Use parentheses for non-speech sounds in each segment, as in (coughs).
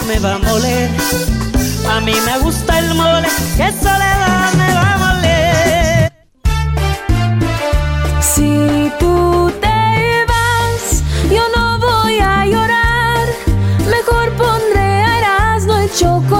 El me va a moler. A mí me gusta el mole, que soledad me va a moler. Si tú te vas, yo no voy a llorar. Mejor pondré a Erasmo y chocolate, el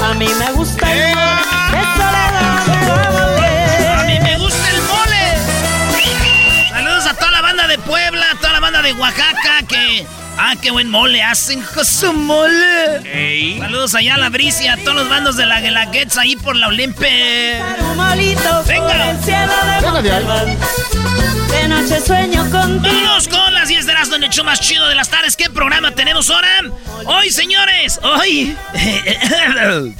A mí me gusta el mole, que soledad moler. A mí me gusta el mole. Saludos a toda la banda de Puebla, a toda la banda de Oaxaca que... Ah, qué buen mole hacen su mole. Saludos allá a la Bricia, a todos los bandos de la Guelaguetz ahí por la Olimpe. Venga. cielo de. De noche sueño contigo. Vámonos con las 10 de las donde el show más chido de las tardes. ¿Qué programa tenemos ahora? Hoy, señores, hoy. (laughs)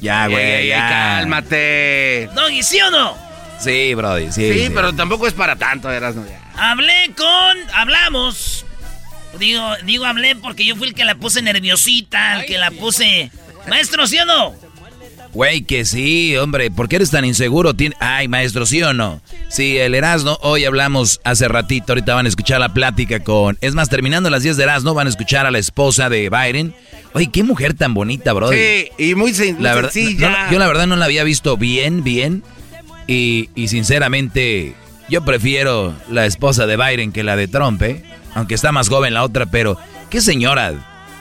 Ya, güey, Ey, ya. cálmate. Doggy, ¿sí o no? Sí, Brody, sí. Sí, pero tampoco es para tanto, Erasmo. Ya. Hablé con. Hablamos. Digo, digo, hablé porque yo fui el que la puse nerviosita, el que la puse. Maestro, ¿sí o no? Güey, que sí, hombre. ¿Por qué eres tan inseguro? Tien- Ay, maestro, ¿sí o no? Sí, el Erasmo, hoy hablamos hace ratito, ahorita van a escuchar la plática con... Es más, terminando las 10 de Erasmo, van a escuchar a la esposa de Biden. Oye, qué mujer tan bonita, Brody. Sí, y muy, sen- La verdad, sencilla. no, yo la verdad no la había visto bien, bien. Y, y sinceramente, yo prefiero la esposa de Biden que la de Trump, ¿eh? Aunque está más joven la otra, pero qué señora.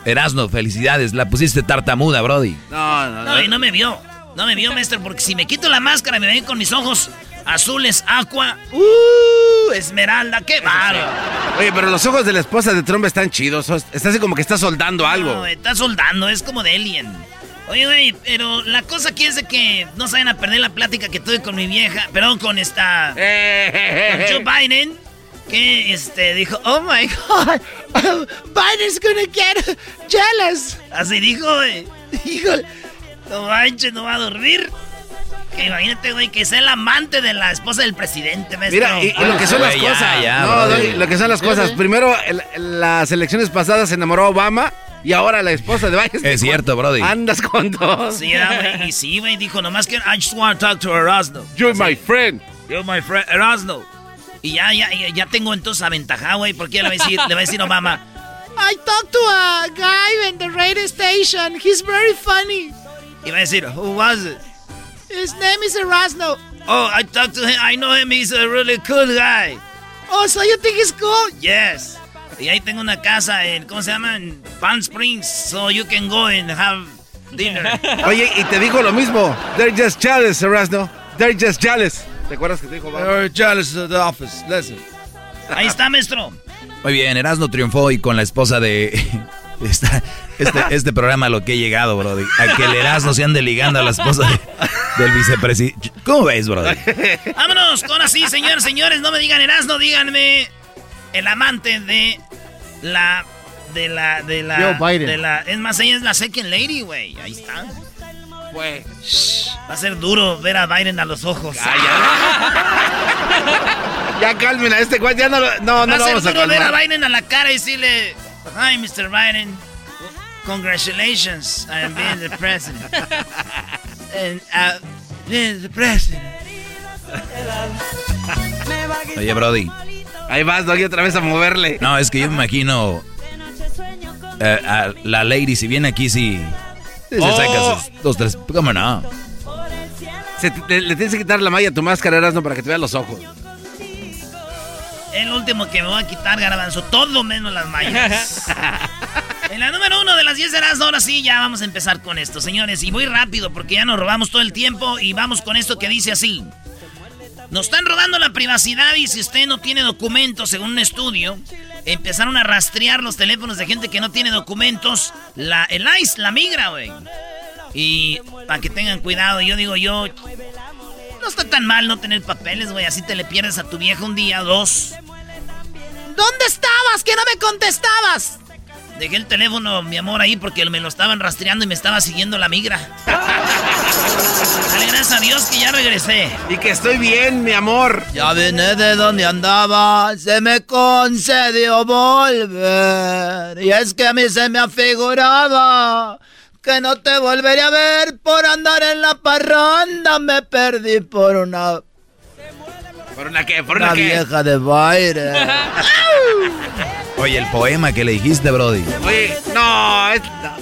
Erasno, felicidades. La pusiste tartamuda, Brody. No, no, No, y no me vio. No me vio, maestro, porque si me quito la máscara me ven con mis ojos azules, aqua, uh, esmeralda, qué bárbaro. Oye, pero los ojos de la esposa de Trump están chidos. Está así como que está soldando algo. No, está soldando, es como de alien. Oye, güey, pero la cosa aquí es de que no saben a perder la plática que tuve con mi vieja, perdón, con esta... Eh, con Joe Biden, que este, dijo, oh my God, Biden's gonna get jealous. Así dijo, güey. Dijo, no manches, no va a dormir. Que imagínate, güey, que sea el amante de la esposa del presidente, maestro. Mira, y, y lo que son las ya, cosas. ya, no, brody. Doggy, lo que son las cosas. Primero, el- las elecciones pasadas se enamoró a Obama y ahora la esposa de Biden. Es cierto, Brody. Andas con dos. Sí, era, güey, y sí, güey, dijo, nomás que I just want to talk to Erasmo. You're my friend. You're my friend, Erasmo. Y ya, ya, ya, tengo entonces aventajado, güey, porque le va a decir, le va a decir Obama, I talked to a guy in the radio station. He's very funny. Y va a decir, who was it? His name is Erasmo. Oh, I talked to him. I know him. He's a really cool guy. Oh, so you think he's cool? Yes. Y ahí tengo una casa en, ¿cómo se llama? En Palm Springs. So you can go and have dinner. Oye, y te dijo lo mismo. They're just jealous, Erasmo. They're just jealous. ¿Te acuerdas que te dijo Obama? jealous of the office. Listen. Ahí está, maestro. Muy bien, Erasno triunfó y con la esposa de... (laughs) esta- este, (laughs) este programa a lo que he llegado, Brody. A que el Erasno se ande ligando a la esposa de- del vicepresidente. ¿Cómo ves, Brody? (laughs) Vámonos con así, señores, señores. No me digan Erasmo, díganme el amante de la. De la. De la. Joe Biden. De la. Es más, ella es la second lady, güey. Ahí está. Güey. Va a ser duro ver a Biden a los ojos. Ya calmen a este cuate, ya no lo, no, no lo vamos a calmar. ver a Biden a la cara y decirle, hi, Mr. Biden, congratulations on being the president. And, uh, being the president. Oye, Brody. Ahí vas, Doggy, otra vez a moverle. No, es que yo me imagino eh, a la lady, si viene aquí, si oh. sus dos, tres. ¿Cómo no? le, tienes que quitar la malla a tu máscara, Erasmo, para que te vean los ojos. El último que me voy a quitar, Garbanzo, todo menos las mallas. (laughs) en la número uno de las 10 de las ahora sí, ya vamos a empezar con esto, señores. Y muy rápido, porque ya nos robamos todo el tiempo y vamos con esto que dice así. Nos están robando la privacidad y si usted no tiene documentos, según un estudio, empezaron a rastrear los teléfonos de gente que no tiene documentos. La, el ICE la migra, güey. Y para que tengan cuidado, yo digo yo, no está tan mal no tener papeles, güey. Así te le pierdes a tu vieja un día, dos. ¿Dónde estabas? ¿Que no me contestabas? Dejé el teléfono, mi amor, ahí porque me lo estaban rastreando y me estaba siguiendo la migra. Dale gracias a Dios que ya regresé. Y que estoy bien, mi amor. Ya vine de donde andaba, se me concedió volver. Y es que a mí se me afiguraba que no te volvería a ver por andar en la parranda. Me perdí por una ¿Por una qué? ¿Por una, vieja de baile. (laughs) Oye, el poema que le dijiste, Brody. Oye, no, es...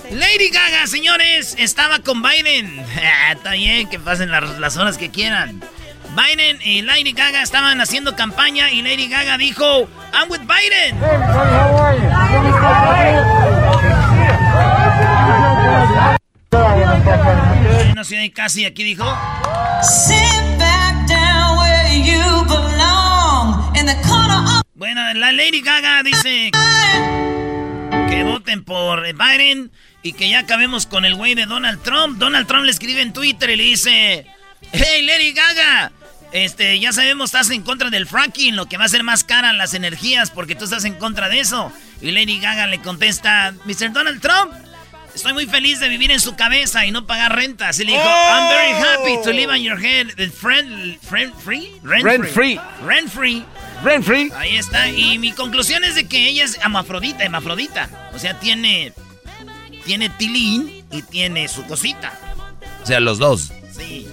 Lady Gaga, señores, estaba con Biden. (laughs) Está bien, que pasen las, horas que quieran. Biden y Lady Gaga estaban haciendo campaña y Lady Gaga dijo, I'm with Biden. No sé, casi aquí dijo. Bueno, la Lady Gaga dice que voten por Biden y que ya acabemos con el güey de Donald Trump. Donald Trump le escribe en Twitter y le dice, hey Lady Gaga, este, ya sabemos, estás en contra del fracking, lo que va a hacer más cara las energías porque tú estás en contra de eso. Y Lady Gaga le contesta, Mr. Donald Trump, Estoy muy feliz de vivir en su cabeza y no pagar renta. Así le dijo, I'm very happy to live on your head. Friend, friend free? Rent, free. Rent free. Rent free. Ahí está. Y mi conclusión es de que ella es amafrodita, hermafrodita. O sea, tiene, tiene tilín y tiene su cosita. O sea, los dos. Sí.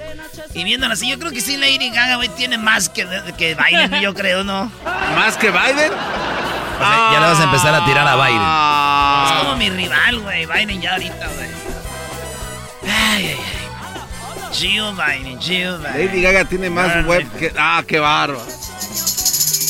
Y viéndola así, yo creo que sí Lady Gaga, güey, tiene más que, que Biden, yo creo, ¿no? ¿Más que Biden? ya le vas a empezar a tirar a Biden. Ah. Es como mi rival, güey. Biden ya ahorita, güey. Ay, ay, ay. Jill Biden, Jill Biden. Lady Gaga tiene más web que... Ah, qué barro.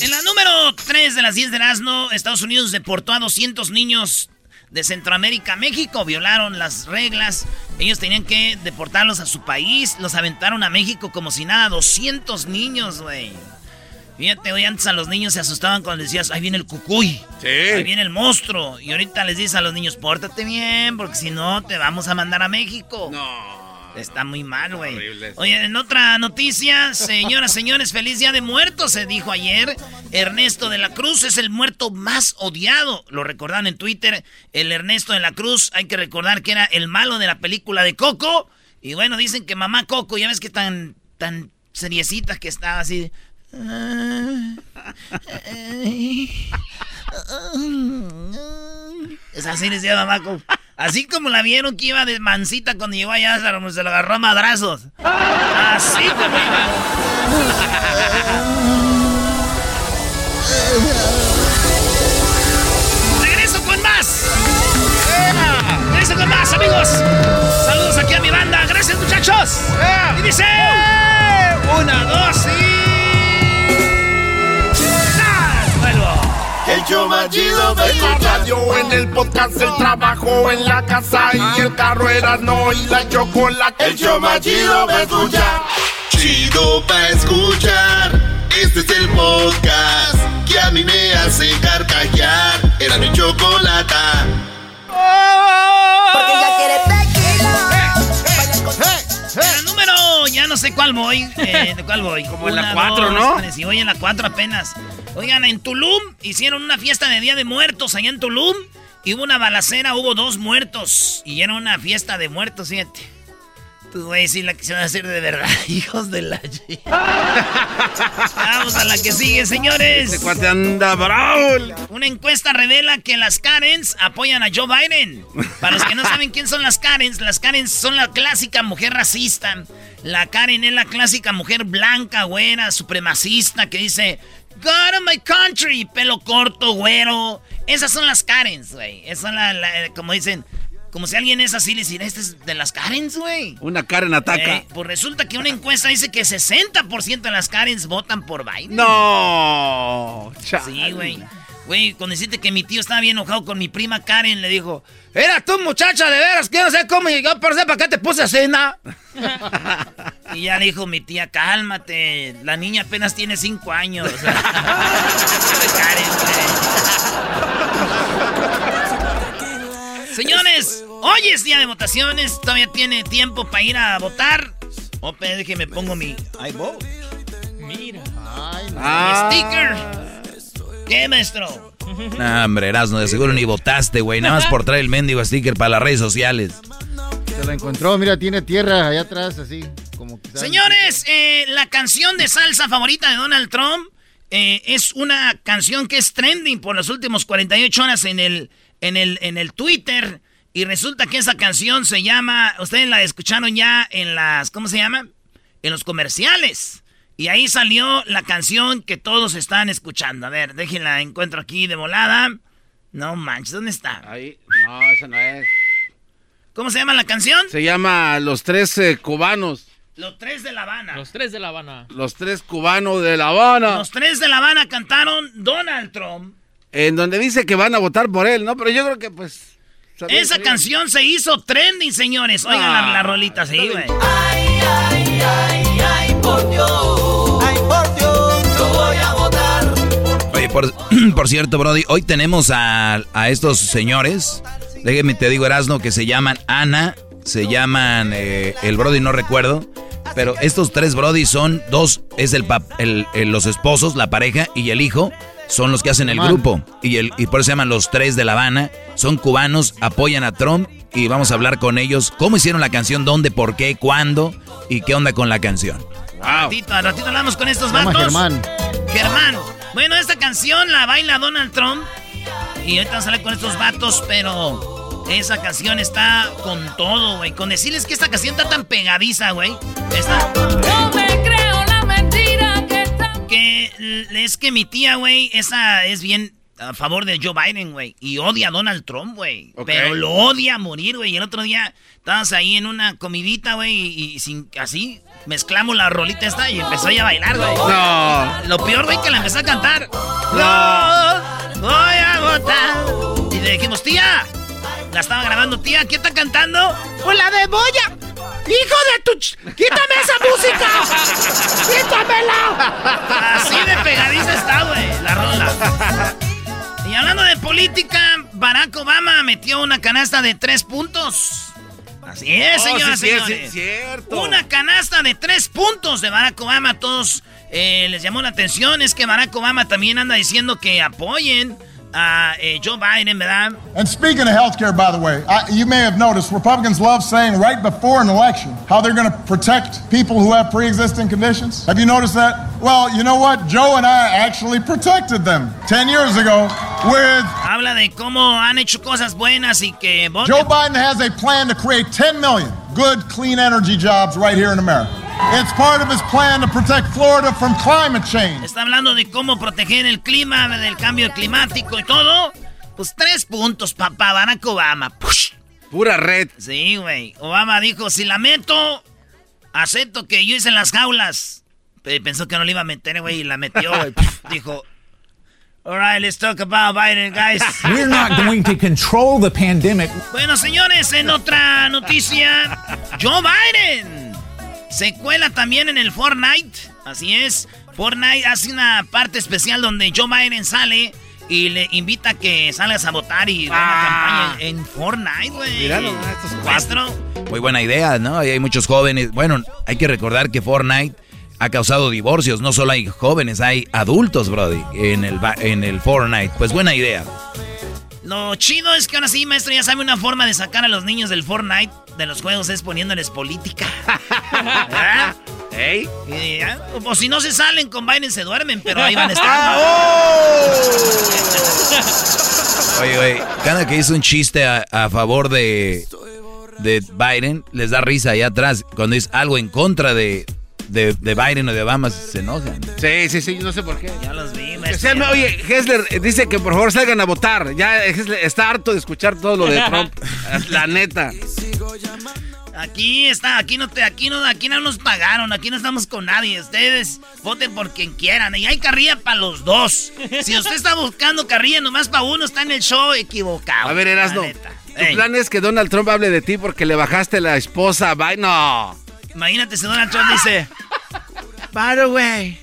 En la número 3 de las 10 de Erasmo, Estados Unidos deportó a 200 niños de Centroamérica a México. Violaron las reglas. Ellos tenían que deportarlos a su país. Los aventaron a México como si nada. 200 niños, güey. Fíjate, hoy antes a los niños se asustaban cuando decías, ahí viene el cucuy. Sí. Ahí viene el monstruo. Y ahorita les dices a los niños, pórtate bien, porque si no, te vamos a mandar a México. No. Está muy mal, güey. Oye, en otra noticia, señoras, señores, feliz día de muertos, se dijo ayer. Ernesto de la Cruz es el muerto más odiado. Lo recordaron en Twitter. El Ernesto de la Cruz, hay que recordar que era el malo de la película de Coco. Y bueno, dicen que mamá Coco, ya ves que tan, tan seriecita que estaba así. Es así decía Mamaco. Así como la vieron que iba de mansita cuando llegó allá, se lo agarró a madrazos. Así como iba. Regreso con más. Regreso con más, amigos. Saludos aquí a mi banda. Gracias, muchachos. Y dice: Una, dos y. El show más chido de la radio, en el podcast, el trabajo, en la casa y el carro era no y la chocolate. El show más chido para escuchar. Chido para escuchar. Este es el podcast que a mí me hace carcajear. Era mi chocolate. Porque ya quiere ya no sé cuál voy. Eh, ¿De (laughs) cuál voy? Como en la 4, ¿no? Sí, voy en la 4 apenas. Oigan, en Tulum hicieron una fiesta de Día de Muertos allá en Tulum. Y hubo una balacera, hubo dos muertos. Y era una fiesta de muertos, fíjate. Pues, güey, sí la quisieron hacer de verdad, (laughs) hijos de la... Vamos a la que sigue, señores. Este cuate anda bravo. Una encuesta revela que las Karens apoyan a Joe Biden. Para los que no saben quién son las Karens, las Karens son la clásica mujer racista. La Karen es la clásica mujer blanca, güera, supremacista que dice, God of my country, pelo corto, güero. Esas son las Karens, güey. Esas son la, como dicen, como si alguien es así, le dijera, este es de las Karens, güey. Una Karen ataca. Eh, pues resulta que una encuesta dice que 60% de las Karens votan por Biden. No. Sí, güey. Güey, cuando deciste que mi tío estaba bien enojado con mi prima Karen, le dijo, era tú muchacha de veras, que no sé cómo llegó, pero sé para qué te puse a cena. (laughs) y ya dijo mi tía, cálmate, la niña apenas tiene 5 años. (laughs) Karen, Señores, hoy es día de votaciones. Todavía tiene tiempo para ir a votar. Ope, déjeme pongo mi. Ay, Mira. Ay, ah. sticker. ¿Qué, maestro? Nah, hombre, Erasno, de seguro ni votaste, güey. Nada más por traer el mendigo sticker para las redes sociales. Se lo encontró, mira, tiene tierra allá atrás, así. Como Señores, eh, la canción de salsa favorita de Donald Trump eh, es una canción que es trending por las últimas 48 horas en el en el, en el Twitter. Y resulta que esa canción se llama, ustedes la escucharon ya en las, ¿cómo se llama? En los comerciales. Y ahí salió la canción que todos están escuchando. A ver, déjenla, encuentro aquí de volada. No manches, ¿dónde está? Ahí, no, esa no es. ¿Cómo se llama la canción? Se llama Los Tres eh, Cubanos. Los Tres de La Habana. Los Tres de La Habana. Los Tres Cubanos de La Habana. Los Tres de La Habana cantaron Donald Trump en donde dice que van a votar por él, ¿no? Pero yo creo que pues... Esa canción se hizo trending, señores. Oigan la, ah, rolita, sí, güey. Ay, ay, ay, ay, por Dios. Ay, por Dios, yo voy a votar. Oye, por, (clears throat) cierto, Brody, hoy tenemos a, estos señores. Déjeme te digo, Erasno, que se llaman Ana, se llaman eh, el Brody, no recuerdo. Pero estos tres Brody son dos, es el, el, los esposos, la pareja y el hijo son los que hacen el grupo. Y, el, y por eso se llaman los tres de La Habana. Son cubanos, apoyan a Trump y vamos a hablar con ellos. ¿Cómo hicieron la canción? ¿Dónde? ¿Por qué? ¿Cuándo? ¿Y qué onda con la canción? Wow. Ratito, ratito hablamos con estos vatos. Germán. Germán. Bueno, esta canción la baila Donald Trump. Y ahorita vamos a hablar con estos vatos, pero esa canción está con todo, güey. Con decirles que esta canción está tan pegadiza, güey. Esta... No me creo la mentira que es que mi tía, güey, esa es bien a favor de Joe Biden, güey. Y odia a Donald Trump, güey. Pero lo odia a morir, güey. Y el otro día estábamos ahí en una comidita, güey, y, sin así mezclamos la rolita esta y empezó a bailar, güey. No. Lo peor, güey, que la empezó a cantar. No. Voy a votar. Y le dijimos, tía. La estaba grabando, tía. ¿Quién está cantando? Pues la de Boya. ¡Hijo de tu... ¡Quítame esa música! ¡Quítamela! Así de pegadiza está, güey, la rola. Y hablando de política, Barack Obama metió una canasta de tres puntos. Así es, oh, señoras y señores. cierto. Una canasta de tres puntos de Barack Obama. Todos eh, les llamó la atención. Es que Barack Obama también anda diciendo que apoyen uh, eh, Joe Biden, ¿verdad? And speaking of healthcare, by the way, I, you may have noticed Republicans love saying right before an election how they're going to protect people who have pre-existing conditions. Have you noticed that? Well, you know what? Joe and I actually protected them 10 years ago with... Habla de cómo han hecho cosas buenas y que... Joe Biden has a plan to create 10 million good, clean energy jobs right here in America. It's part of his plan to protect Florida from climate change. Está hablando de cómo proteger el clima, del cambio climático y todo. Pues tres puntos, papá, Barack Obama. Pura red. Sí, güey. Obama dijo, si la meto, acepto que yo hice las jaulas. Pensó que no le iba a meter, güey, y la metió, güey. (laughs) dijo, All right, let's talk about Biden, guys. (laughs) We're not going to control the pandemic. Bueno, señores, en otra noticia, Joe Biden se cuela también en el Fortnite. Así es, Fortnite hace una parte especial donde Joe Biden sale y le invita a que salgas a votar y una ah. campaña en Fortnite, güey. Míralo, estos cuatro. Muy buena idea, ¿no? hay muchos jóvenes. Bueno, hay que recordar que Fortnite ha causado divorcios. No solo hay jóvenes, hay adultos, Brody, en el, en el Fortnite. Pues buena idea. Lo chido es que ahora sí, maestro, ya sabe una forma de sacar a los niños del Fortnite de los juegos es poniéndoles política. (laughs) Y ya, o si no se salen con Biden se duermen, pero ahí van a estar. Ah, oh. (laughs) Oye, oye, cada que hizo un chiste a, a favor de, de Biden, les da risa allá atrás. Cuando dice algo en contra de, de, de Biden o de Obama, se enojan. Sí, sí, sí, no sé por qué. Ya los vi, sean- oye, Hessler eh, dice que por favor salgan a votar. Ya Hessler está harto de escuchar todo lo de (laughs) Trump. La neta. Aquí está, aquí no te, aquí no, aquí no nos pagaron, aquí no estamos con nadie. Ustedes voten por quien quieran. Y hay carrilla para los dos. Si usted está buscando carrilla nomás para uno, está en el show equivocado. A ver, Erasno. ¿Tu Ey, plan es que Donald Trump hable de ti porque le bajaste la esposa a Biden? No. Imagínate si Donald Trump dice, By the way,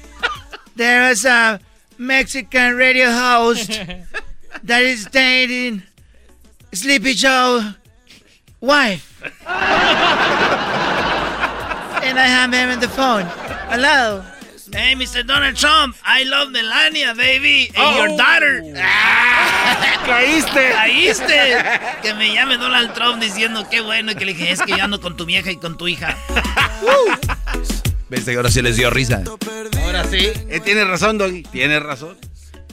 there is a Mexican radio host that is dating Sleepy Joe wife. and I have him on the phone. Hello. Hey, Mr. Donald Trump, I love Melania, baby, and your daughter. (laughs) ¡Caíste! ¡Caíste! Que me llame Donald Trump diciendo qué bueno y que le dije, es que yo ando con tu vieja y con tu hija. ¿Ves que ahora sí les dio risa? Ahora sí. Eh, tienes razón, Doggy. Tienes razón.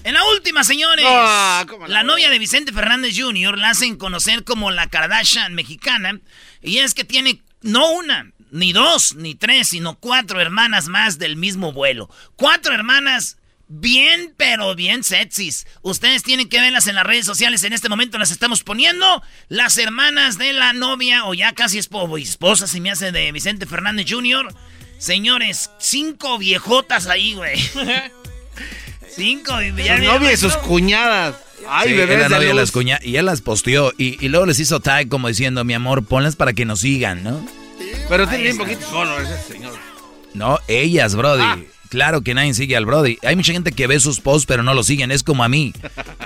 En la última, señores, Ah, ¿cómo la novia de Vicente Fernández Jr. la hacen conocer como la Kardashian mexicana. Y es que tiene no una, ni dos, ni tres, sino cuatro hermanas más del mismo vuelo. Cuatro hermanas bien, pero bien sexys. Ustedes tienen que verlas en las redes sociales. En este momento las estamos poniendo. Las hermanas de la novia, o ya casi espo- esposa, si me hace de Vicente Fernández Jr. Señores, cinco viejotas ahí, güey. (laughs) Cinco. Su ya- novia y sus cuñadas. Ay, Sí, novia luz. las cuña- y él las posteó y, y luego les hizo tag como diciendo, mi amor, ponlas para que nos sigan, ¿no? Pero tiene bien poquito solo ese señor. No, ellas, Brody. Ah. Claro que nadie sigue al Brody. Hay mucha gente que ve sus posts pero no lo siguen. Es como a mí.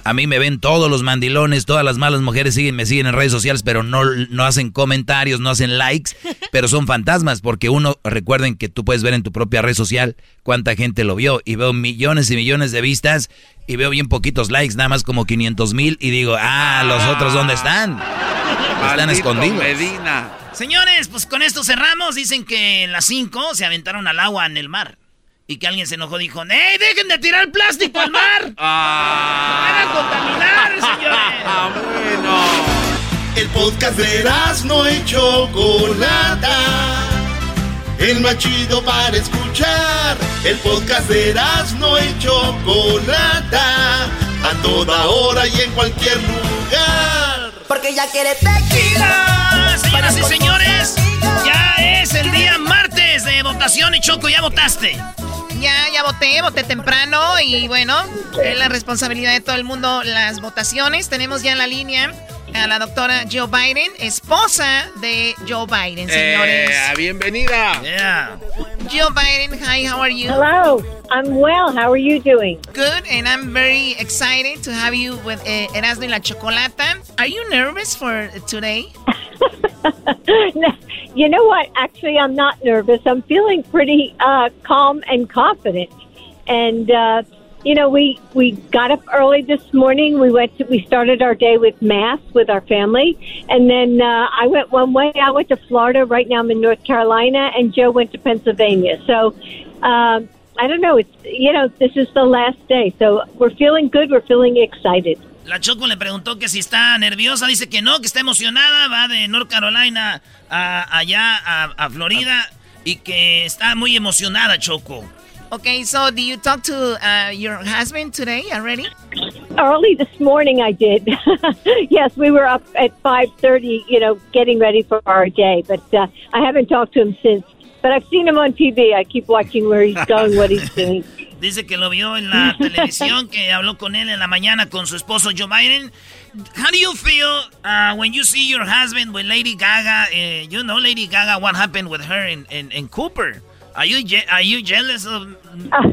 A mí me ven todos los mandilones, todas las malas mujeres siguen, me siguen en redes sociales, pero no, no hacen comentarios, no hacen likes, pero son fantasmas porque uno, recuerden que tú puedes ver en tu propia red social cuánta gente lo vio y veo millones y millones de vistas y veo bien poquitos likes, nada más como 500 mil y digo, ah, los otros ¿dónde están? Están Maldito escondidos. Medina. Señores, pues con esto cerramos. Dicen que las cinco se aventaron al agua en el mar. Y que alguien se enojó, dijo, ¡Ey, dejen de tirar plástico al mar! (laughs) Ah, ¡Van a contaminar, (laughs) señores! ah, bueno. El podcast de no y Chocolata. El más chido para escuchar. El podcast de no y Chocolata. A toda hora y en cualquier lugar. Porque ya quiere tequila. Señoras y señores, ya es el día de votación y Choco, ¿ya votaste? Ya, ya voté, voté temprano y bueno, es la responsabilidad de todo el mundo las votaciones. Tenemos ya en la línea a la doctora Joe Biden, esposa de Joe Biden, señores. Eh, bienvenida. Yeah. Joe Biden, hi, how are you? Hello, I'm well. How are you doing? Good, and I'm very excited to have you with uh, Erasmo y la Chocolata. Are you nervous for today? (laughs) you know what? Actually, I'm not nervous. I'm feeling pretty uh, calm and confident. And uh, you know, we we got up early this morning. We went to we started our day with mass with our family, and then uh, I went one way. I went to Florida. Right now, I'm in North Carolina, and Joe went to Pennsylvania. So. Um, I don't know. It's you know this is the last day, so we're feeling good. We're feeling excited. La Choco le preguntó que si está nerviosa, dice que no, que está emocionada, va de North Carolina a, allá a, a Florida y que está muy emocionada, Choco. Okay, so do you talk to uh, your husband today already? Early this morning, I did. (laughs) yes, we were up at five thirty. You know, getting ready for our day, but uh, I haven't talked to him since. But I've seen him on TV. I keep watching where he's (laughs) going, what he's doing. Dice que lo vio en la (laughs) televisión, que habló con él en la mañana con su esposo Joe Biden. How do you feel uh, when you see your husband with Lady Gaga? Uh, you know Lady Gaga, what happened with her in, in, in Cooper? Are you je- are you jealous of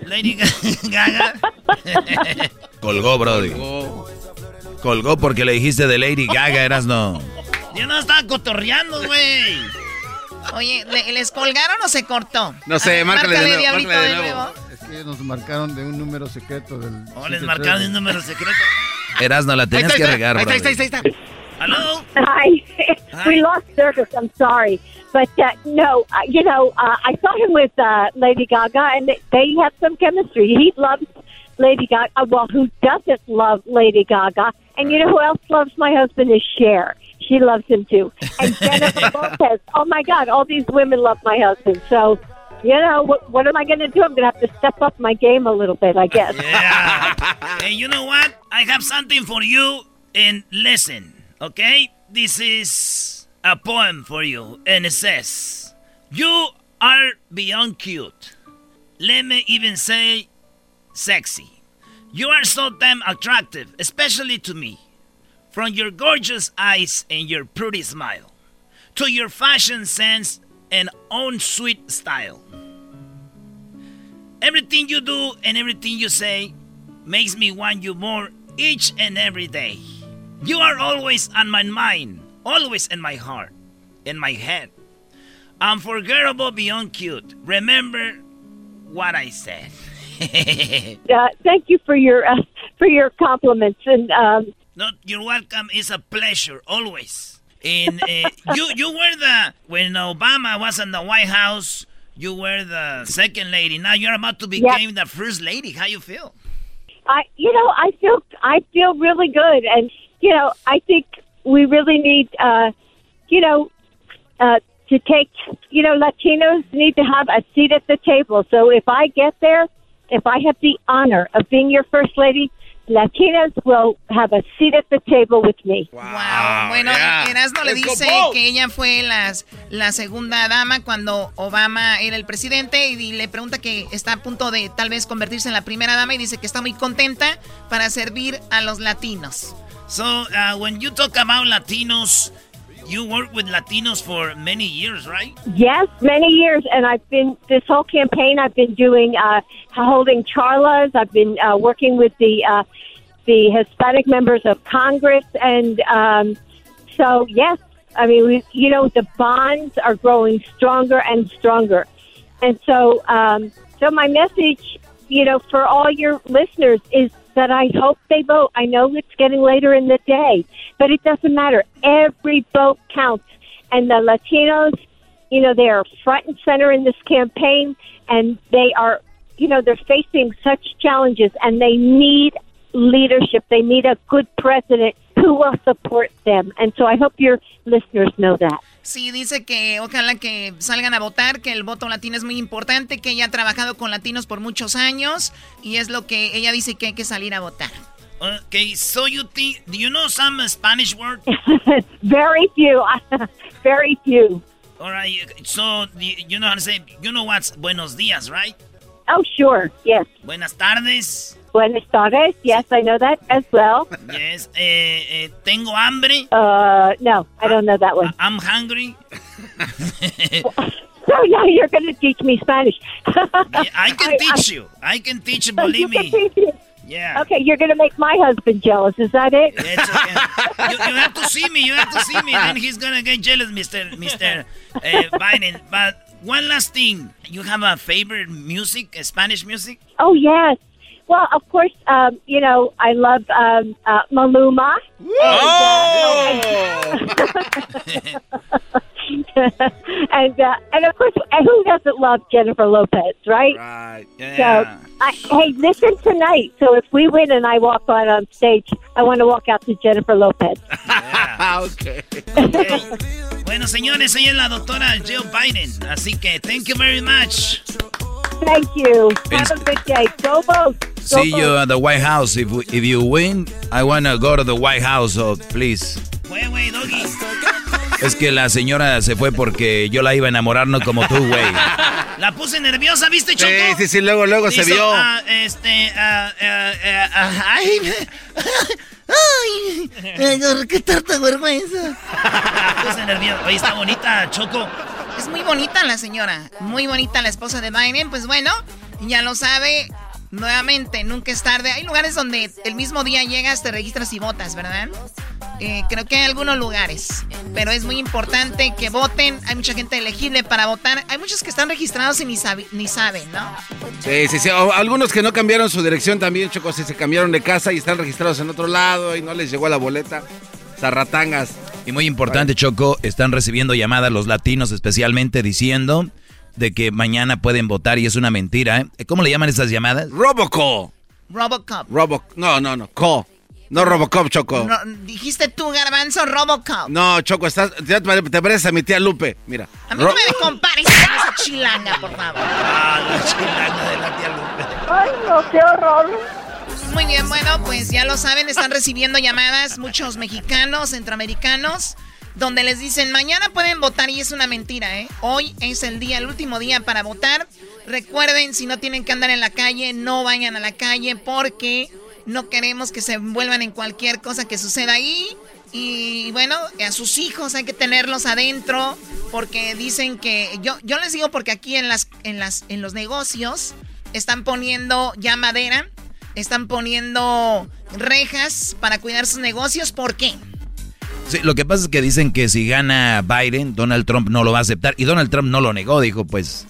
Lady (laughs) Gaga? (laughs) Colgó, Brody. Colgó porque le dijiste de Lady Gaga, eras no. Yo no estaba cotorreando, güey. Oye, ¿le- ¿les colgaron o se cortó? No sé, ver, márcale de nuevo, Diablito, márcale de de nuevo. Nuevo. Es que nos marcaron de un número secreto del. Oh, les 73. marcaron un número secreto. Erasno, la tenías que regar, Ahí está, ahí está, ahí está. Hello? Hi. we lost service. I'm sorry. But uh, no, uh, you know, uh, I saw him with uh, Lady Gaga, and they, they have some chemistry. He loves Lady Gaga. Uh, well, who doesn't love Lady Gaga? And you know who else loves my husband is Cher. She loves him too. And (laughs) Jennifer Lopez. Oh my God, all these women love my husband. So, you know, what, what am I going to do? I'm going to have to step up my game a little bit, I guess. (laughs) Yeah. hey, you know what? I have something for you, and listen. Okay? This is a poem for you, and it says, You are beyond cute. Let me even say, sexy. You are so damn attractive, especially to me. From your gorgeous eyes and your pretty smile, to your fashion sense and own sweet style. Everything you do and everything you say makes me want you more each and every day. You are always on my mind, always in my heart, in my head. Unforgettable beyond cute. Remember what I said. (laughs) uh, thank you for your uh, for your compliments and um, no, you're welcome. It's a pleasure always. And uh, you you were the when Obama was in the White House. You were the second lady. Now you're about to become the first lady. How you feel? I you know I feel I feel really good and you know I think we really need uh, you know uh, to take you know Latinos need to have a seat at the table. So if I get there, if I have the honor of being your first lady, Latinas will have a seat at the table with me. Wow. Bueno, yeah. Erasmo le Let's dice que ella fue las, la segunda dama cuando Obama era el presidente y le pregunta que está a punto de tal vez convertirse en la primera dama y dice que está muy contenta para servir a los latinos. So uh, when you talk about Latinos, you work with Latinos for many years, right? Yes, many years, and I've been this whole campaign. I've been doing uh, holding charlas. I've been uh, working with the uh, the Hispanic members of Congress, and um, so yes, I mean, we, you know, the bonds are growing stronger and stronger, and so um, so my message, you know, for all your listeners is that I hope they vote. I know it's getting later in the day, but it doesn't matter. Every vote counts, and the Latinos you know, they are front and center in this campaign and they are, you know, they're facing such challenges and they need leadership. They need a good president (laughs) who will support them. And so I hope your listeners know that. Sí, dice que ojalá que salgan a votar, que el voto latino es muy importante, que ella ha trabajado con latinos por muchos años y es lo que ella dice que hay que salir a votar. Okay, so you think, do you know some Spanish word? (laughs) Very few, (laughs) very few. All right, so you you know how to say, you know what's buenos días, right? Oh, sure, yes. Buenas tardes. Buenas tardes. Yes, I know that as well. Yes, eh, eh, tengo hambre. Uh, no, I don't know that one. I'm hungry. (laughs) So now you're going to teach me Spanish. I can (laughs) teach you. I can teach you, believe You me. can teach. Yeah. Okay, you're going to make my husband jealous. Is that it? Okay. you, you have to see me. You have to see me. Then he's gonna get jealous, Mister Mister uh, Biden. But one last thing, you have a favorite music, Spanish music? Oh yes. Well, of course, um, you know I love um, uh, Maluma. and uh, and of course, and who doesn't love Jennifer Lopez, right? Right. So, I, hey, listen tonight. So if we win and I walk on on stage, I want to walk out to Jennifer Lopez. (laughs) okay. Bueno, señores, ella es la doctora Jill Biden. Así que, thank you very much. Thank you. Have a good day. Go vote. See you at the White House. If we, if you win, I wanna go to the White House. So please. Güey, güey, doggy. Es que la señora se fue porque yo la iba a enamorar, no como tú, güey. (laughs) La puse nerviosa, ¿viste, Choco? Sí, sí, sí, luego, luego se Hizo, vio. ah, este, ah, ah, ay, (laughs) ay, ay, qué tanta vergüenza. La puse nerviosa. Oye, está bonita, Choco. Es muy bonita la señora, muy bonita la esposa de Biden. Pues bueno, ya lo sabe. Nuevamente, nunca es tarde. Hay lugares donde el mismo día llegas, te registras y votas, ¿verdad? Eh, creo que hay algunos lugares, pero es muy importante que voten. Hay mucha gente elegible para votar. Hay muchos que están registrados y ni, ni saben, ¿no? Sí, sí, sí. algunos que no cambiaron su dirección también, Choco, si se cambiaron de casa y están registrados en otro lado y no les llegó la boleta. Zarratangas. Y muy importante, Choco, están recibiendo llamadas los latinos especialmente diciendo de que mañana pueden votar y es una mentira. ¿eh? ¿Cómo le llaman esas llamadas? Robocall. Robocop. Robo, no, no, no, call. No Robocop, Choco. No, dijiste tú, Garbanzo, Robocop. No, Choco, estás, te, te pareces a mi tía Lupe, mira. A mí no me compares con esa chilanga, por favor. Ah, la chilanga de la tía Lupe. Ay, no, qué horror. Muy bien, bueno, pues ya lo saben, están recibiendo llamadas muchos mexicanos, centroamericanos, donde les dicen, mañana pueden votar y es una mentira, ¿eh? Hoy es el día, el último día para votar. Recuerden, si no tienen que andar en la calle, no vayan a la calle porque no queremos que se envuelvan en cualquier cosa que suceda ahí. Y bueno, a sus hijos hay que tenerlos adentro porque dicen que yo yo les digo porque aquí en las en las en los negocios están poniendo ya madera, están poniendo rejas para cuidar sus negocios, ¿por qué? Sí, lo que pasa es que dicen que si gana Biden, Donald Trump no lo va a aceptar y Donald Trump no lo negó, dijo, pues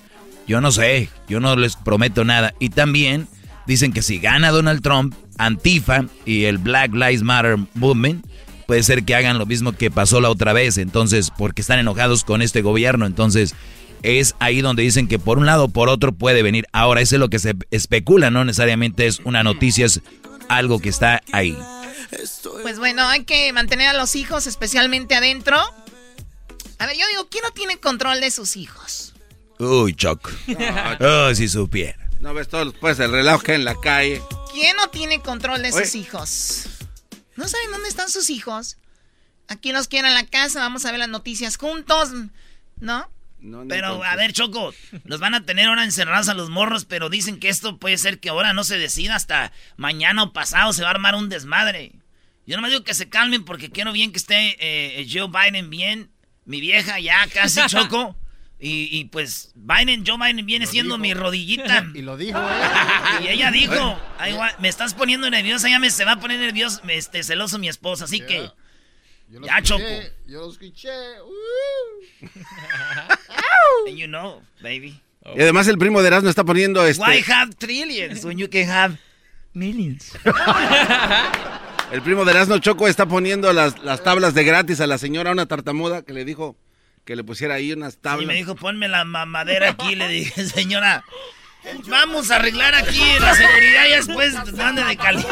yo no sé, yo no les prometo nada. Y también dicen que si gana Donald Trump, Antifa y el Black Lives Matter Movement, puede ser que hagan lo mismo que pasó la otra vez, entonces, porque están enojados con este gobierno, entonces es ahí donde dicen que por un lado o por otro puede venir. Ahora, eso es lo que se especula, no necesariamente es una noticia, es algo que está ahí. Pues bueno, hay que mantener a los hijos especialmente adentro. A ver, yo digo, ¿quién no tiene control de sus hijos? Uy, Choc. oh, si supiera. No ves todos pues el reloj que en la calle. ¿Quién no tiene control de sus hijos? ¿No saben dónde están sus hijos? Aquí los quieren en la casa, vamos a ver las noticias juntos, ¿no? Pero, a ver, Choco, nos van a tener ahora encerrados a los morros, pero dicen que esto puede ser que ahora no se decida hasta mañana o pasado, se va a armar un desmadre. Yo no me digo que se calmen porque quiero bien que esté eh, Joe Biden bien, mi vieja ya casi (laughs) Choco. Y, pues Biden, Joe Biden viene siendo mi rodillita. (laughs) y lo dijo, ¿eh? (laughs) Y ella dijo, me estás poniendo nerviosa, ya me se va a poner nervioso, este, celoso mi esposa, así que... ya, Choco. Yo lo escuché. (laughs) And you know, baby. Y además el primo de Erasmo está poniendo este... Why have trillions when you can have millions? (laughs) el primo de Erasmo Choco está poniendo las, las tablas de gratis a la señora, una tartamuda que le dijo que le pusiera ahí unas tablas. Y me dijo, ponme la mamadera aquí. Le dije, (laughs) señora, vamos a arreglar aquí la seguridad y después mande de calidad.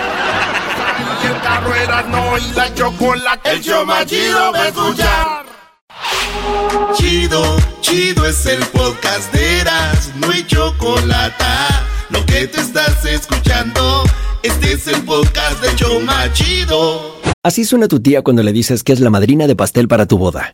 Y el carro era no y la chocolate. El show más chido va a escuchar. Chido, chido es el podcast de Eras, no hay chocolate. Lo que te estás escuchando, este es el podcast de Choma Chido. Así suena tu tía cuando le dices que es la madrina de pastel para tu boda.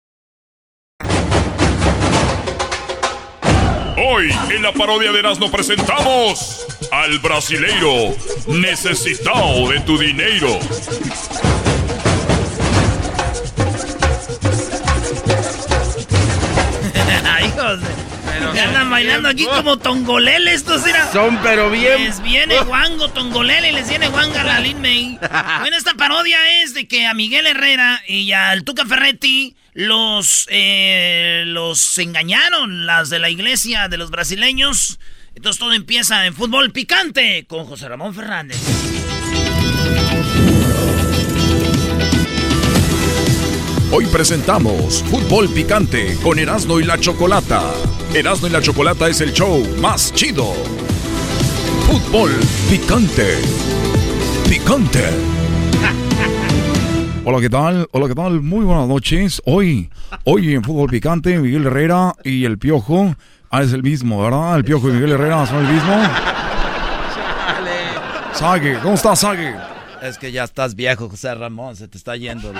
Hoy en la parodia de Erasmo presentamos al brasileiro necesitado de tu dinero. (laughs) Hijos, me andan bailando aquí como tongolele estos, mira. Son pero bien. Les viene guango tongolele y les viene guanga la Lin May. (laughs) Bueno, esta parodia es de que a Miguel Herrera y al Tuca Ferretti los, eh, los engañaron las de la iglesia de los brasileños. Entonces todo empieza en fútbol picante con José Ramón Fernández. Hoy presentamos Fútbol Picante con Erasmo y la Chocolata. Erasmo y la Chocolata es el show más chido. Fútbol Picante. Picante. Hola, ¿qué tal? Hola, ¿qué tal? Muy buenas noches. Hoy, hoy en Fútbol Picante, Miguel Herrera y el Piojo. Ah, es el mismo, ¿verdad? El Piojo y Miguel Herrera son el mismo. Sague, ¿cómo estás, Sague? Es que ya estás viejo, José Ramón, se te está yendo.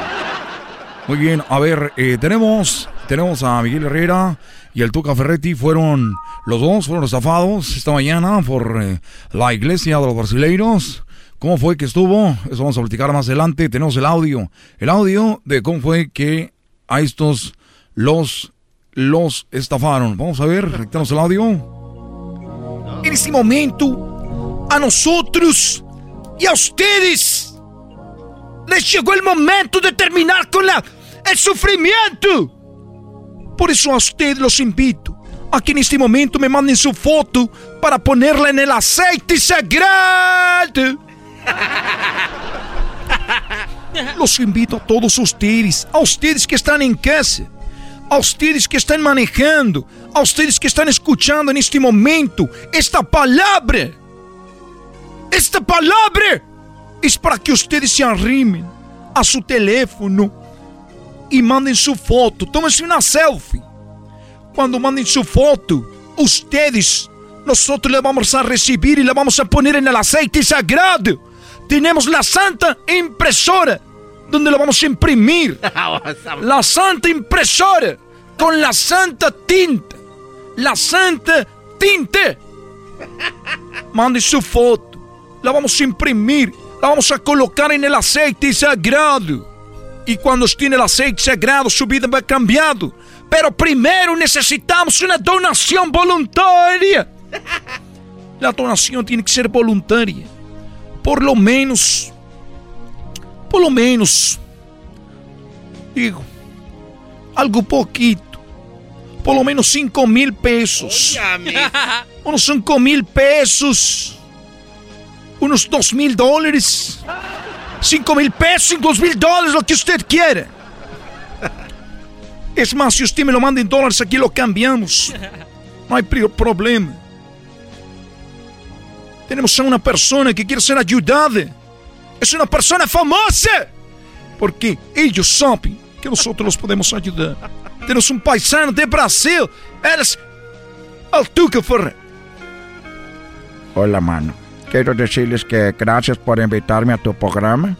Muy bien, a ver, eh, tenemos, tenemos a Miguel Herrera y el Tuca Ferretti, fueron, los dos fueron estafados esta mañana por eh, la iglesia de los brasileiros. ¿Cómo fue que estuvo? Eso vamos a platicar más adelante. Tenemos el audio, el audio de cómo fue que a estos los, los estafaron. Vamos a ver, tenemos el audio. En este momento, a nosotros y a ustedes les llegó el momento de terminar con la, el sufrimiento. Por eso a ustedes los invito a que en este momento me manden su foto para ponerla en el aceite sagrado. (laughs) Los invito a todos ustedes, a ustedes que están en casa, a ustedes que están manejando, a ustedes que están escuchando en este momento esta palabra. Esta palabra es para que ustedes se arrimen a su teléfono y manden su foto. Tómense una selfie. Cuando manden su foto, ustedes, nosotros le vamos a recibir y le vamos a poner en el aceite sagrado. Tenemos la santa impresora, donde lo vamos a imprimir. (laughs) La santa impresora, con la santa tinta. La santa tinta. (laughs) Manden su foto. La vamos a imprimir la vamos a colocar en el aceite sagrado. Y cuando esté en el aceite sagrado, su vida va cambiando. Pero primero necesitamos una donación voluntaria. (laughs) La donación tiene que ser voluntaria. Por lo menos, por lo menos, digo, algo poquito. Por lo menos 5 mil pesos. (laughs) Unos 5 mil pesos unos dos mil dólares, cinco mil pesos, dos mil dólares, lo que usted quiera. Es más, si usted me lo manda en dólares, aquí lo cambiamos. No hay problema. Tenemos a una persona que quiere ser ayudada. Es una persona famosa. Porque ellos saben que nosotros los podemos ayudar. Tenemos un paisano de Brasil. Eres el Tuca Hola, mano. Quiero decirles que gracias por invitarme a tu programa.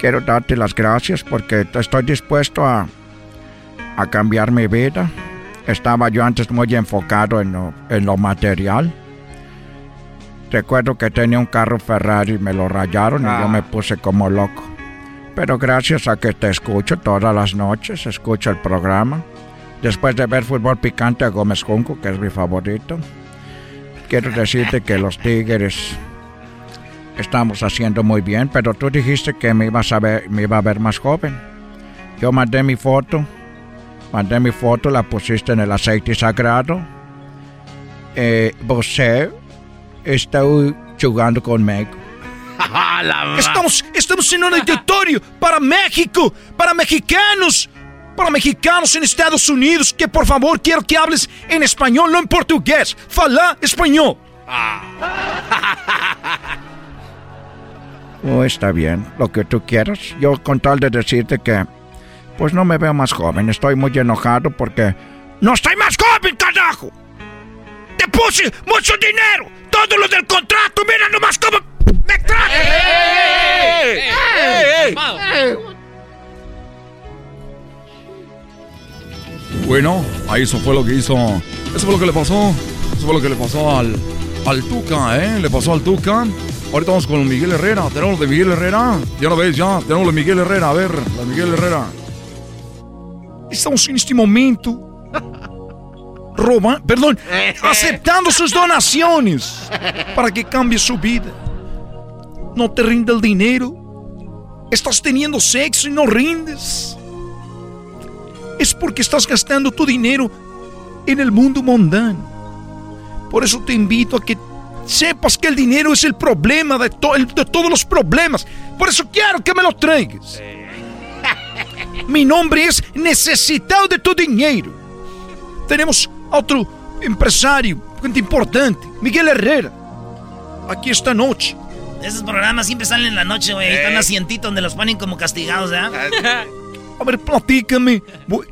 Quiero darte las gracias porque estoy dispuesto a, a cambiar mi vida. Estaba yo antes muy enfocado en en lo material. Recuerdo que tenía un carro Ferrari y me lo rayaron y yo ah. me puse como loco. Pero gracias a que te escucho todas las noches, escucho el programa. Después de ver fútbol picante a Gómez Junco, que es mi favorito quiero decirte que los Tigres estamos haciendo muy bien, pero tú dijiste que me ibas a ver, me iba a ver más joven. Yo mandé mi foto, mandé mi foto, la pusiste en el aceite sagrado. Eh, está jugando conmigo. (laughs) estamos, estamos en un auditorio para México, para mexicanos para mexicanos en Estados Unidos que por favor quiero que hables en español, no en portugués. Fala español. (laughs) Oh, está bien, lo que tú quieras. Yo con tal de decirte que, pues no me veo más joven, estoy muy enojado porque... No estoy más joven, carajo. Te puse mucho dinero, todo lo del contrato, mira nomás cómo me trae. Bueno, ahí eso fue lo que hizo. Eso fue lo que le pasó. Eso fue lo que le pasó al, al Tuca, ¿eh? Le pasó al Tuca. Ahorita vamos con Miguel Herrera. Tenemos de Miguel Herrera. Ya lo veis, ya. Tenemos de Miguel Herrera. A ver, la Miguel Herrera. Estamos en este momento. Roba, perdón, (laughs) aceptando sus donaciones para que cambie su vida. No te rinde el dinero. Estás teniendo sexo y no rindes es porque estás gastando tu dinero en el mundo mundano. Por eso te invito a que sepas que el dinero es el problema de, de todos los problemas. Por eso quiero que me lo traigas. (laughs) Mi nombre es Necesitado de tu Dinero. Tenemos otro empresario, gente importante, Miguel Herrera. Aquí esta noche. Esos programas siempre salen en la noche, güey. Están un asientito donde los ponen como castigados, ¿verdad? A ver, platícame.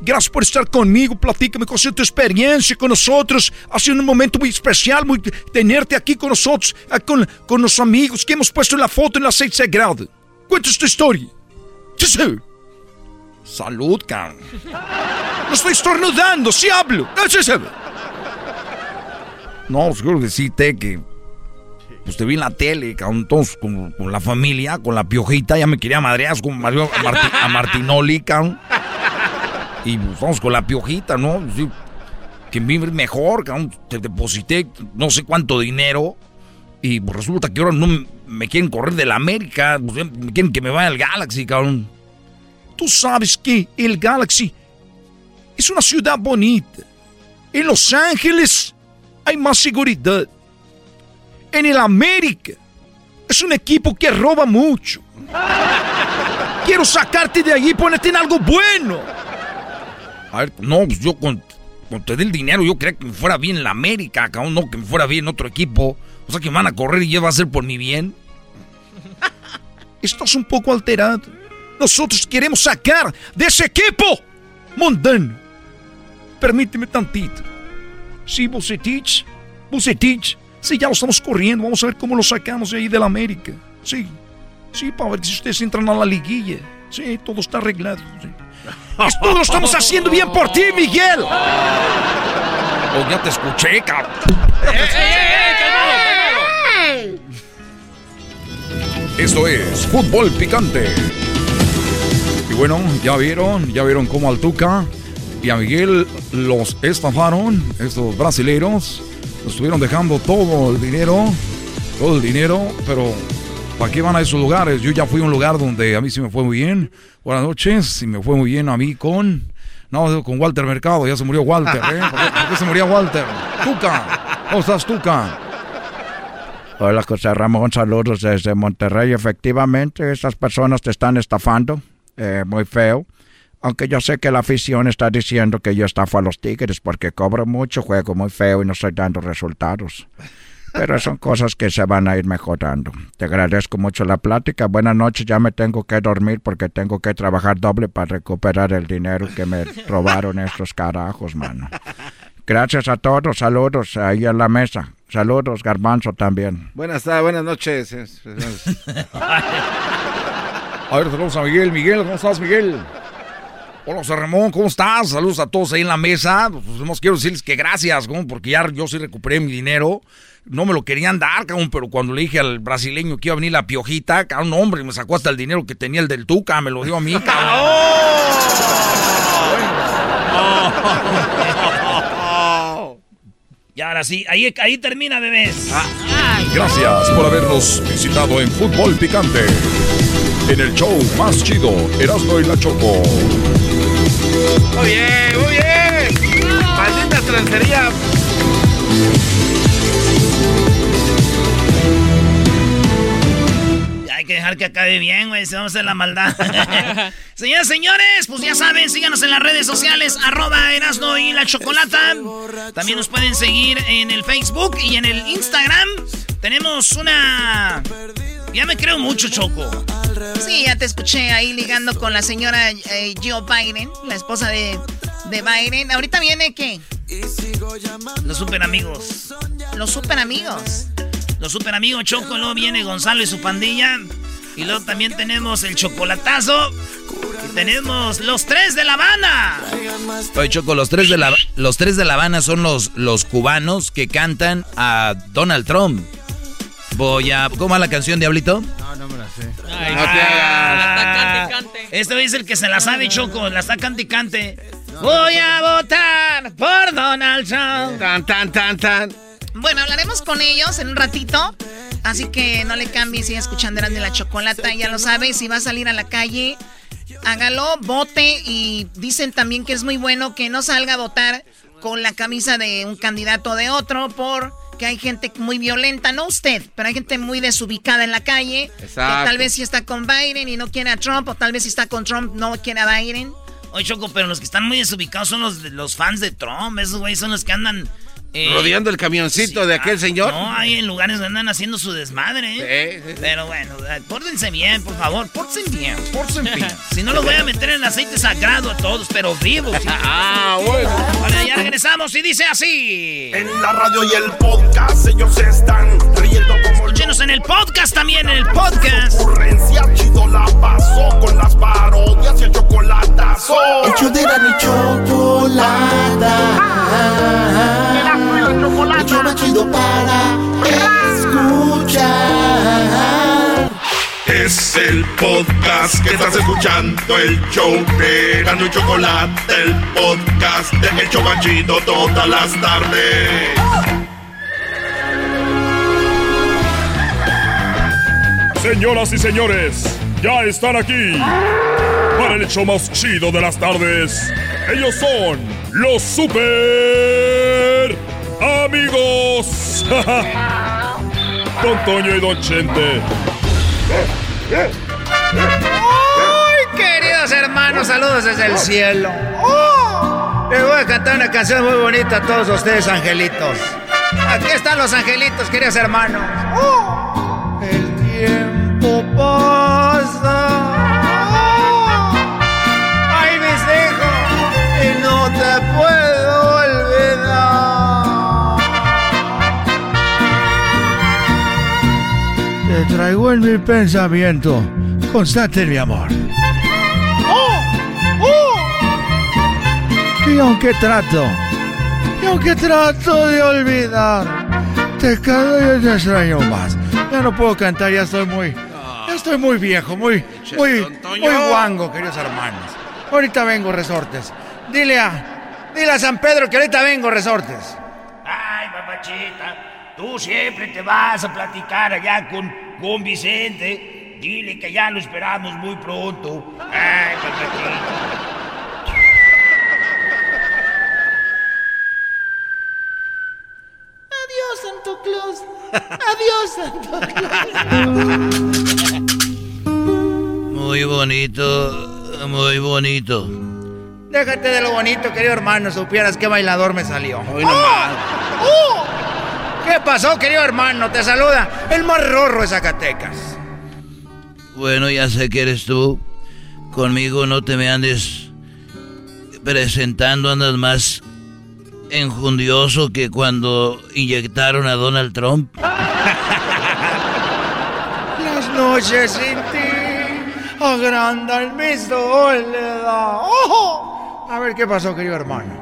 Gracias por estar conmigo. Platícame con tu experiencia con nosotros. Ha sido un momento muy especial, muy tenerte aquí con nosotros, con, con los amigos que hemos puesto la foto en la aceite sagrado. Cuéntanos tu historia. Salud, cabrón. No estoy estornudando, sí hablo. No, quiero decirte que pues te vi en la tele, cabrón, todos con, la familia, con la piojita, ya me quería madrear como Mario, a, Martinoli, cabrón. Y pues vamos con la piojita, ¿no? Sí, que vive mejor, cabrón. Te deposité no sé cuánto dinero. Y pues resulta que ahora no me quieren correr de la América. Pues, me quieren que me vaya al Galaxy, cabrón. Tú sabes que el Galaxy es una ciudad bonita. En Los Ángeles hay más seguridad en el América. Es un equipo que roba mucho. Quiero sacarte de allí y ponerte en algo bueno. A ver, no, pues yo con, dé el dinero, yo creía que me fuera bien en la América, cabrón, no que me fuera bien en otro equipo. O sea que me van a correr y ya va a ser por mi bien. Estás un poco alterado. Nosotros queremos sacar de ese equipo mundano. Permíteme tantito. Sí, Bucetich, Bucetich Sí, ya lo estamos corriendo. Vamos a ver cómo lo sacamos de ahí de la América. Sí, sí, para ver si ustedes entran a la liguilla. Sí, todo está arreglado. Esto lo estamos haciendo bien por ti, Miguel. Oh, ya te escuché, cabrón. Esto es Fútbol Picante. Y bueno, ya vieron, ya vieron cómo al Tuca y a Miguel los estafaron, estos brasileños estuvieron dejando todo el dinero, todo el dinero, pero ¿para qué van a esos lugares? Yo ya fui a un lugar donde a mí sí me fue muy bien. Buenas noches, y me fue muy bien a mí con... No, con Walter Mercado, ya se murió Walter, ¿eh? ¿Por qué, se murió Walter? Tuca, ¿cómo estás, Tuca? Hola, José Ramón, saludos desde Monterrey. Efectivamente, esas personas te están estafando, eh, muy feo. Aunque yo sé que la afición está diciendo que yo estafo a los Tigres porque cobro mucho, juego muy feo y no estoy dando resultados. Pero son cosas que se van a ir mejorando. Te agradezco mucho la plática. Buenas noches, ya me tengo que dormir porque tengo que trabajar doble para recuperar el dinero que me robaron estos carajos, mano. Gracias a todos, saludos ahí en la mesa. Saludos, Garbanzo también. Buenas tardes, buenas noches. (laughs) a ver, saludos a Miguel. Miguel, ¿cómo estás, Miguel? Hola, José Ramón, ¿cómo estás? Saludos a todos ahí en la mesa. Pues, quiero decirles que gracias, porque ya yo sí recuperé mi dinero. No me lo querían dar, cabrón, pero cuando le dije al brasileño que iba a venir la piojita, cabrón, hombre, me sacó hasta el dinero que tenía el del Tuca, me lo dio a mí, cabrón. (laughs) Y ahora sí, ahí, ahí termina, bebés. Gracias por habernos visitado en Fútbol Picante en el show más chido, Erasmo y la Choco. Muy bien, muy bien. Maldita trancería. Hay que dejar que acabe bien, güey, si vamos a hacer la maldad. (laughs) Señoras, señores, pues ya saben, síganos en las redes sociales, arroba Erasno y la Chocolata. También nos pueden seguir en el Facebook y en el Instagram. Tenemos una ya me creo mucho, Choco. Sí, ya te escuché ahí ligando con la señora eh, Joe Biden, la esposa de, de Biden. ¿Ahorita viene qué? Los super amigos. Los super amigos. Los super amigos Choco, luego viene Gonzalo y su pandilla. Y luego también tenemos el chocolatazo. Y tenemos los tres de La Habana. Oye, Choco, los tres de La, los tres de la Habana son los, los cubanos que cantan a Donald Trump. Voy a. ¿Cómo va la canción, Diablito? No, no me la sé. Ay, no te hagas. cante, Este es el que se la sabe, Choco. La está cante y cante. Voy a votar por Donald Trump. Tan, tan, tan, tan. Bueno, hablaremos con ellos en un ratito. Así que no le cambies, sigue escuchando de la Chocolata. Ya lo sabes, si va a salir a la calle, hágalo, vote. Y dicen también que es muy bueno que no salga a votar con la camisa de un candidato o de otro por que hay gente muy violenta, no usted, pero hay gente muy desubicada en la calle. Que Exacto. tal vez si está con Biden y no quiere a Trump, o tal vez si está con Trump no quiere a Biden. Oye, Choco, pero los que están muy desubicados son los, los fans de Trump. Esos güeyes son los que andan... eh, Rodeando el camioncito de aquel ah, señor. No, hay en lugares donde andan haciendo su desmadre, ¿eh? Sí, sí, sí. Pero bueno, pórtense bien, por favor. Pórtense bien, pórtense (laughs) bien. si no, los voy a meter en aceite sagrado a todos, pero vivos. ¿sí? Ah, bueno. Bueno, ya regresamos y dice así. En la radio y el podcast ellos están Escúchenos en el podcast también, en el podcast. ocurrencia. Chido la pasó con las parodias y el chocolatazo. Hecho de la ni chocolata. El show más chido para escuchar. Es el podcast que estás escuchando, el show de Gano y Chocolate, el podcast de El Chobachito todas las tardes. Señoras y señores, ya están aquí para el hecho más chido de las tardes. Ellos son los super amigos. (laughs) Don Toño y Don Chente. ¡Ay, queridos hermanos! Saludos desde el cielo. ¡Oh! Les voy a cantar una canción muy bonita a todos ustedes, angelitos. Aquí están los angelitos, queridos hermanos. El tiempo ¡Oh! ¡Ay, mis hijos! Y no te puedo olvidar. Te traigo en mi pensamiento constante en mi amor. ¡Oh! ¡Oh! Y aunque trato, y aunque trato de olvidar, te cada día te extraño más. Ya no puedo cantar, ya estoy muy, estoy muy viejo, muy, muy, muy guango, queridos hermanos. Ahorita vengo, resortes. Dile a, dile a San Pedro que ahorita vengo, resortes. Ay, papachita, tú siempre te vas a platicar allá con, con Vicente. Dile que ya lo esperamos muy pronto. Ay, papachita. Adiós, Santo Claus. Adiós, Santo (laughs) Muy bonito, muy bonito. Déjate de lo bonito, querido hermano. Supieras qué bailador me salió. Hoy nomás. ¡Oh! ¿Qué pasó, querido hermano? Te saluda el más rorro de Zacatecas. Bueno, ya sé que eres tú. Conmigo no te me andes presentando, andas más enjundioso que cuando inyectaron a Donald Trump. (laughs) Las noches sin ti agrandan mi soledad. ¡Ojo! A ver qué pasó, querido hermano.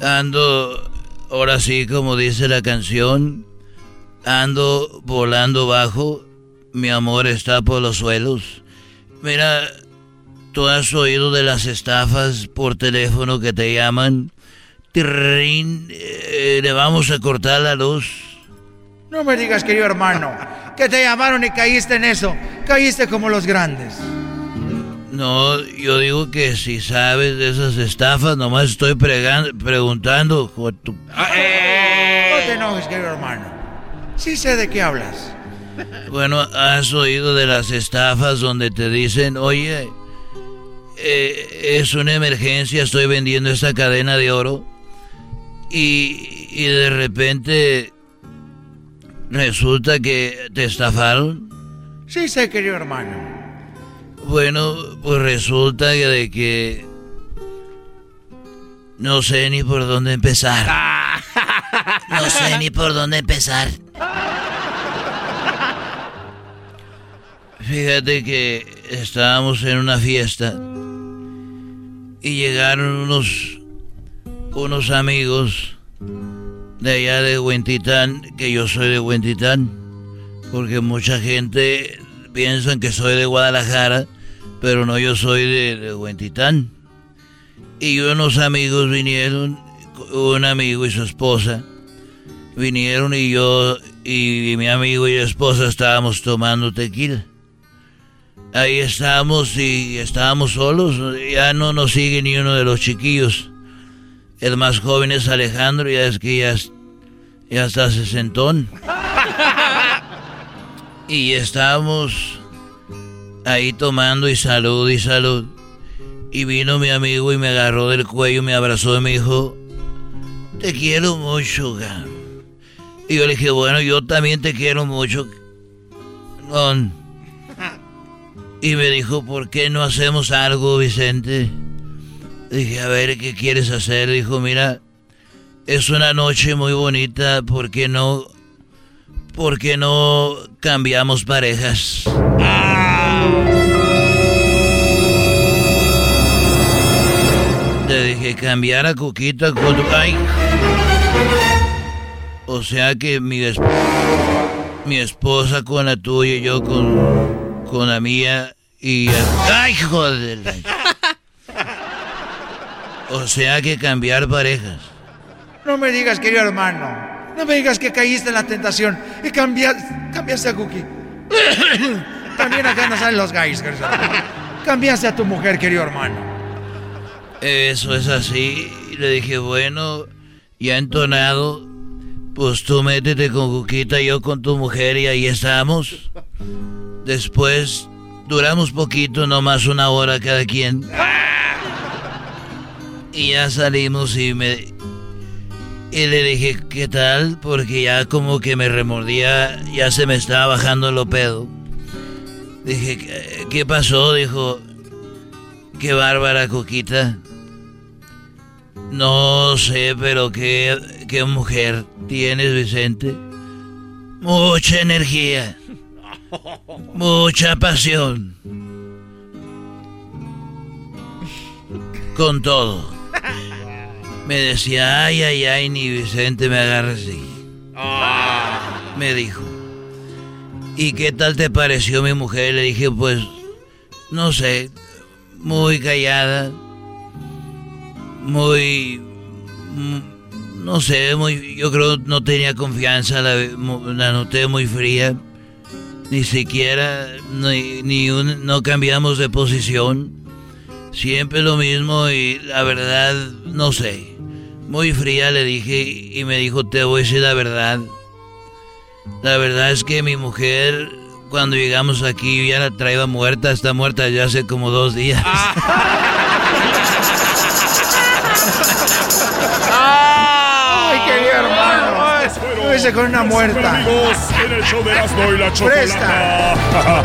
Ando, ahora sí, como dice la canción, ando volando bajo, mi amor está por los suelos. Mira, ¿tú has oído de las estafas por teléfono que te llaman? Tirrín, eh, le vamos a cortar la luz. No me digas, querido hermano, que te llamaron y caíste en eso. Caíste como los grandes. No, yo digo que si sabes de esas estafas, nomás estoy preguntando. de tu- No te enojes, querido hermano. Sí sé de qué hablas. Bueno, ¿has oído de las estafas donde te dicen, oye, eh, es una emergencia, estoy vendiendo esta cadena de oro? Y, y de repente resulta que te estafaron. Sí sé, querido hermano. Bueno, pues resulta que de que no sé ni por dónde empezar. No sé ni por dónde empezar. Fíjate que estábamos en una fiesta y llegaron unos unos amigos de allá de Huentitán, que yo soy de Huentitán, porque mucha gente piensa que soy de Guadalajara, pero no, yo soy de, de Huentitán. Y unos amigos vinieron, un amigo y su esposa, vinieron y yo y mi amigo y esposa estábamos tomando tequila. Ahí estábamos y estábamos solos, ya no nos sigue ni uno de los chiquillos. El más joven es Alejandro, ya es que ya, es- ya está sesentón. (laughs) y estábamos ahí tomando y salud y salud. Y vino mi amigo y me agarró del cuello, me abrazó y me dijo, te quiero mucho, ga. Y yo le dije, bueno, yo también te quiero mucho. (laughs) Y me dijo, ¿por qué no hacemos algo, Vicente? Dije, a ver, ¿qué quieres hacer? Dijo, mira, es una noche muy bonita, ¿por qué no, por qué no cambiamos parejas? Le dije, cambiar a Coquita con... ¡Ay! O sea que mi, mi esposa con la tuya y yo con, con la mía y... ¡Ay, joder! O sea que cambiar parejas. No me digas, querido hermano. No me digas que caíste en la tentación y cambiaste, cambiaste a Cookie. (coughs) También acá no salen los guys, Cambiaste a tu mujer, querido hermano. Eso es así. Le dije, bueno, ya entonado, pues tú métete con Cuquita, yo con tu mujer y ahí estamos. Después duramos poquito, nomás una hora cada quien. Y ya salimos y me... Y le dije, ¿qué tal? Porque ya como que me remordía, ya se me estaba bajando lo pedo. Dije, ¿qué pasó? Dijo, qué bárbara coquita. No sé, pero qué, qué mujer tienes, Vicente. Mucha energía. Mucha pasión. Con todo. Me decía, ay, ay, ay, ni Vicente me agarra así. Me dijo. ¿Y qué tal te pareció mi mujer? Le dije, pues, no sé, muy callada muy, no sé, muy, yo creo no tenía confianza, la, la noté muy fría, ni siquiera, ni, ni no cambiamos de posición, siempre lo mismo y la verdad, no sé, muy fría le dije y me dijo, te voy a decir la verdad, la verdad es que mi mujer cuando llegamos aquí ya la traía muerta, está muerta ya hace como dos días. (laughs) ¡Ay, querido hermano! Lo hice con una muerta. en el show de y la Chocolata.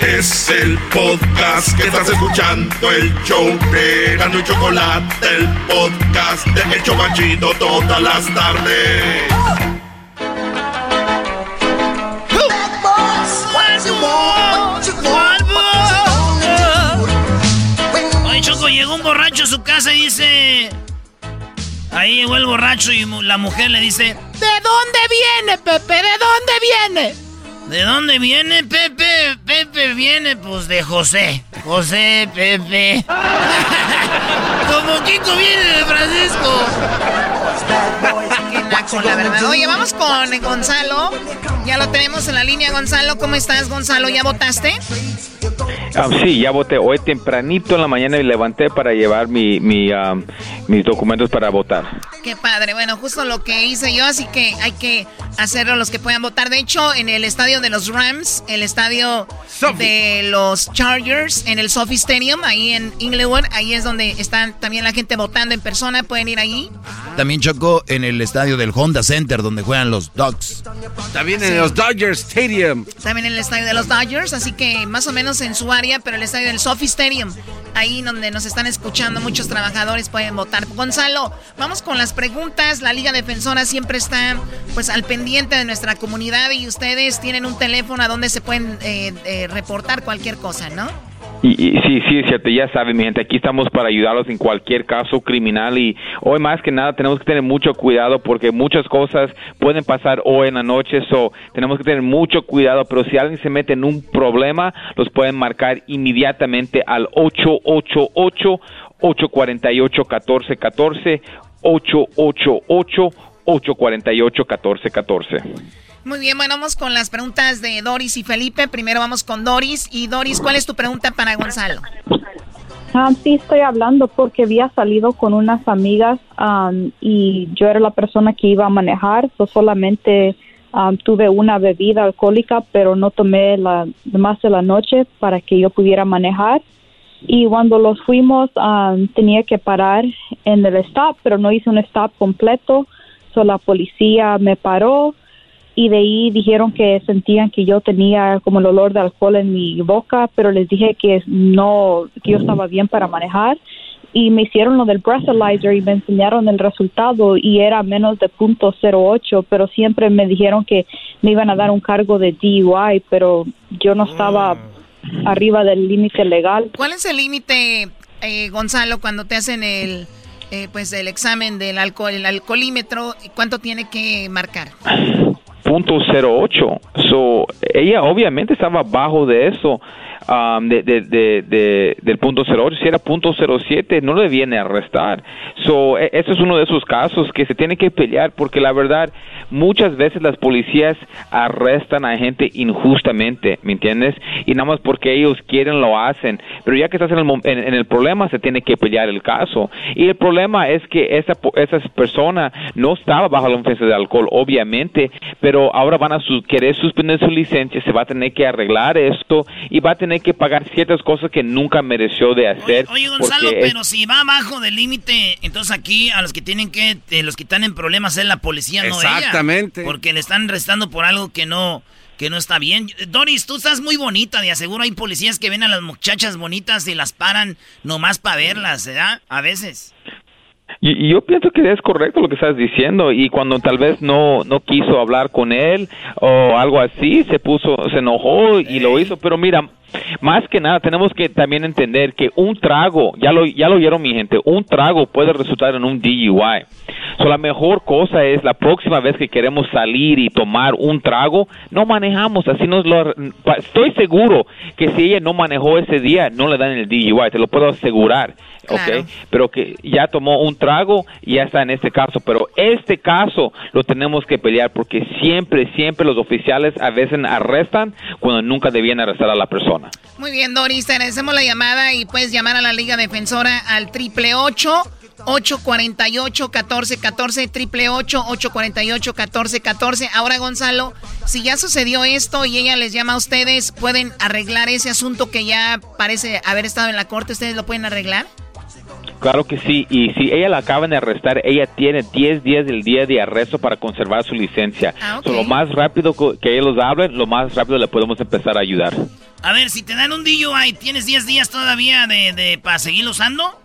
Es el podcast que estás escuchando, el show de Gano y Chocolate, el podcast de El Chobachito todas las tardes. Oye, Choco, llegó un borracho a su casa y dice... Ahí llegó el borracho y la mujer le dice... ¿De dónde viene, Pepe? ¿De dónde viene? ¿De dónde viene Pepe? Pepe viene pues de José. José, Pepe. (laughs) Como Kiko viene de Francisco. Qué la verdad. Oye, vamos con Gonzalo. Ya lo tenemos en la línea, Gonzalo. ¿Cómo estás, Gonzalo? ¿Ya votaste? Ah, sí, ya voté. Hoy tempranito en la mañana y levanté para llevar mi, mi, mis documentos para votar. Qué padre. Bueno, justo lo que hice yo, así que hay que hacerlo los que puedan votar. De hecho, en el estadio de los Rams, el estadio de los Chargers, en el Sophie Stadium, ahí en Inglewood, ahí es donde están también la gente votando en persona. Pueden ir allí. También chocó en el estadio del Honda Center, donde juegan los Dogs. También en los Dodgers Stadium. También en el estadio de los Dodgers, así que más o menos en su área, pero el estadio del Sophie Stadium, ahí donde nos están escuchando muchos trabajadores pueden votar. Gonzalo, vamos con las preguntas. La Liga Defensora siempre está pues al pendiente de nuestra comunidad y ustedes tienen un teléfono a donde se pueden eh, eh, reportar cualquier cosa, ¿no? Y, sí, sí, es cierto, ya saben, mi gente, aquí estamos para ayudarlos en cualquier caso criminal y hoy más que nada tenemos que tener mucho cuidado porque muchas cosas pueden pasar hoy en la noche, so tenemos que tener mucho cuidado, pero si alguien se mete en un problema, los pueden marcar inmediatamente al 888 848 1414 888 848 1414 muy bien, bueno, vamos con las preguntas de Doris y Felipe. Primero vamos con Doris. Y Doris, ¿cuál es tu pregunta para Gonzalo? Ah, sí, estoy hablando porque había salido con unas amigas y yo era la persona que iba a manejar. Yo solamente tuve una bebida alcohólica, pero no tomé la más de la noche para que yo pudiera manejar. Y cuando los fuimos, tenía que parar en el stop, pero no hice un stop completo. So, la policía me paró y de ahí dijeron que sentían que yo tenía como el olor de alcohol en mi boca, pero les dije que no, que yo estaba bien para manejar y me hicieron lo del breathalyzer y me enseñaron el resultado y era menos de punto .08, pero siempre me dijeron que me iban a dar un cargo de DUI, pero yo no estaba mm. arriba del límite legal. ¿Cuál es el límite, eh, Gonzalo, cuando te hacen el, eh, pues el examen del alcohol, el alcoholímetro? ¿Cuánto tiene que marcar? .08. So, ella obviamente estaba bajo de eso, um, de, de, de, del punto 08. Si era punto 07, no le viene a arrestar. So, e, eso es uno de esos casos que se tiene que pelear porque la verdad, muchas veces las policías arrestan a gente injustamente, ¿me entiendes? Y nada más porque ellos quieren lo hacen. Pero ya que estás en el, en, el problema, se tiene que pelear el caso. Y el problema es que esa, esa persona no estaba bajo la influencia de alcohol, obviamente, pero ahora van a querer suspender su licencia, se va a tener que arreglar esto y va a tener que pagar ciertas cosas que nunca mereció de hacer. Oye, Gonzalo, pero si va abajo del límite, entonces aquí a los que tienen que, eh, los que están en problemas es la policía, no ella. Exactamente. Porque le están restando por algo que no, que no está bien. Doris, tú estás muy bonita, de aseguro hay policías que ven a las muchachas bonitas y las paran nomás para verlas, ¿verdad? A veces. Y, yo pienso que es correcto lo que estás diciendo y cuando tal vez no no quiso hablar con él o algo así, se puso, se enojó y lo hizo, pero mira, más que nada tenemos que también entender que un trago, ya lo ya lo oyeron mi gente, un trago puede resultar en un DUI. So, la mejor cosa es la próxima vez que queremos salir y tomar un trago, no manejamos, así nos lo estoy seguro que si ella no manejó ese día no le dan el DUI, te lo puedo asegurar. Okay, pero que ya tomó un trago y ya está en este caso, pero este caso lo tenemos que pelear porque siempre, siempre los oficiales a veces arrestan cuando nunca debían arrestar a la persona. Muy bien, Doris, te agradecemos la llamada y puedes llamar a la Liga Defensora al triple ocho 848 1414 triple 848 1414 Ahora, Gonzalo, si ya sucedió esto y ella les llama a ustedes, ¿pueden arreglar ese asunto que ya parece haber estado en la corte? ¿Ustedes lo pueden arreglar? Claro que sí, y si ella la acaban de arrestar, ella tiene 10 días del día de arresto para conservar su licencia. Ah, lo más rápido que ellos hablen, lo más rápido le podemos empezar a ayudar. A ver, si te dan un DUI, ¿tienes 10 días todavía de, de para seguir usando?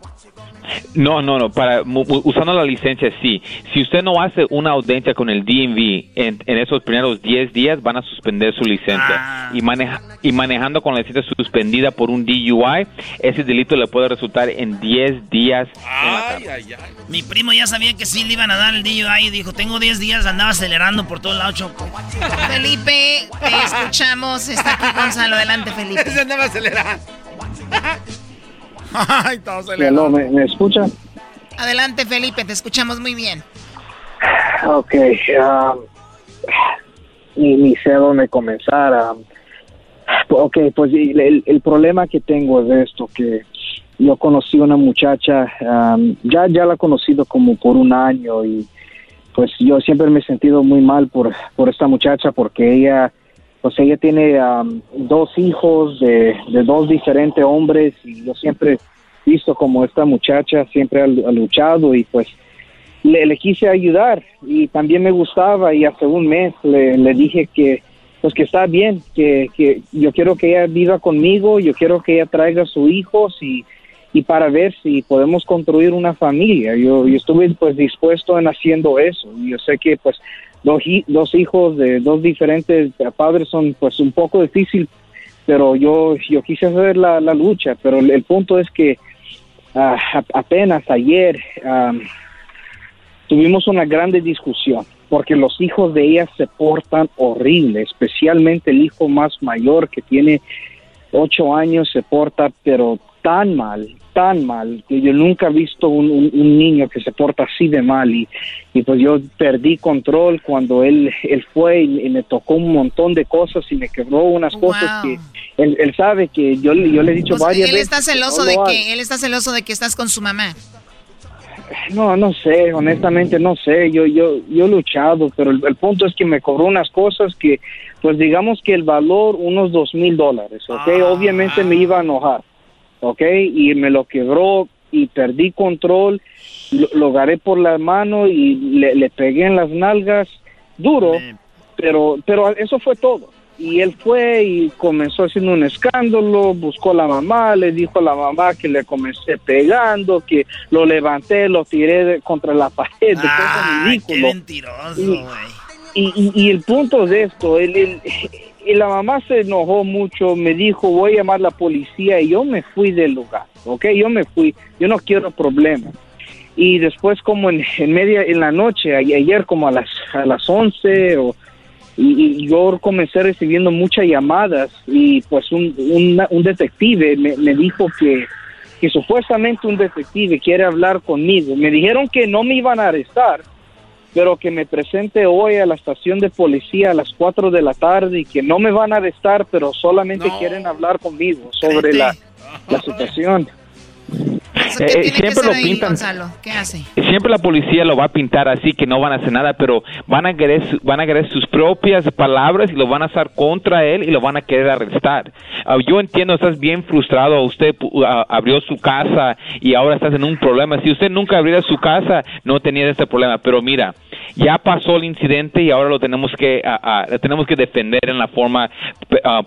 No, no, no, para usando la licencia sí. Si usted no hace una audiencia con el DMV en, esos primeros 10 días van a suspender su licencia ah. y maneja, y manejando con la licencia suspendida por un DUI, ese delito le puede resultar en 10 días. Mi primo ya sabía que sí le iban a dar el DUI y dijo, "Tengo 10 días, andaba acelerando por todos lados, Choco." Felipe, te escuchamos, está aquí Gonzalo, adelante Felipe. (laughs) Se andaba acelerando. (laughs) Ay, no, ¿me, ¿me escuchan? Adelante, Felipe, te escuchamos muy bien. Ok, um, ni, sé dónde comenzar. Um, ok, pues el, el, problema que tengo es esto, que yo conocí una muchacha, um, ya, ya la he conocido como por un año y pues yo siempre me he sentido muy mal por, por esta muchacha porque ella, pues ella tiene um, dos hijos de, dos diferentes hombres y yo siempre visto como esta muchacha siempre ha, ha luchado y pues le, le, quise ayudar y también me gustaba y hace un mes le, dije que pues que está bien, que, que yo quiero que ella viva conmigo, yo quiero que ella traiga a sus hijos y, y para ver si podemos construir una familia. Yo, yo estuve pues dispuesto en haciendo eso. Yo sé que pues dos, dos hijos de dos diferentes padres son pues un poco difícil, pero yo, yo quise hacer la, la lucha, pero el, punto es que uh, apenas ayer tuvimos una grande discusión porque los hijos de ella se portan horrible, especialmente el hijo más mayor que tiene ocho años se porta pero tan mal, tan mal, que yo nunca he visto un, un, un niño que se porta así de mal y, y, pues yo perdí control cuando él, él fue y, y, me tocó un montón de cosas y me quebró unas wow. cosas que él, él, sabe que yo, yo le he dicho pues varias él veces. Está celoso no de que, él está celoso de que estás con su mamá. No, no sé, honestamente no sé, yo yo yo he luchado, pero el, el, punto es que me cobró unas cosas que, pues digamos que el valor unos dos mil dólares, ¿ok? Ah. Obviamente me iba a enojar, ¿ok? Y me lo quebró y perdí control, lo, lo agarré por la mano y le, le pegué en las nalgas duro, pero pero eso fue todo. Y él fue y comenzó haciendo un escándalo, buscó a la mamá, le dijo a la mamá que le comencé pegando, que lo levanté, lo tiré de, contra la pared, ah, qué mentiroso, y, y, y, el punto de esto, él, él, y la mamá se enojó mucho, me dijo voy a llamar a la policía y yo me fui del lugar, ¿ok? Yo me fui, yo no quiero problemas. Y después como en, en media, en la noche, ayer como a las, a las 11 o y, yo comencé recibiendo muchas llamadas y pues un, un, un detective me, me, dijo que, que supuestamente un detective quiere hablar conmigo. Me dijeron que no me iban a arrestar, pero que me presente hoy a la estación de policía a las 4 de la tarde y que no me van a arrestar, pero solamente no. quieren hablar conmigo sobre la, la situación. Eh, siempre lo pintan. ¿Qué hace? Siempre la policía lo va a pintar así que no van a hacer nada, pero van a querer van a querer sus propias palabras y lo van a usar contra él y lo van a querer arrestar. Uh, yo entiendo, estás bien frustrado. Usted uh, abrió su casa y ahora estás en un problema. Si usted nunca abriera su casa, no tenía este problema. Pero mira, ya pasó el incidente y ahora lo tenemos que uh, tenemos que defender en la forma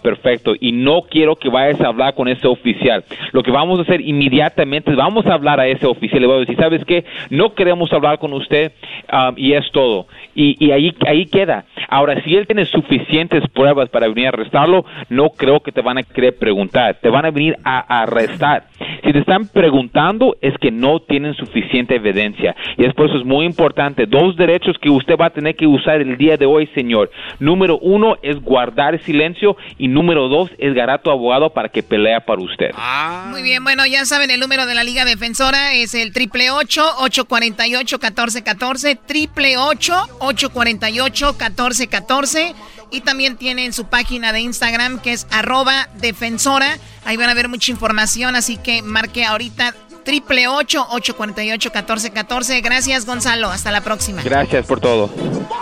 perfecta. Y no quiero que vayas a hablar con ese oficial. Lo que vamos a hacer inmediatamente vamos a hablar a ese oficial, le voy a decir, ¿sabes qué? No queremos hablar con usted um, y es todo. Y, y, ahí, ahí queda. Ahora, si él tiene suficientes pruebas para venir a arrestarlo, no creo que te van a querer preguntar, te van a venir a, a arrestar. Si te están preguntando, es que no tienen suficiente evidencia. Y es por eso es muy importante, dos derechos que usted va a tener que usar el día de hoy, señor. Número uno es guardar silencio y número dos es tu abogado para que pelea para usted. Ah. Muy bien, bueno, ya saben el número de la Liga Defensora es el triple ocho ocho cuarenta y ocho catorce catorce triple ocho ocho cuarenta y ocho catorce catorce y también tienen su página de Instagram que es arroba defensora. Ahí van a ver mucha información, así que marque ahorita triple ocho ocho cuarenta y ocho catorce catorce. Gracias Gonzalo, hasta la próxima. Gracias por todo.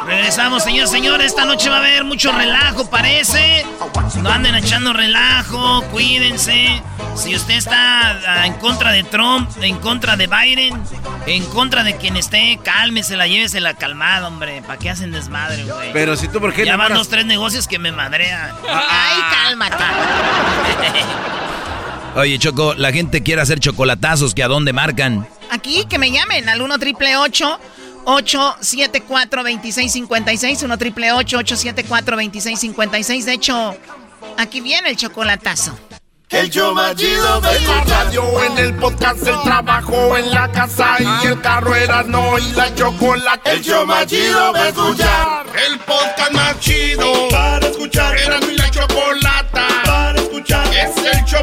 Regresamos, señor, señor. Esta noche va a haber mucho relajo, parece. No anden echando relajo, cuídense. Si usted está en contra de Trump, en contra de Biden, en contra de quien esté, cálmesela, llévesela calmada, hombre. ¿Para qué hacen desmadre, güey? Pero si tú, ¿por qué? Ya van dos, tres negocios que me madrean. Ay, cálmate. (laughs) Oye, Choco, la gente quiere hacer chocolatazos, ¿que a dónde marcan? Aquí, que me llamen al 1 triple 874 2656 1 triple 874 2656 De hecho, aquí viene el chocolatazo. El show más chido en la radio, en el podcast, el trabajo, en la casa y el carro era no y la chocolate. El show más chido va a escuchar. El podcast más chido para escuchar. Era mi la chocolata para escuchar. Es el show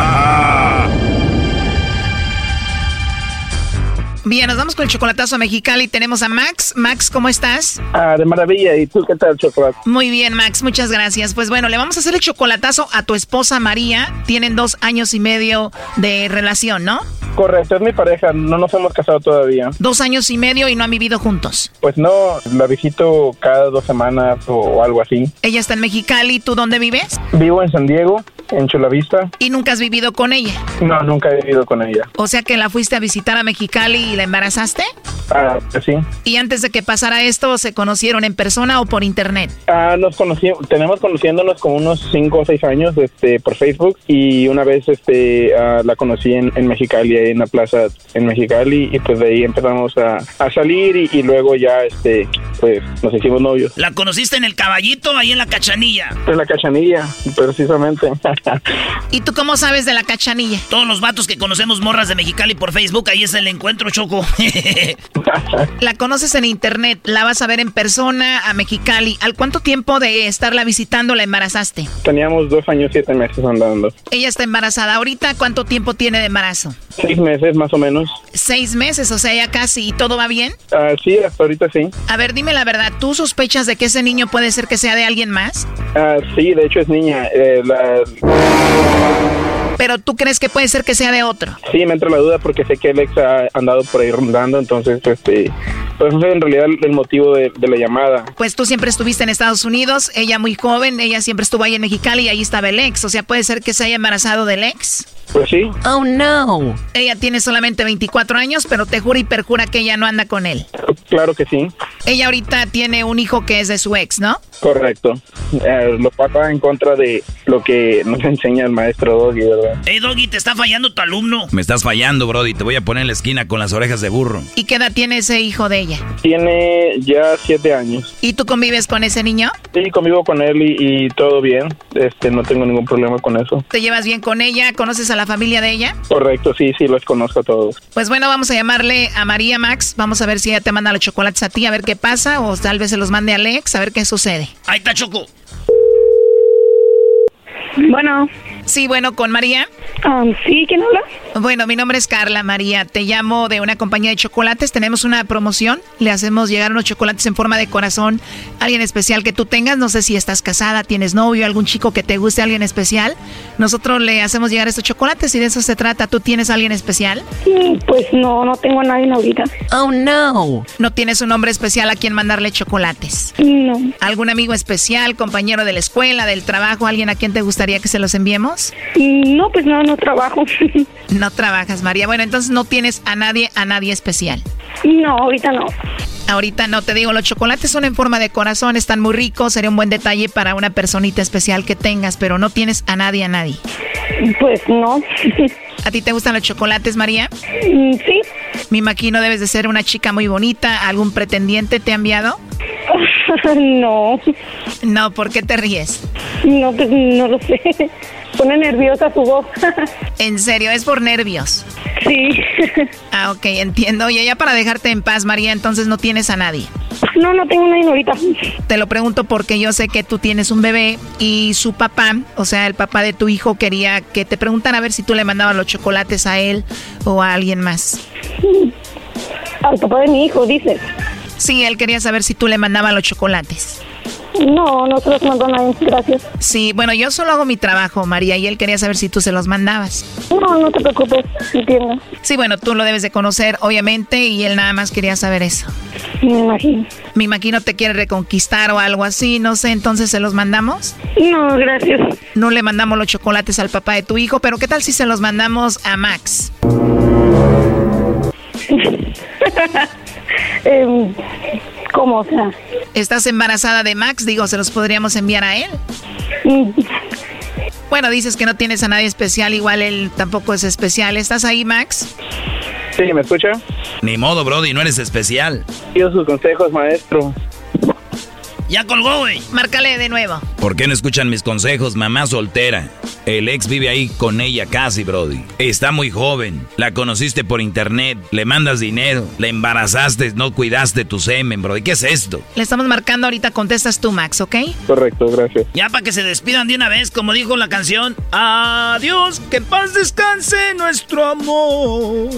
Bien, nos vamos con el chocolatazo a Mexicali. Tenemos a Max. Max, ¿cómo estás? Ah, de maravilla. ¿Y tú qué tal, chocolate? Muy bien, Max. Muchas gracias. Pues bueno, le vamos a hacer el chocolatazo a tu esposa María. Tienen dos años y medio de relación, ¿no? Correcto, es mi pareja. No nos hemos casado todavía. Dos años y medio y no han vivido juntos. Pues no, la visito cada dos semanas o algo así. Ella está en Mexicali. ¿Tú dónde vives? Vivo en San Diego, en Chulavista. ¿Y nunca has vivido con ella? No, nunca he vivido con ella. O sea que la fuiste a visitar a Mexicali y la embarazaste? Ah, sí. ¿Y antes de que pasara esto, se conocieron en persona o por internet? Ah, nos conocimos, tenemos conociéndonos como unos 5 o 6 años este, por Facebook y una vez este, ah, la conocí en, en, Mexicali, en la plaza en Mexicali y pues de ahí empezamos a, a salir y, y, luego ya este, pues nos hicimos novios. ¿La conociste en el caballito, ahí en la cachanilla? En la cachanilla, precisamente. (laughs) ¿Y tú cómo sabes de la cachanilla? Todos los vatos que conocemos morras de Mexicali por Facebook, ahí es el encuentro, Choco. (laughs) la conoces en internet, la vas a ver en persona a Mexicali. ¿Al cuánto tiempo de estarla visitando la embarazaste? Teníamos dos años, siete meses andando. Ella está embarazada. ¿Ahorita cuánto tiempo tiene de embarazo? Seis meses, más o menos. Seis meses, o sea, ya casi. ¿Y todo va bien? Uh, sí, hasta ahorita sí. A ver, dime la verdad. ¿Tú sospechas de que ese niño puede ser que sea de alguien más? Uh, sí, de hecho es niña. Eh, la... Música Pero tú crees que puede ser que sea de otro. Sí, me entra la duda porque sé que Alex ha andado por ahí rondando, entonces, este, pues ese es en realidad el motivo de, de, la llamada. Pues tú siempre estuviste en Estados Unidos, ella muy joven, ella siempre estuvo ahí en Mexicali y ahí estaba el ex, o sea, puede ser que se haya embarazado del ex. Pues sí. Oh no. Ella tiene solamente 24 años, pero te jura y perjura que ella no anda con él. Claro que sí. Ella ahorita tiene un hijo que es de su ex, ¿no? Correcto. Eh, lo pasa en contra de lo que nos enseña el maestro Doggy, ¿verdad? Hey Doggy, te está fallando tu alumno. Me estás fallando, Brody. Te voy a poner en la esquina con las orejas de burro. ¿Y qué edad tiene ese hijo de ella? Tiene ya siete años. ¿Y tú convives con ese niño? Sí, convivo con él y, y todo bien. Este, no tengo ningún problema con eso. ¿Te llevas bien con ella? ¿Conoces a la familia de ella? Correcto, sí, sí, los conozco a todos. Pues bueno, vamos a llamarle a María Max. Vamos a ver si ella te manda los chocolates a ti, a ver qué pasa. O tal vez se los mande a Alex, a ver qué sucede. Ahí está Choco. Bueno. Sí, bueno, con María. Um, sí, ¿quién habla? Bueno, mi nombre es Carla María. Te llamo de una compañía de chocolates. Tenemos una promoción. Le hacemos llegar unos chocolates en forma de corazón. Alguien especial que tú tengas. No sé si estás casada, tienes novio, algún chico que te guste, alguien especial. Nosotros le hacemos llegar estos chocolates y de eso se trata. ¿Tú tienes a alguien especial? Sí, pues no, no tengo a nadie ahorita. Oh, no. ¿No tienes un hombre especial a quien mandarle chocolates? No. ¿Algún amigo especial, compañero de la escuela, del trabajo, alguien a quien te gustaría que se los enviemos? No, pues no, no trabajo. (laughs) no trabajas, María. Bueno, entonces no tienes a nadie, a nadie especial. No, ahorita no. Ahorita no te digo, los chocolates son en forma de corazón, están muy ricos, sería un buen detalle para una personita especial que tengas, pero no tienes a nadie, a nadie. Pues no. ¿A ti te gustan los chocolates, María? Sí. Me imagino debes de ser una chica muy bonita. ¿Algún pretendiente te ha enviado? (laughs) no. No, ¿por qué te ríes? No, pues no lo sé. Pone nerviosa tu voz. (laughs) ¿En serio? ¿Es por nervios? Sí. (laughs) Ah, ok, entiendo. Y ya para dejarte en paz, María, entonces no tienes a nadie. No, no tengo nadie ahorita. Te lo pregunto porque yo sé que tú tienes un bebé y su papá, o sea, el papá de tu hijo, quería que te preguntan a ver si tú le mandabas los chocolates a él o a alguien más. Al papá de mi hijo, dices. Sí, él quería saber si tú le mandabas los chocolates. No, no se los mandó nadie, gracias. Sí, bueno, yo solo hago mi trabajo, María, y él quería saber si tú se los mandabas. No, no te preocupes, entiendo. Sí, bueno, tú lo debes de conocer, obviamente, y él nada más quería saber eso. Me imagino. Me imagino te quiere reconquistar o algo así, no sé, entonces ¿se los mandamos? No, gracias. No le mandamos los chocolates al papá de tu hijo, pero ¿qué tal si se los mandamos a Max? (laughs) eh, ¿Cómo? O sea. ¿Estás embarazada de Max? Digo, ¿se los podríamos enviar a él? Bueno, dices que no tienes a nadie especial, igual él tampoco es especial. ¿Estás ahí, Max? Sí, ¿me escucha? Ni modo, Brody, no eres especial. Pido sus consejos, maestro. Ya colgó, güey. Márcale de nuevo. ¿Por qué no escuchan mis consejos, mamá soltera? El ex vive ahí con ella casi, Brody. Está muy joven. La conociste por internet. Le mandas dinero. La embarazaste. No cuidaste tu semen, Brody. ¿Qué es esto? Le estamos marcando ahorita. Contestas tú, Max, ¿ok? Correcto, gracias. Ya para que se despidan de una vez, como dijo la canción. Adiós, que en paz descanse nuestro amor.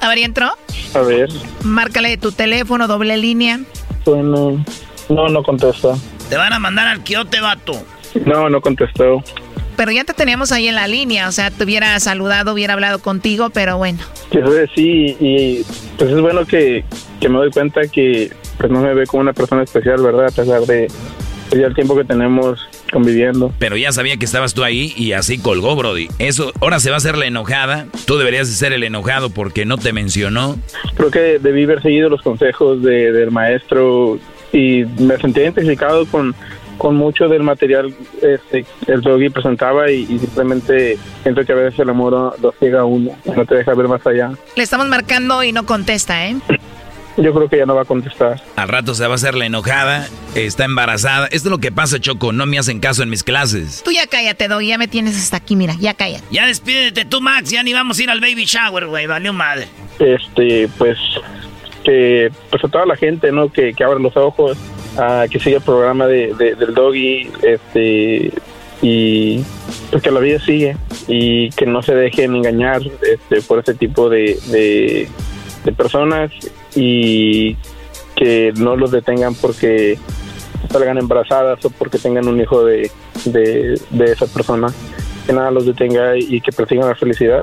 A ver, ¿entró? A ver. Márcale tu teléfono, doble línea. Bueno, no, no contesta. Te van a mandar al quiote, vato. No, no contestó. Pero ya te teníamos ahí en la línea, o sea, te hubiera saludado, hubiera hablado contigo, pero bueno. Sí, y pues es bueno que, que me doy cuenta que pues no me ve como una persona especial, ¿verdad? A pesar de, de ya el tiempo que tenemos conviviendo. Pero ya sabía que estabas tú ahí y así colgó, Brody. Eso, ahora se va a hacer la enojada. Tú deberías de ser el enojado porque no te mencionó. Creo que debí haber seguido los consejos de, del maestro y me sentí identificado con, con mucho del material este, el doggy presentaba y, y simplemente siento que a veces el amor lo ciega a uno, no te deja ver más allá. Le estamos marcando y no contesta, ¿eh? Yo creo que ya no va a contestar. Al rato se va a hacer la enojada, está embarazada. Esto es lo que pasa, Choco, no me hacen caso en mis clases. Tú ya cállate, Doggy, ya me tienes hasta aquí, mira, ya cállate. Ya despídete tú, Max, ya ni vamos a ir al baby shower, güey, valió madre. Este, pues, que pues a toda la gente, ¿no? Que, que abra los ojos, que siga el programa de, de- del doggy, este, y pues que la vida sigue y que no se dejen engañar este, por ese tipo de, de, de personas y que no los detengan porque salgan embarazadas o porque tengan un hijo de, de, de esa persona. Que nada los detenga y que persigan la felicidad.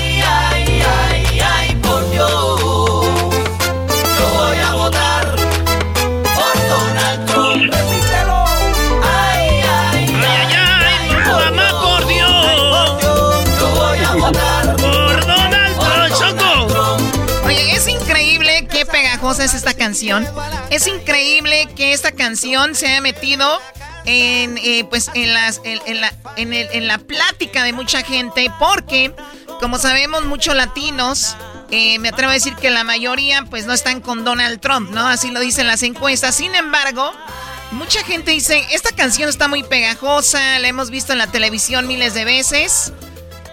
Es esta canción. Es increíble que esta canción se haya metido en, eh, pues, en, las, en, la, en la plática de mucha gente porque, como sabemos, muchos latinos, eh, me atrevo a decir que la mayoría pues no están con Donald Trump, ¿no? Así lo dicen las encuestas. Sin embargo, mucha gente dice, esta canción está muy pegajosa, la hemos visto en la televisión miles de veces.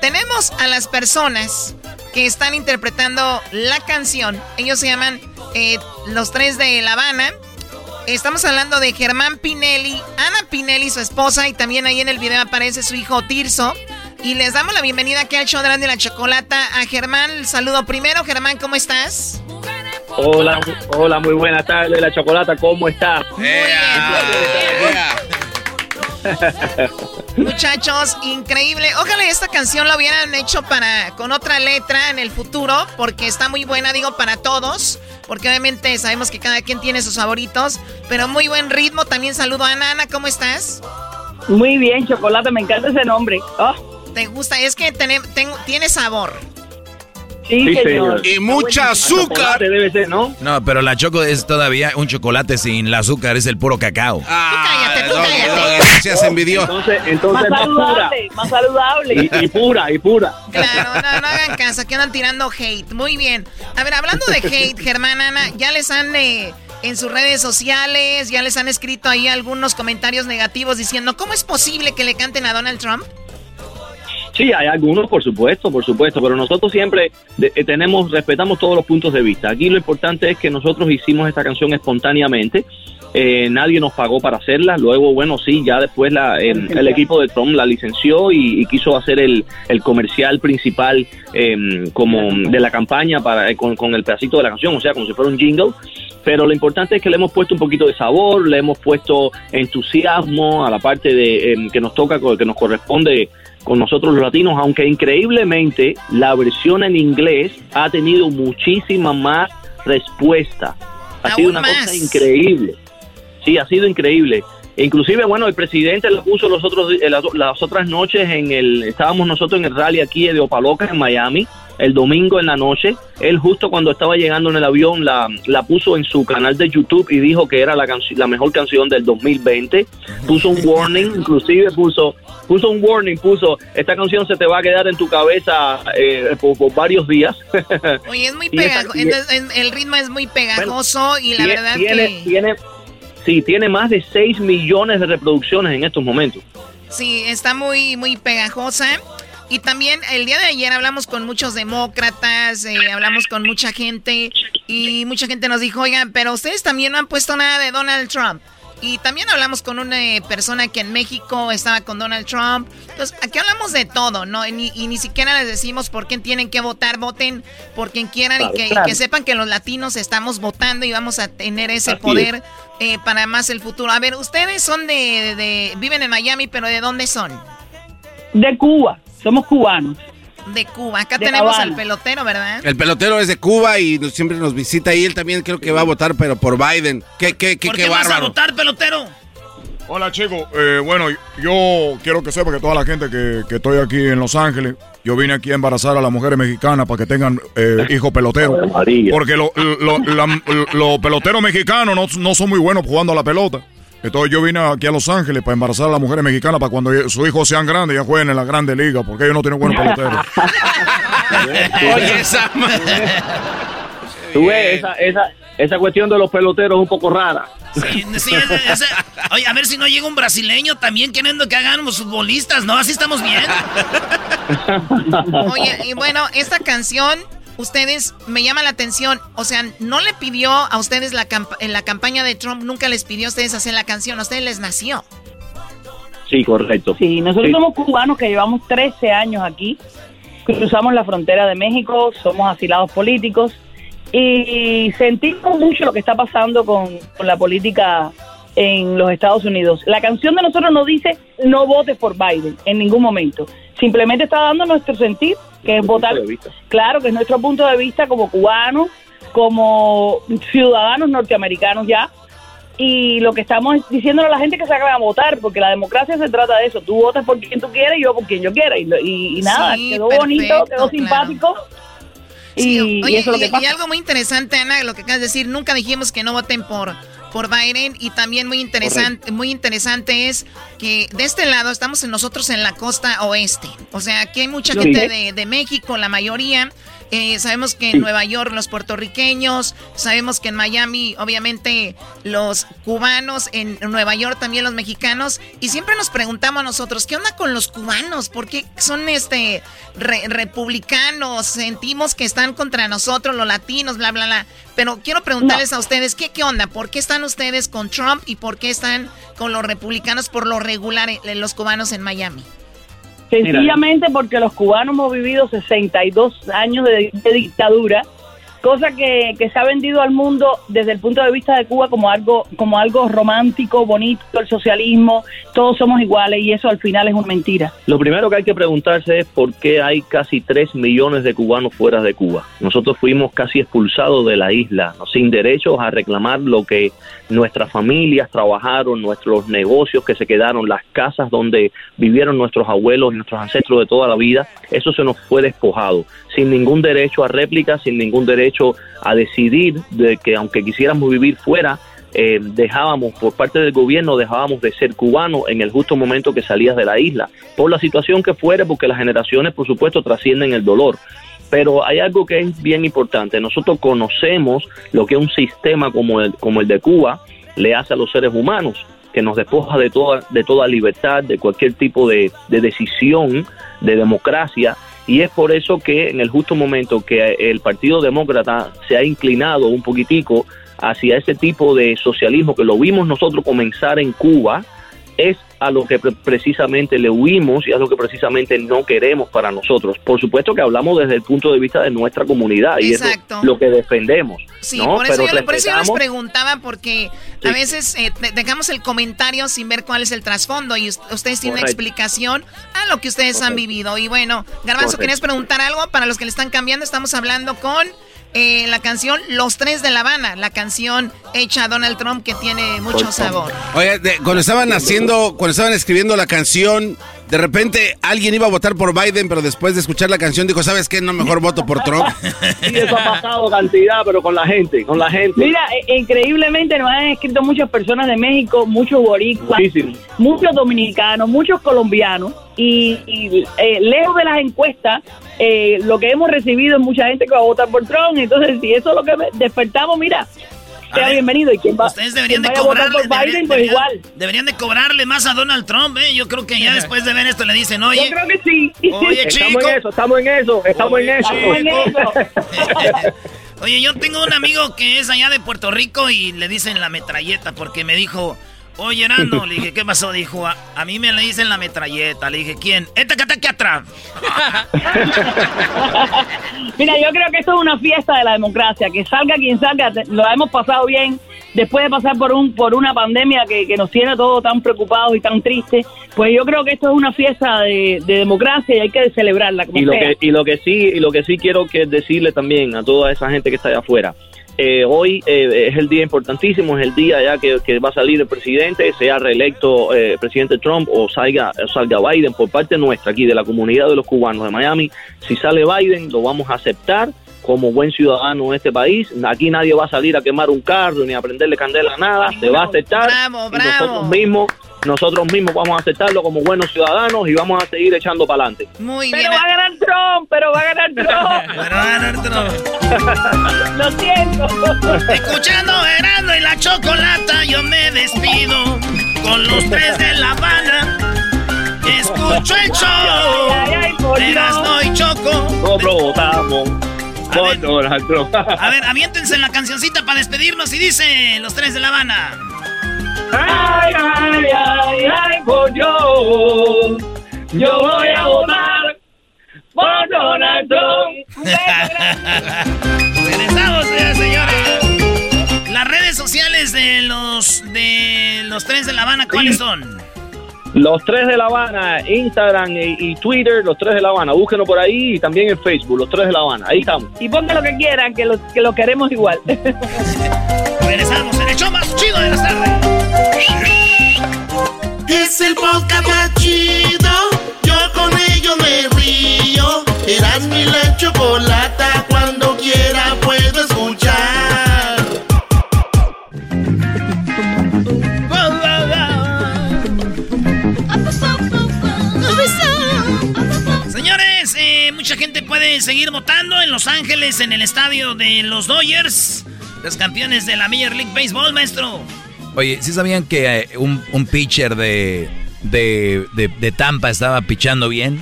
Tenemos a las personas que están interpretando la canción. Ellos se llaman eh, Los Tres de La Habana. Estamos hablando de Germán Pinelli, Ana Pinelli, su esposa, y también ahí en el video aparece su hijo Tirso. Y les damos la bienvenida aquí al show de la Chocolata a Germán. El saludo primero. Germán, ¿cómo estás? Hola, hola, muy buenas tardes, la chocolata, ¿cómo está? (laughs) Muchachos, increíble. Ojalá esta canción la hubieran hecho para con otra letra en el futuro, porque está muy buena, digo, para todos. Porque obviamente sabemos que cada quien tiene sus favoritos, pero muy buen ritmo. También saludo a Ana. Ana, ¿cómo estás? Muy bien, Chocolate, me encanta ese nombre. Oh, ¿Te gusta? Es que tiene, sabor. Sí, señor. Y mucha azúcar. Debe ser, ¿no? No, pero la choco es todavía un chocolate sin el azúcar, es el puro cacao. cállate, tú cállate. Gracias, envidió. Entonces, Más entonces más saludable, más saludable. Y, y pura, y pura. Claro, no, no hagan caso, que andan tirando hate. Muy bien. A ver, hablando de hate, Germán, Ana, ya les han eh, en sus redes sociales, ya les han escrito ahí algunos comentarios negativos diciendo, ¿cómo es posible que le canten a Donald Trump? Sí, hay algunos, por supuesto, por supuesto, pero nosotros siempre de- eh, tenemos, respetamos todos los puntos de vista. Aquí lo importante es que nosotros hicimos esta canción espontáneamente. eh, nadie nos pagó para hacerla. Luego, bueno, sí, ya después la, eh, el equipo de Trump la licenció y, y quiso hacer el, el comercial principal eh, como de la campaña para eh, con, con el pedacito de la canción, o sea, como si fuera un jingle. Pero lo importante es que le hemos puesto un poquito de sabor, le hemos puesto entusiasmo a la parte de eh, que nos toca, que nos corresponde con nosotros los latinos, aunque increíblemente la versión en inglés ha tenido muchísima más respuesta. Ha sido una cosa increíble. Sí, ha sido increíble. Inclusive, bueno, el presidente lo puso los otros, eh, las, las otras noches en el, estábamos nosotros en el rally aquí de Opaloca en Miami, el domingo en la noche. Él justo cuando estaba llegando en el avión la, la puso en su canal de YouTube y dijo que era la, la mejor canción del 2020. Puso un warning, inclusive puso puso un warning, puso esta canción se te va a quedar en tu cabeza eh, por, por varios días. Oye, es muy (laughs) pegajoso. El ritmo es muy pegajoso y la verdad que... tiene, sí, tiene más de 6 millones de reproducciones en estos momentos. Sí, está muy, muy pegajosa. Y también el día de ayer hablamos con muchos demócratas, eh, hablamos con mucha gente y mucha gente nos dijo, oigan, pero ustedes también no han puesto nada de Donald Trump. Y también hablamos con una eh, persona que en México estaba con Donald Trump. Entonces, aquí hablamos de todo, ¿no? Y ni, y ni siquiera les decimos por quién tienen que votar, voten por quien quieran Claro, y, que, y claro. que sepan que los latinos estamos votando y vamos a tener ese Así poder eh, para más el futuro. A ver, ustedes son de, de- viven en Miami, pero ¿de dónde son? De Cuba, somos cubanos. De Cuba. Acá De tenemos Habana. al pelotero, ¿verdad? El pelotero es de Cuba y nos- siempre nos visita y él también creo que va a votar, pero por Biden. Qué, qué, qué, ¿Por qué qué vas a bárbaro. votar, pelotero? Hola chicos, Eh, bueno, yo quiero que sepa que toda la gente que, que estoy aquí en Los Ángeles, yo vine aquí a embarazar a las mujeres mexicanas para que tengan eh, hijos peloteros. Porque los lo, los peloteros mexicanos no, no son muy buenos jugando a la pelota. Entonces yo vine aquí a Los Ángeles para embarazar a las mujeres mexicanas para cuando sus hijos sean grandes ya jueguen en la grande liga, porque ellos no tienen buenos peloteros. (laughs) Oye, esa (laughs) Tú ves, esa, esa, esa cuestión de los peloteros es un poco rara. Sí, sí, ese- ese- oye, a ver si no llega un brasileño también queriendo que hagamos futbolistas, ¿no? Así estamos bien. (laughs) Oye, y bueno, esta canción, ustedes, me llama la atención, o sea, no le pidió a ustedes la camp- en la campaña de Trump, nunca les pidió a ustedes hacer la canción, a ustedes les nació. Sí, correcto. Sí, nosotros Sí. somos cubanos que llevamos 13 años aquí, cruzamos la frontera de México, somos asilados políticos y sentimos mucho lo que está pasando con, con la política en los Estados Unidos. La canción de nosotros no dice no votes por Biden en ningún momento, simplemente está dando nuestro sentir, que es votar, claro, que es nuestro punto de vista como cubanos, como ciudadanos norteamericanos ya, y lo que estamos diciéndole a la gente es que salgan a votar, porque la democracia se trata de eso. Tú votas por quien tú quieres y yo por quien yo quiera. Y, lo- y- y nada, Sí, quedó perfecto, bonito, quedó claro. simpático. Sí, y, oye, y eso es lo y- que y pasa. algo muy interesante, Ana, lo que acabas de decir, nunca dijimos que no voten por por Biden y también muy interesante muy interesante es que de este lado estamos en nosotros en la costa oeste. O sea aquí hay mucha gente de, de México la mayoría Eh, sabemos que en Nueva York los puertorriqueños, sabemos que en Miami obviamente los cubanos, en Nueva York también los mexicanos y siempre nos preguntamos nosotros, ¿qué onda con los cubanos? ¿Por qué son este re- republicanos? Sentimos que están contra nosotros los latinos, bla bla bla. Pero quiero preguntarles a ustedes, ¿qué qué onda? ¿Por qué están ustedes con Trump y por qué están con los republicanos por lo regular eh, los cubanos en Miami? Sencillamente porque los cubanos hemos vivido 62 años de, de dictadura, cosa que, se ha vendido al mundo desde el punto de vista de Cuba como algo, como algo romántico, bonito, el socialismo, todos somos iguales y eso al final es una mentira. Lo primero que hay que preguntarse es por qué hay casi 3 millones de cubanos fuera de Cuba. Nosotros fuimos casi expulsados de la isla, sin derechos a reclamar lo que nuestras familias trabajaron, nuestros negocios que se quedaron, las casas donde vivieron nuestros abuelos y nuestros ancestros de toda la vida. Eso se nos fue despojado, sin ningún derecho a réplica, sin ningún derecho a decidir de que aunque quisiéramos vivir fuera, eh, dejábamos, por parte del gobierno, dejábamos de ser cubanos en el justo momento que salías de la isla, por la situación que fuera, porque las generaciones, por supuesto, trascienden el dolor. Pero hay algo que es bien importante, nosotros conocemos lo que un sistema como el, como el de Cuba le hace a los seres humanos, que nos despoja de toda, de toda libertad, de cualquier tipo de, de decisión, de democracia, y es por eso que en el justo momento que el Partido Demócrata se ha inclinado un poquitico hacia ese tipo de socialismo que lo vimos nosotros comenzar en Cuba, es a lo que pre- precisamente le huimos y a lo que precisamente no queremos para nosotros. Por supuesto que hablamos desde el punto de vista de nuestra comunidad y eso es lo que defendemos. Sí, ¿no? por, eso Pero yo, por eso yo les preguntaba, porque Sí. a veces eh, de- dejamos el comentario sin ver cuál es el trasfondo y us- ustedes tienen una explicación a lo que ustedes han vivido. Y bueno, Garbanzo. ¿querías preguntar algo? Para los que le están cambiando, estamos hablando con eh, la canción Los Tres de La Habana, la canción hecha a Donald Trump que tiene mucho sabor. Oye, de- cuando estaban haciendo, cuando estaban escribiendo la canción, de repente alguien iba a votar por Biden, pero después de escuchar la canción dijo, ¿sabes qué? No, mejor voto por Trump. (laughs) Sí, eso ha pasado cantidad, pero con la gente, con la gente. Mira, eh, increíblemente nos han escrito muchas personas de México, muchos boricuas, muchos dominicanos, muchos colombianos y, y, eh, lejos de las encuestas, eh, lo que hemos recibido es mucha gente que va a votar por Trump. Entonces, si eso es lo que despertamos, mira, sea ver, bienvenido. Y quien va, Ustedes deberían quien de vaya a votar cobrarle, por Biden, deberían, pues deberían- igual. deberían de cobrarle más a Donald Trump, ¿eh? Yo creo que ya después de ver esto le dicen, oye... Yo creo que sí. (laughs) Oye, Estamos chico. en eso, estamos en eso, estamos en eso. (laughs) Oye, yo tengo un amigo que es allá de Puerto Rico y le dicen la metralleta porque me dijo, oye, Erasmo, le dije, ¿qué pasó? Dijo, a, a mí me le dicen la metralleta. Le dije, ¿quién? Esta que está aquí atrás. (laughs) Mira, yo creo que esto es una fiesta de la democracia, que salga quien salga, lo hemos pasado bien después de pasar por un por una pandemia que, que nos tiene todos tan preocupados y tan tristes, pues yo creo que esto es una fiesta de, de democracia y hay que celebrarla como y lo sea. que y lo que sí y lo que sí quiero que decirle también a toda esa gente que está allá afuera eh, hoy eh, es el día importantísimo es el día ya que, va a salir el presidente sea reelecto eh, el presidente Trump o salga salga Biden por parte nuestra aquí de la comunidad de los cubanos de Miami. Si sale Biden lo vamos a aceptar como buen ciudadano de este país aquí nadie va a salir a quemar un carro ni a prenderle candela a nada se va a aceptar Bravo, y nosotros mismos nosotros mismos vamos a aceptarlo como buenos ciudadanos y vamos a seguir echando para adelante Muy pero va a ganar Trump, pero va a ganar (laughs) Trump. Pero va a ganar Trump. (laughs) Lo siento. Escuchando Erasmo y la Chocolata, yo me despido con los tres de La Habana. Escucho el show. Erasmo y Choco. Nosotros votamos Donald Trump. A ver, aviéntense en la cancioncita para despedirnos y dice los tres de La Habana. Ay, ay, ay, ay, por yo. Yo voy a votar por Donald Trump. (laughs) Regresamos, y señores. Las redes sociales de los de los tres de La Habana, ¿cuáles son? Los tres de La Habana, Instagram y, y Twitter, los tres de La Habana. Búsquenos por ahí y también en Facebook, los tres de La Habana. Ahí estamos. Y pongan lo que quieran, que lo, que lo queremos igual. (laughs) Regresamos en el show más chido de las tardes. Es el podcast más chido. Yo con ello me río. Eras mi la chocolata. Cuando quiera puede seguir votando en Los Ángeles, en el estadio de los Dodgers, los campeones de la Major League Baseball, maestro. Oye, ¿sí sabían que eh, un, un pitcher de, de, de- de Tampa estaba pichando bien?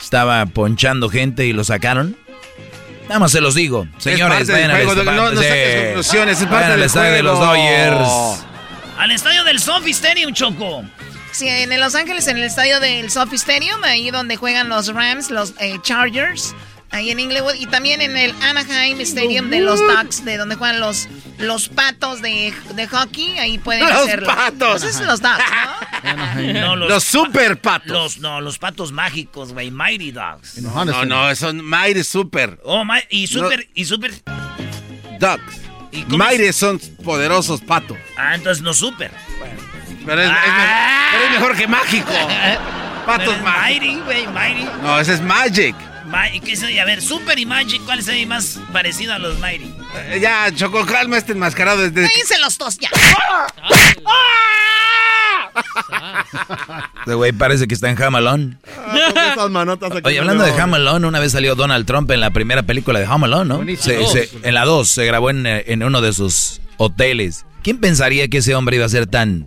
Estaba ponchando gente y lo sacaron. Nada más se los digo. Señores, parte del vayan al juego, esta- no- no sí. saques conclusiones, es parte del estadio de los juego. Dodgers. Al estadio del Sophie Stadium, Choco. En Los Ángeles, en el estadio del Sophie Stadium, ahí donde juegan los Rams, los eh, Chargers, ahí en Inglewood, y también en el Anaheim Stadium de los Ducks, de donde juegan los, los patos de, de hockey, ahí pueden Los hacerlo. patos. Esos son los Ducks, ¿no? No, Los super patos. Los, no, los patos mágicos, güey. Mighty Dogs. No, no, son Mighty Super. Oh, mi- y super, y super. Ducks. ¿Y Mighty son poderosos patos. Ah, entonces no super. Pero es, es mejor, pero es mejor que mágico. (laughs) Patos. Mighty, güey, Mighty. No, ese es Magic. Ma- ¿y qué es? A ver, Super y Magic, ¿cuál es el más parecido a los Mighty? Eh, Ya, Choco, calma este enmascarado desde... Cállense los dos ya. Este güey parece que está en Hamalón. esas manotas aquí Oye, hablando de. Hamalón, una vez salió Donald Trump en la primera película de Hamalón, ¿no? Buenísimo. Se- se- en la 2 se grabó en, eh, en uno de sus hoteles. ¿Quién pensaría que ese hombre iba a ser tan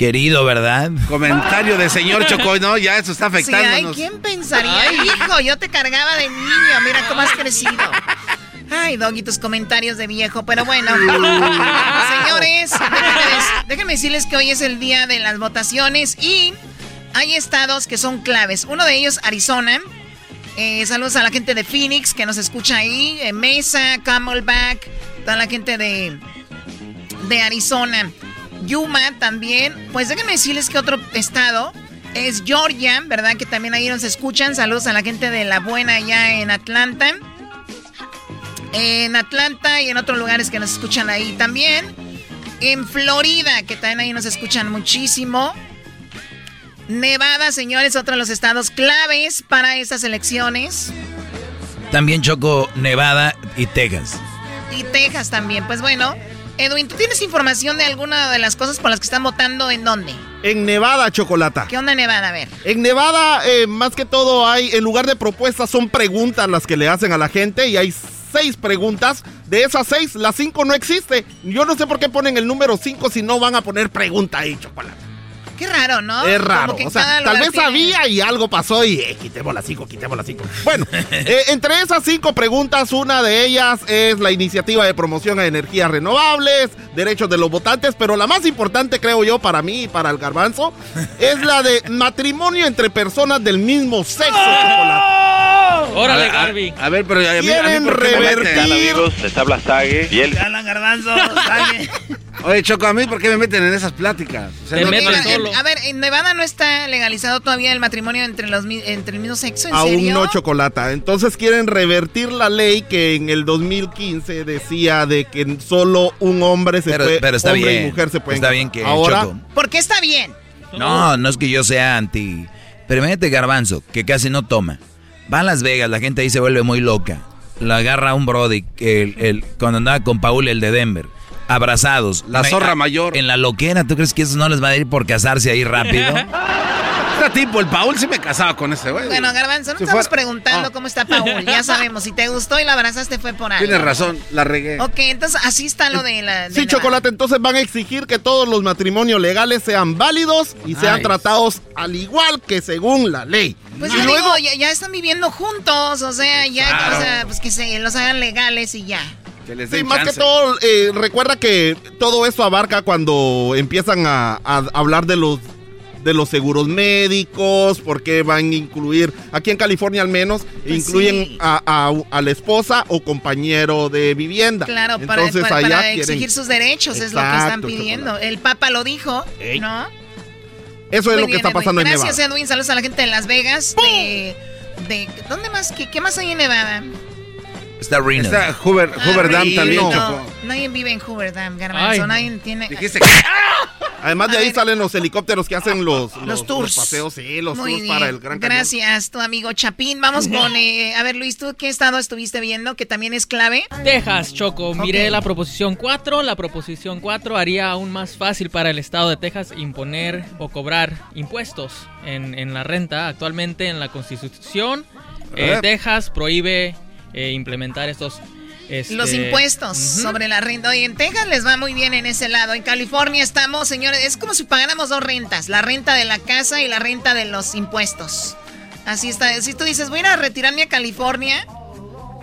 querido, verdad? Comentario de señor Choco, no, ya eso está Sí, ay, afectándonos. ¿quién pensaría? Hijo, yo te cargaba de niño, mira cómo has crecido. Ay, Doggy, tus comentarios de viejo, pero bueno. Señores, déjenme, déjenme decirles que hoy es el día de las votaciones y hay estados que son claves. Uno de ellos, Arizona. Eh, saludos a la gente de Phoenix que nos escucha ahí. Eh, Mesa, Camelback, toda la gente de, de Arizona. Yuma también. Pues déjenme decirles que otro estado es Georgia, ¿verdad? Que también ahí nos escuchan. Saludos a la gente de La Buena allá en Atlanta. En Atlanta y en otros lugares que nos escuchan ahí también. En Florida, que también ahí nos escuchan muchísimo. Nevada, señores, otro de los estados claves para estas elecciones. También Choco, Nevada y Texas. Y Texas también. Pues bueno, Edwin, ¿tú tienes información de alguna de las cosas por las que están votando en dónde? En Nevada, Chocolata. ¿Qué onda Nevada? A ver. En Nevada, eh, más que todo, hay, en lugar de propuestas, son preguntas las que le hacen a la gente y hay seis preguntas. De esas seis, las cinco no existe. Yo no sé por qué ponen el número cinco si no van a poner pregunta ahí, Chocolata. Qué raro, ¿no? Es raro. O sea, tal vez había y algo pasó y eh, quitemos las cinco, quitemos las cinco. Bueno, (laughs) eh, entre esas cinco preguntas, una de ellas es la iniciativa de promoción a energías renovables, derechos de los votantes, pero la más importante, creo yo, para mí y para el garbanzo, (laughs) es la de matrimonio entre personas del mismo sexo. chocolate. Órale, A- a- Garby. A ver, pero a mí- a mí Quieren ¿por qué me meten? revertir. amigos, les habla Sage y él. Alan Garbanzo, (laughs) Sague. Oye, Choco, ¿a mí por qué me meten en esas pláticas? O sea, Te no- meten Mira, solo. a ver, en Nevada no está legalizado todavía el matrimonio entre los entre el mismo sexo, ¿en Aún serio? no chocolata. Entonces quieren revertir la ley que en el 2015 decía de que solo un hombre se Pero, puede, pero está hombre bien. y mujer se pueden Está bien que Ahora, Choco. ¿Por qué está bien? No, no es que yo sea anti. Pero imagínate Garbanzo, que casi no toma. Va a Las Vegas, la gente ahí se vuelve muy loca. La agarra un Brody, el, el, cuando andaba con Paul, el de Denver. Abrazados. La zorra mayor. En la loquera, ¿tú crees que eso no les va a ir por casarse ahí rápido? (laughs) este tipo, el Paul sí me casaba con ese güey. Bueno, Garbanzo, no Si estamos fuera- preguntando Ah. cómo está Paul. Ya (laughs) sabemos, si te gustó y la abrazaste fue por algo. Tienes razón, la regué. Ok, entonces así está lo de la... de Sí, la- chocolate, entonces van a exigir que todos los matrimonios legales sean válidos y sean Ay. tratados al igual que según la ley. Pues yo luego, digo, ya, ya están viviendo juntos, o sea, ya, Claro. o sea, pues que se los hagan legales y ya. Sí, más que todo, eh, recuerda que todo eso abarca cuando empiezan a, a hablar de los de los seguros médicos, porque van a incluir, aquí en California al menos, Pues incluyen sí. a, a- a la esposa o compañero de vivienda. Claro, para, Entonces para- allá para quieren- exigir sus derechos es lo que están pidiendo. El Papa lo dijo, Ey. ¿no? Eso es Muy lo que bien, está Edwin. pasando en Gracias, Nevada. Edwin. Saludos a la gente de Las Vegas. De, de- ¿Dónde más? ¿Qué, qué más hay en Nevada? Está Reno. Está Hoover, Hoover Dam Reno. también, No, Choco. nadie vive en Hoover Dam, Garbanzo. Nadie tiene... (laughs) Además de ahí salen los helicópteros que hacen los, Los tours. paseos, sí, los Muy tours bien. para el Gran Cañón. Gracias, tu amigo Chapín. Vamos (laughs) con... eh, a ver, Luis, ¿tú qué estado estuviste viendo que también es clave? Texas, Choco. Miré Ok. la proposición 4. La proposición 4 haría aún más fácil para el estado de Texas imponer o cobrar impuestos en, en la renta. Actualmente en la constitución, eh, ver. Texas prohíbe eh, implementar estos... este, Los impuestos ujú. sobre la renta. Oye, en Texas les va muy bien en ese lado. En California estamos, señores, es como si pagáramos dos rentas. La renta de la casa y la renta de los impuestos. Así está. Si tú dices, voy a ir a retirarme a California,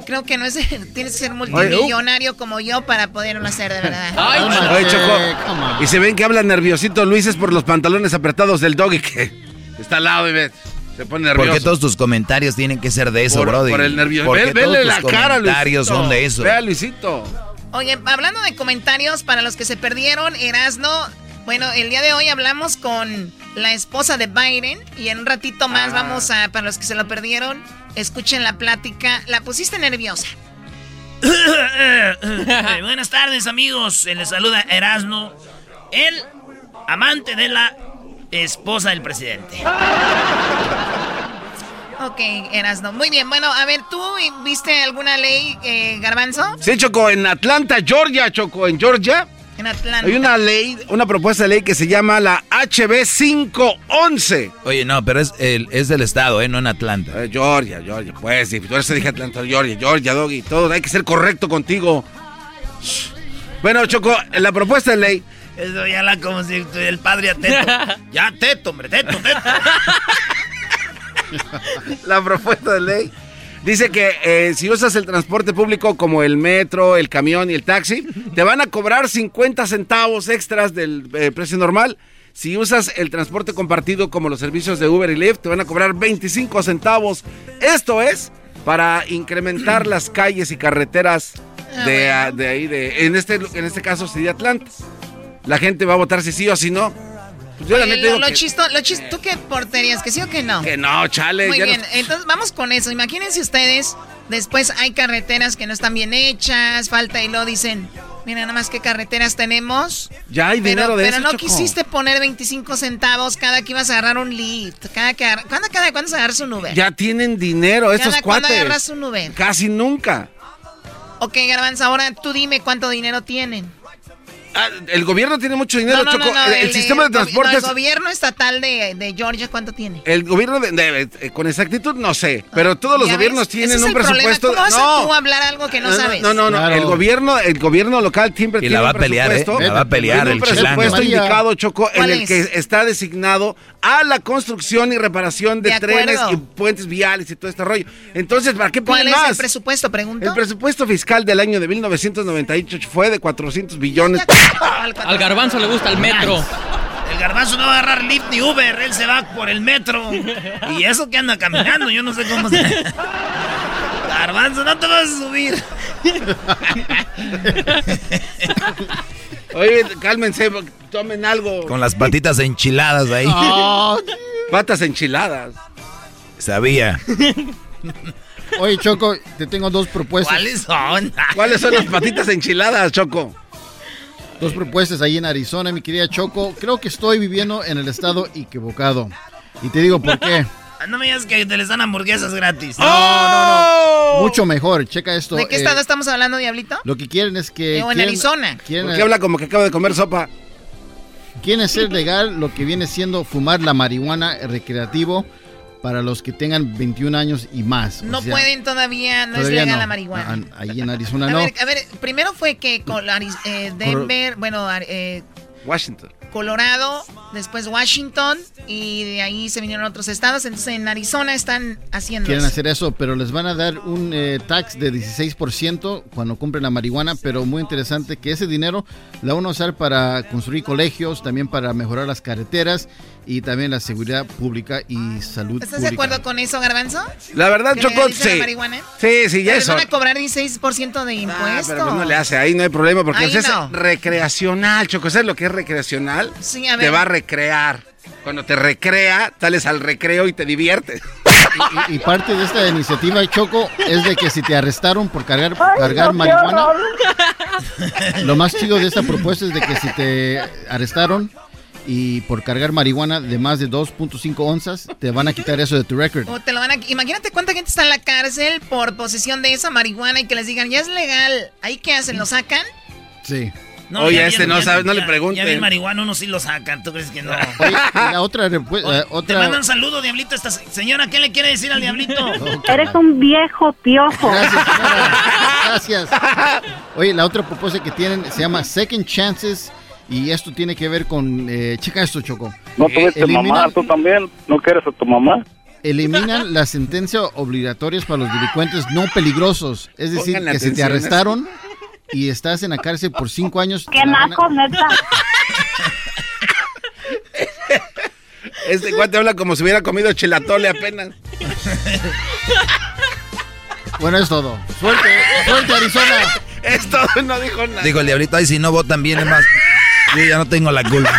creo que no es... (laughs) Tienes que ser multimillonario como yo para poderlo hacer, de verdad. (laughs) Oye, Choco, y se ven que habla nerviosito Luis es por los pantalones apretados del doggy que está al lado y ve, se pone nervioso. Porque todos tus comentarios tienen que ser de eso, por, Brody. por el nervio. Porque Ve- todos vele tus la cara, comentarios Luisito. son de eso. Vea, Luisito. Oye, hablando de comentarios, para los que se perdieron, Erasno, bueno, el día de hoy hablamos con la esposa de Biden y en un ratito más Ah. vamos a, para los que se lo perdieron, escuchen la plática. La pusiste nerviosa. (coughs) Eh, Buenas tardes, amigos. Se les saluda Erasno, el amante de la esposa del presidente. (laughs) Ok, Erasno. Muy bien, bueno, a ver, ¿tú viste alguna ley, eh, Garbanzo? Sí, Choco, en Atlanta, Georgia, Choco, en Georgia. En Atlanta. Hay una ley, una propuesta de ley que se llama la HB 511. Oye, no, pero es, el, es del estado, ¿eh? No en Atlanta. Eh, Georgia, Georgia, pues, si tú eres dije Atlanta, Georgia, Georgia, Doggy, todo, hay que ser correcto contigo. Shh. Bueno, Choco, en la propuesta de ley. Eso ya la como si el padre a Teto. (laughs) Ya, Teto, hombre, Teto, Teto. (laughs) (laughs) la propuesta de ley Dice que eh, si usas el transporte público como el metro, el camión y el taxi, te van a cobrar 50 centavos extras del eh, precio normal. Si usas el transporte compartido como los servicios de Uber y Lyft, te van a cobrar 25 centavos. Esto es para incrementar las calles y carreteras de, ah, de ahí, de, en, este, en este caso sería Atlanta. La gente va a votar si sí o si no. Pues yo la Oye, neta lo, digo lo que- chisto, lo chis- ¿tú qué porterías? ¿Que sí o que no? Que no, chale. Muy ya bien, nos- entonces vamos con eso. Imagínense ustedes, después hay carreteras que no están bien hechas, falta y lo dicen, mira nada más qué carreteras tenemos. Ya hay Pero, dinero de pero eso, no Choco. quisiste poner 25 centavos cada que ibas a agarrar un Lyft. Cada que ¿Cuándo, cada cuándo se agarras un Uber? Ya tienen dinero estos Cada cuándo cuates. agarras un Uber. Casi nunca. Ok, Garbanzo, ahora tú dime cuánto dinero tienen. Ah, el gobierno tiene mucho dinero, No, no, Choco. no, no, el, el sistema de transportes. el gobierno estatal de, de Georgia, ¿cuánto tiene? El gobierno de, de- con exactitud no sé, pero todos los ¿Ya gobiernos ves? tienen Ese es un el presupuesto. ¿Cómo vas a no, tú a hablar algo que no, sabes? no, no, no. Claro. El gobierno, el gobierno local siempre Y tiene la va un a pelear, ¿eh? presupuesto. La va a pelear el un presupuesto chilango. indicado, Choco, en ¿Cuál el es? que está designado a la construcción y reparación de, De trenes y puentes viales y todo este rollo. Entonces, ¿para qué ¿Cuál ponen es más? el presupuesto? Pregunto. El presupuesto fiscal del año de 1998 fue de 400 billones. Al garbanzo le gusta el metro. El garbanzo no va a agarrar Lyft ni Uber, él se va por el metro. Y eso que anda caminando, yo no sé cómo se... Garbanzo, no te vas a subir. Oye, cálmense, tomen algo. Con las patitas enchiladas ahí. Ah, patas enchiladas. Sabía. Oye, Choco, te tengo dos propuestas. ¿Cuáles son? ¿Cuáles son las patitas enchiladas, Choco? Dos propuestas ahí en Arizona, mi querida Choco. Creo que estoy viviendo en el estado equivocado. Y te digo por qué. (laughs) No me digas que te les dan hamburguesas gratis. No, no, no. Mucho mejor. Checa esto. ¿De qué eh, estado estamos hablando, Diablito? Lo que quieren es que. O en quieren- Arizona. quieren- ¿Por qué habla como que acaba de comer sopa? Quieren hacer legal lo que viene siendo fumar la marihuana recreativo para los que tengan 21 años y más. O No sea, pueden todavía, no es todavía legal no. la marihuana. Ah, Ahí en Arizona a, no. ver, a ver, primero fue que con Ari- eh, Denver, bueno, eh, Washington. Colorado, después Washington y de ahí se vinieron otros estados. Entonces en Arizona están haciendo Quieren eso. hacer eso, pero les van a dar un eh, tax de 16% cuando compren la marihuana, pero muy interesante que ese dinero la van a usar para construir colegios, también para mejorar las carreteras y también la seguridad pública y salud ¿Estás de acuerdo con eso, Garbanzo? La verdad, ¿Que Choco, legalicen sí. marihuana? Sí, sí, ya eso. van a cobrar 16% de Ah, impuesto. pero pues no le hace, ahí no hay problema, porque Ahí eso es no. recreacional, Choco. ¿Sabes lo que es recreacional? Sí, a Te ver. va a recrear. Cuando te recrea, sales al recreo y te diviertes. Y, y parte de esta iniciativa, Choco, es de que si te arrestaron por cargar, cargar marihuana, lo más chido de esta propuesta es de que si te arrestaron y por cargar marihuana de más de 2.5 onzas, te van a quitar eso de tu récord. O te lo van a... Imagínate cuánta gente está en la cárcel por posesión de esa marihuana y que les digan, ya es legal. ¿Ahí qué hacen? ¿Lo sacan? Sí. Oye, ya este no ya- sabe, no le ya- pregunten. Ya bien marihuana, uno sí lo sacan, ¿tú crees que no? Oye, y la otra, la Te otra manda un saludo, Diablito. Esta se- señora, ¿qué le quiere decir al Diablito? (laughs) Eres un viejo piojo. (laughs) Gracias. Oye, la otra propuesta que tienen se llama Second Chances y esto tiene que ver con, eh, checa esto, Choco. ¿No tuviste Eliminan- mamá tú también? ¿No quieres a tu mamá? Eliminan (laughs) las sentencias obligatorias para los delincuentes no peligrosos. Es decir, que si te a arrestaron y estás en la cárcel por cinco años. Qué naco, neta. (laughs) Este cuate habla como si hubiera comido chilatole apenas. Bueno, es todo. Suerte, suerte, Arizona. (laughs) Es todo, no dijo nada. Dijo el diablito, ay, si no votan bien, es más, yo ya no tengo la culpa.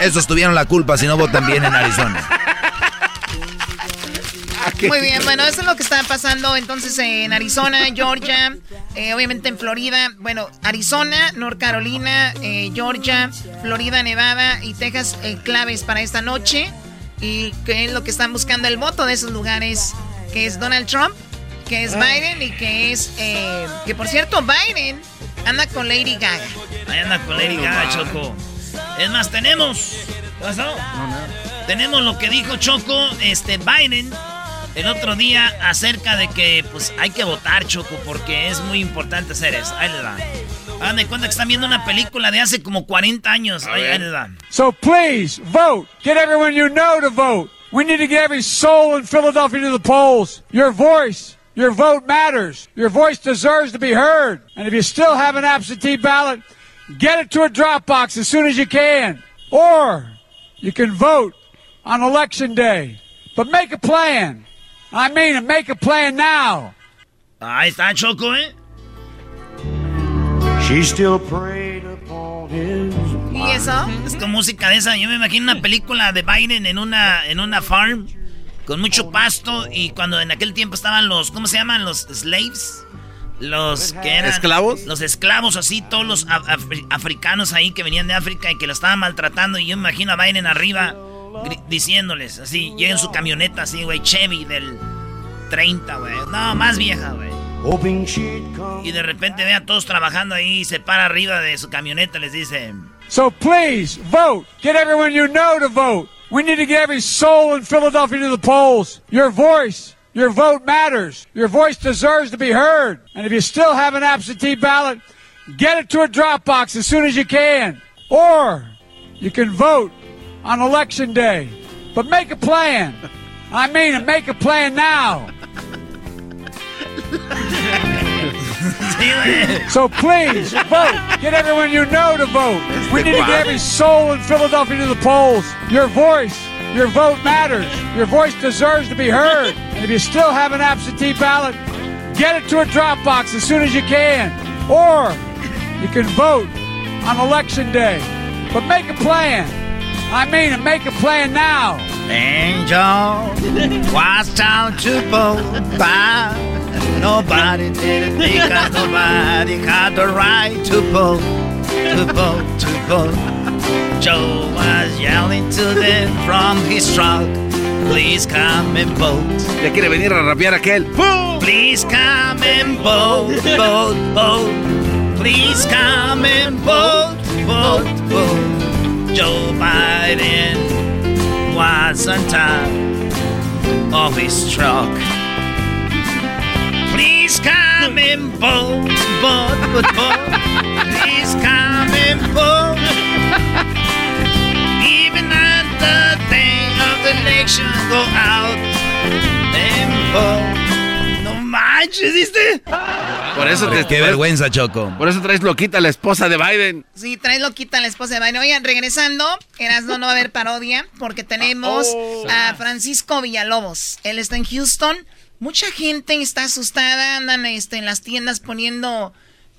Esos tuvieron la culpa si no votan bien en Arizona. Muy bien, bueno, eso es lo que está pasando entonces en Arizona, Georgia, eh, obviamente en Florida, bueno, Arizona, North Carolina, eh, Georgia, Florida, Nevada y Texas, eh, claves para esta noche. Y que es lo que están buscando el voto de esos lugares, que es Donald Trump, que es Biden y que es, eh, que por cierto, Biden anda con Lady Gaga. Ahí anda con Lady Gaga, Choco. Es más, tenemos. ¿Qué pasó? Tenemos lo que dijo Choco, este, Biden, el otro día acerca de que, pues, hay que votar, Choco, porque es muy importante hacer eso. Ahí les va. Hagan de cuenta que están viendo una película de hace como 40 años. Ahí, ahí les va. So please vote. Get everyone you know to vote. We need to get every soul in Philadelphia to the polls. Your voice, your vote matters. Your voice deserves to be heard. And if you still have an absentee ballot, get it to a drop box as soon as you can. Or you can vote on election day. But make a plan. I mean it, make a plan now. Ahí está Choco, ¿eh? She still prayed upon his ¿Y eso? Es con música de esa. Yo me imagino una película de Biden en una, en una farm con mucho pasto y cuando en aquel tiempo estaban los, ¿cómo se llaman? Los slaves. Los que eran... ¿Esclavos? Los esclavos así, todos los af- afri- africanos ahí que venían de África y que lo estaban maltratando. Y yo me imagino a Biden arriba diciéndoles así, llega en su camioneta así, güey, Chevy del 30, güey. No, más vieja, güey. Y de repente ve a todos trabajando ahí y se para arriba de su camioneta y les dice... So please vote. Get everyone you know to vote. We need to get every soul in Philadelphia to the polls. Your voice, your vote matters. Your voice deserves to be heard. And if you still have an absentee ballot, get it to a drop box as soon as you can. Or you can vote on election day. But make a plan. I mean make a plan now. (laughs) So please vote. Get everyone you know to vote. We need to get every soul in Philadelphia to the polls. Your voice, your vote matters. Your voice deserves to be heard. And if you still have an absentee ballot, get it to a drop box as soon as you can. Or you can vote on election day. But make a plan. I mean it, make a plan now. Angel was down to vote by. Nobody did it because nobody had the right to vote, to vote, to vote. Joe was yelling to them from his truck, please come and vote. Ya quiere venir a rapear aquel. Please come and vote, vote, vote. Please come and vote, vote, vote. Joe Biden was on top of his truck. Please come in vote, vote, vote, vote. Please come in vote. Even at the day of the election, go out and vote. No manches, ¿viste? Por eso te, Qué vergüenza, Choco. Por eso traes loquita la esposa de Biden. Sí, traes loquita a la esposa de Biden. Oigan, regresando, Erasmo no va a haber parodia porque tenemos Oh. a Francisco Villalobos. Él está en Houston. Mucha gente está asustada, andan este, en las tiendas poniendo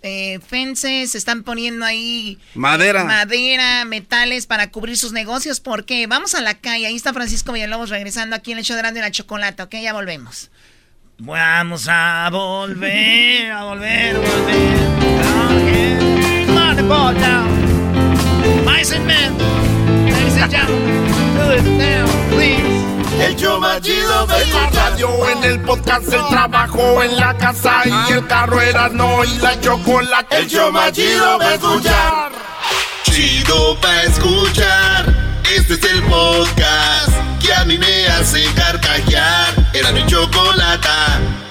eh, fences, están poniendo ahí Madera. madera, metales para cubrir sus negocios. porque Vamos a la calle. Ahí está Francisco Villalobos regresando aquí en el show de Grande de la Chocolata. Ok, ya volvemos. Vamos a volver, a volver, a volver. Down again. Come on, the ball down. Mice and men. Ladies and gentlemen, do it now, please. El show más chido de la radio, en el podcast, el trabajo, en la casa y el carro era no y la chocolate. El show más chido de escuchar. Chido pa' escuchar. Este es el podcast que a mí me hace carcajear. Era mi chocolata.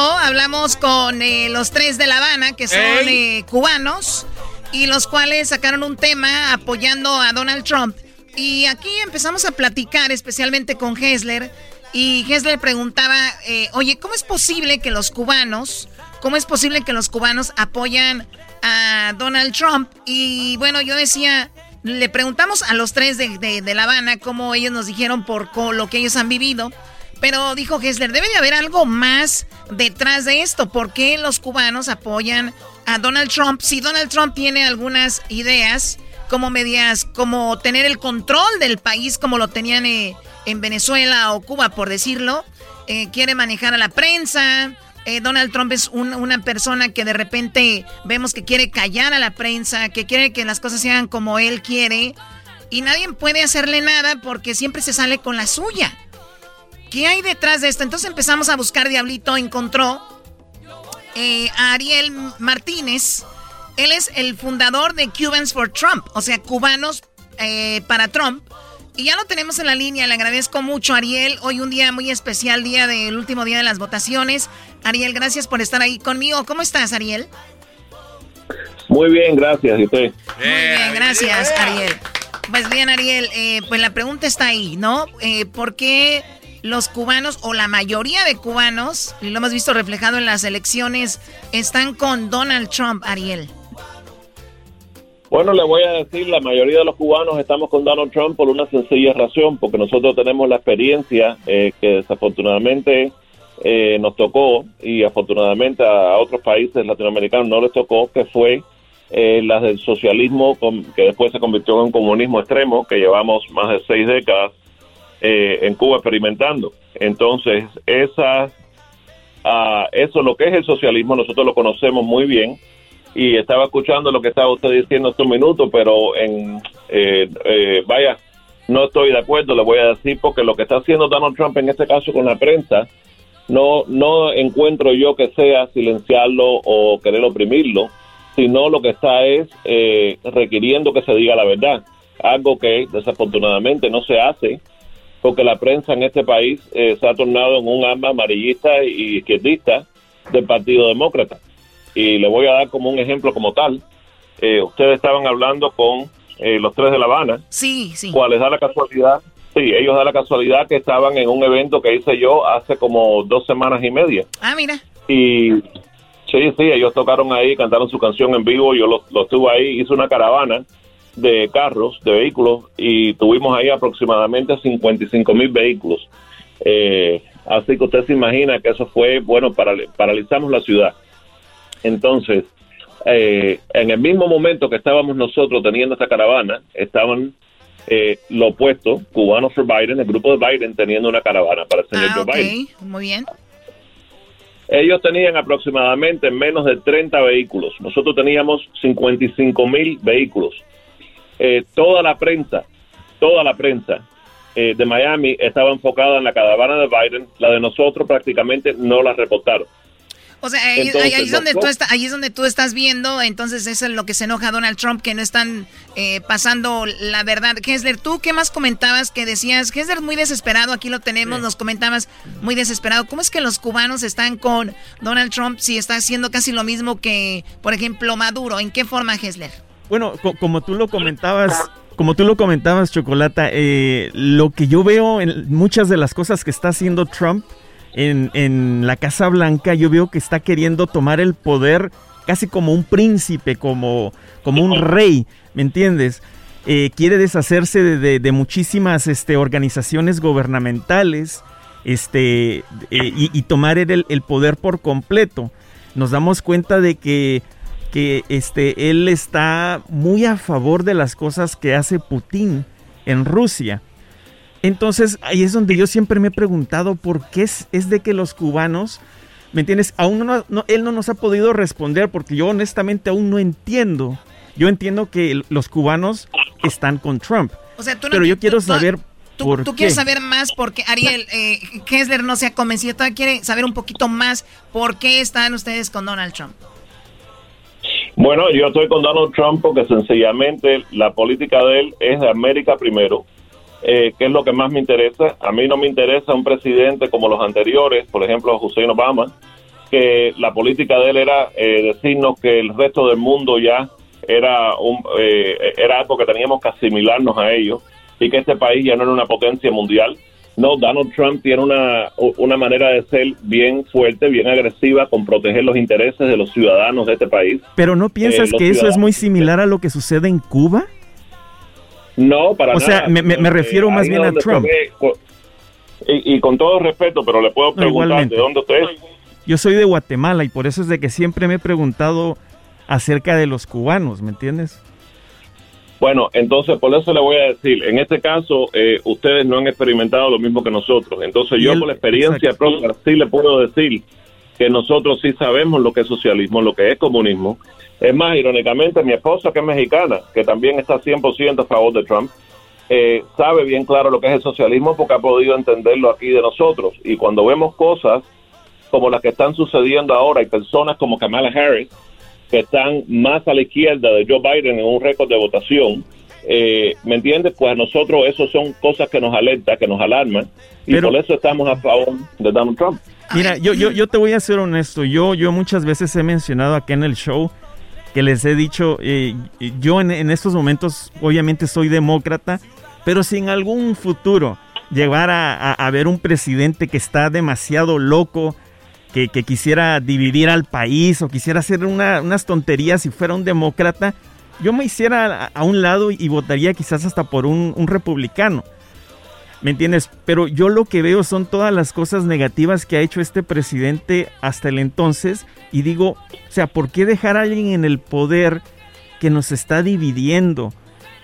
Hablamos con eh, los tres de La Habana, que son eh, cubanos, y los cuales sacaron un tema apoyando a Donald Trump. Y aquí empezamos a platicar, especialmente con Hessler, y Hessler preguntaba, eh, oye, ¿cómo es posible que los cubanos, cómo es posible que los cubanos apoyan a Donald Trump? Y bueno, yo decía, le preguntamos a los tres de, de- de La Habana cómo ellos nos dijeron por lo que ellos han vivido. Pero dijo Hessler, debe de haber algo más detrás de esto. ¿Por qué los cubanos apoyan a Donald Trump? Si Donald Trump tiene algunas ideas como medias, como tener el control del país como lo tenían eh, en Venezuela o Cuba, por decirlo. Eh, quiere manejar a la prensa, eh, Donald Trump es una persona que de repente vemos que quiere callar a la prensa, que quiere que las cosas se hagan como él quiere y nadie puede hacerle nada porque siempre se sale con la suya. ¿Qué hay detrás de esto? Entonces empezamos a buscar, Diablito encontró eh, a Ariel Martínez. Él es el fundador de Cubans for Trump, o sea, cubanos eh, para Trump. Y ya lo tenemos en la línea, le agradezco mucho Ariel. Hoy un día muy especial, día del último día de las votaciones. Ariel, gracias por estar ahí conmigo. ¿Cómo estás, Ariel? Muy bien, gracias. ¿Y usted? Muy bien, gracias, Ariel. Pues bien, Ariel, eh, pues la pregunta está ahí, ¿no? Eh, ¿Por qué los cubanos o la mayoría de cubanos, y lo hemos visto reflejado en las elecciones, están con Donald Trump, Ariel? Bueno, le voy a decir, la mayoría de los cubanos estamos con Donald Trump por una sencilla razón, porque nosotros tenemos la experiencia eh, que desafortunadamente eh, nos tocó y afortunadamente a otros países latinoamericanos no les tocó, que fue eh, la del socialismo que después se convirtió en un comunismo extremo, que llevamos más de seis décadas en Cuba experimentando. Entonces, esa, uh, eso lo que es el socialismo, nosotros lo conocemos muy bien y estaba escuchando lo que estaba usted diciendo hace un minuto, pero en eh, eh, vaya, no estoy de acuerdo, le voy a decir, porque lo que está haciendo Donald Trump en este caso con la prensa, no, no encuentro yo que sea silenciarlo o querer oprimirlo, sino lo que está es eh, requiriendo que se diga la verdad, algo que desafortunadamente no se hace, porque la prensa en este país se ha tornado en un arma amarillista y izquierdista del Partido Demócrata y le voy a dar como un ejemplo como tal. Eh, ustedes estaban hablando con eh, los tres de La Habana. Sí, sí. ¿Cuáles da la casualidad? Sí, ellos da la casualidad que estaban en un evento que hice yo hace como dos semanas y media. Ah, mira. Y sí, sí, ellos tocaron ahí, cantaron su canción en vivo, yo lo, lo estuve ahí, hice una caravana de carros, de vehículos, y tuvimos ahí aproximadamente 55 mil vehículos. Eh, así que usted se imagina que eso fue, bueno, para, paralizamos la ciudad. Entonces, eh, en el mismo momento que estábamos nosotros teniendo esta caravana, estaban eh, lo opuesto, Cubanos for Biden, el grupo de Biden teniendo una caravana para el señor ah, Joe okay. Biden. Muy bien. Ellos tenían aproximadamente menos de 30 vehículos. Nosotros teníamos 55 mil vehículos. Eh, toda la prensa, toda la prensa eh, de Miami estaba enfocada en la caravana de Biden. La de nosotros prácticamente no la reportaron. O sea, ahí, Entonces, ahí es donde tú está- ahí es donde tú estás viendo, entonces eso es lo que se enoja Donald Trump, que no están eh, pasando la verdad. Kessler, ¿tú qué más comentabas que decías? Kessler muy desesperado, aquí lo tenemos, nos comentabas muy desesperado. ¿Cómo es que los cubanos están con Donald Trump si está haciendo casi lo mismo que, por ejemplo, Maduro? ¿En qué forma, Kessler? Bueno, co- como tú lo comentabas, como tú lo comentabas, Chocolata, eh, lo que yo veo en muchas de las cosas que está haciendo Trump en, en la Casa Blanca, yo veo que está queriendo tomar el poder casi como un príncipe, como, como un rey, ¿me entiendes? Eh, quiere deshacerse de, de- de muchísimas este, organizaciones gubernamentales este, eh, y, y tomar el, el poder por completo. Nos damos cuenta de que que este, él está muy a favor de las cosas que hace Putin en Rusia. Entonces, ahí es donde yo siempre me he preguntado por qué es, es de que los cubanos, ¿me entiendes? Aún no, no- él no nos ha podido responder porque yo honestamente aún no entiendo. Yo entiendo que los cubanos están con Trump. O sea, tú no pero yo tú- quiero saber Tú, por tú qué. quieres saber más porque Ariel eh, Kessler no se ha convencido, todavía quiere saber un poquito más por qué están ustedes con Donald Trump. Bueno, yo estoy con Donald Trump porque sencillamente la política de él es de América primero, eh, que es lo que más me interesa. A mí no me interesa un presidente como los anteriores, por ejemplo, Hussein Obama, que la política de él era eh, decirnos que el resto del mundo ya era, un, eh, era algo que teníamos que asimilarnos a ellos y que este país ya no era una potencia mundial. No, Donald Trump tiene una, una manera de ser bien fuerte, bien agresiva con proteger los intereses de los ciudadanos de este país. Pero ¿no piensas Eh, que eso es muy similar a lo que sucede en Cuba? No, para O nada. sea, me- me- me Eh, refiero más bien a Trump. y, y con todo respeto, pero le puedo preguntar de dónde usted es. Yo soy de Guatemala y por eso es de que siempre me he preguntado acerca de los cubanos, ¿me entiendes? Bueno, entonces por eso le voy a decir, en este caso eh, ustedes no han experimentado lo mismo que nosotros. Entonces Y yo él- por la experiencia propia sí le puedo decir que nosotros sí sabemos lo que es socialismo, lo que es comunismo. Es más, irónicamente, mi esposa, que es mexicana, que también está 100% a favor de Trump, eh, sabe bien claro lo que es el socialismo porque ha podido entenderlo aquí de nosotros. Y cuando vemos cosas como las que están sucediendo ahora, hay personas como Kamala Harris, que están más a la izquierda de Joe Biden en un récord de votación, eh, ¿me entiendes? Pues a nosotros eso son cosas que nos alertan, que nos alarman, y por eso estamos a favor de Donald Trump. Mira, yo, yo, yo te voy a ser honesto. Yo, yo muchas veces he mencionado aquí en el show que les he dicho, eh, yo en, en, estos momentos obviamente soy demócrata, pero si en algún futuro llegara a, a, ver un presidente que está demasiado loco, que, quisiera dividir al país o quisiera hacer una, unas tonterías si fuera un demócrata, yo me hiciera a, a un lado y votaría quizás hasta por un, un republicano. ¿Me entiendes? Pero yo lo que veo son todas las cosas negativas que ha hecho este presidente hasta el entonces y digo, o sea, ¿por qué dejar a alguien en el poder que nos está dividiendo,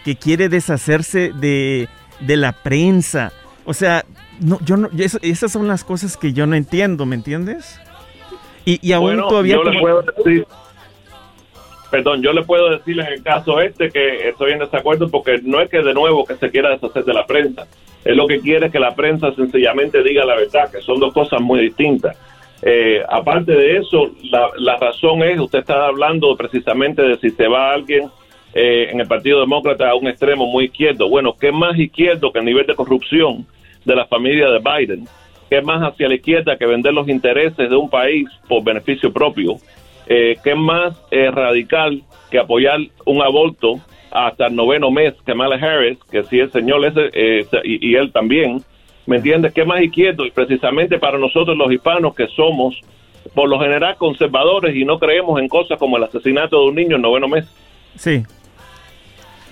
que quiere deshacerse de, de la prensa? O sea, no, yo no, eso, esas son las cosas que yo no entiendo, ¿me entiendes? Y, y aún bueno, todavía... Yo como- le puedo decir, perdón, yo le puedo decir en el caso este que estoy en desacuerdo porque no es que de nuevo que se quiera deshacer de la prensa. Es lo que quiere que la prensa sencillamente diga la verdad, que son dos cosas muy distintas. Eh, aparte de eso, la, la razón es, usted está hablando precisamente de si se va alguien eh, en el Partido Demócrata a un extremo muy izquierdo. Bueno, ¿qué más izquierdo que el nivel de corrupción de la familia de Biden? ¿Qué más hacia la izquierda que vender los intereses de un país por beneficio propio? Eh, ¿Qué más eh, radical que apoyar un aborto hasta el noveno mes? Kamala Harris, que si el señor ese, eh, y, él también, ¿me entiendes? ¿Qué más izquierdo? Y precisamente para nosotros los hispanos que somos por lo general conservadores y no creemos en cosas como el asesinato de un niño en noveno mes. Sí.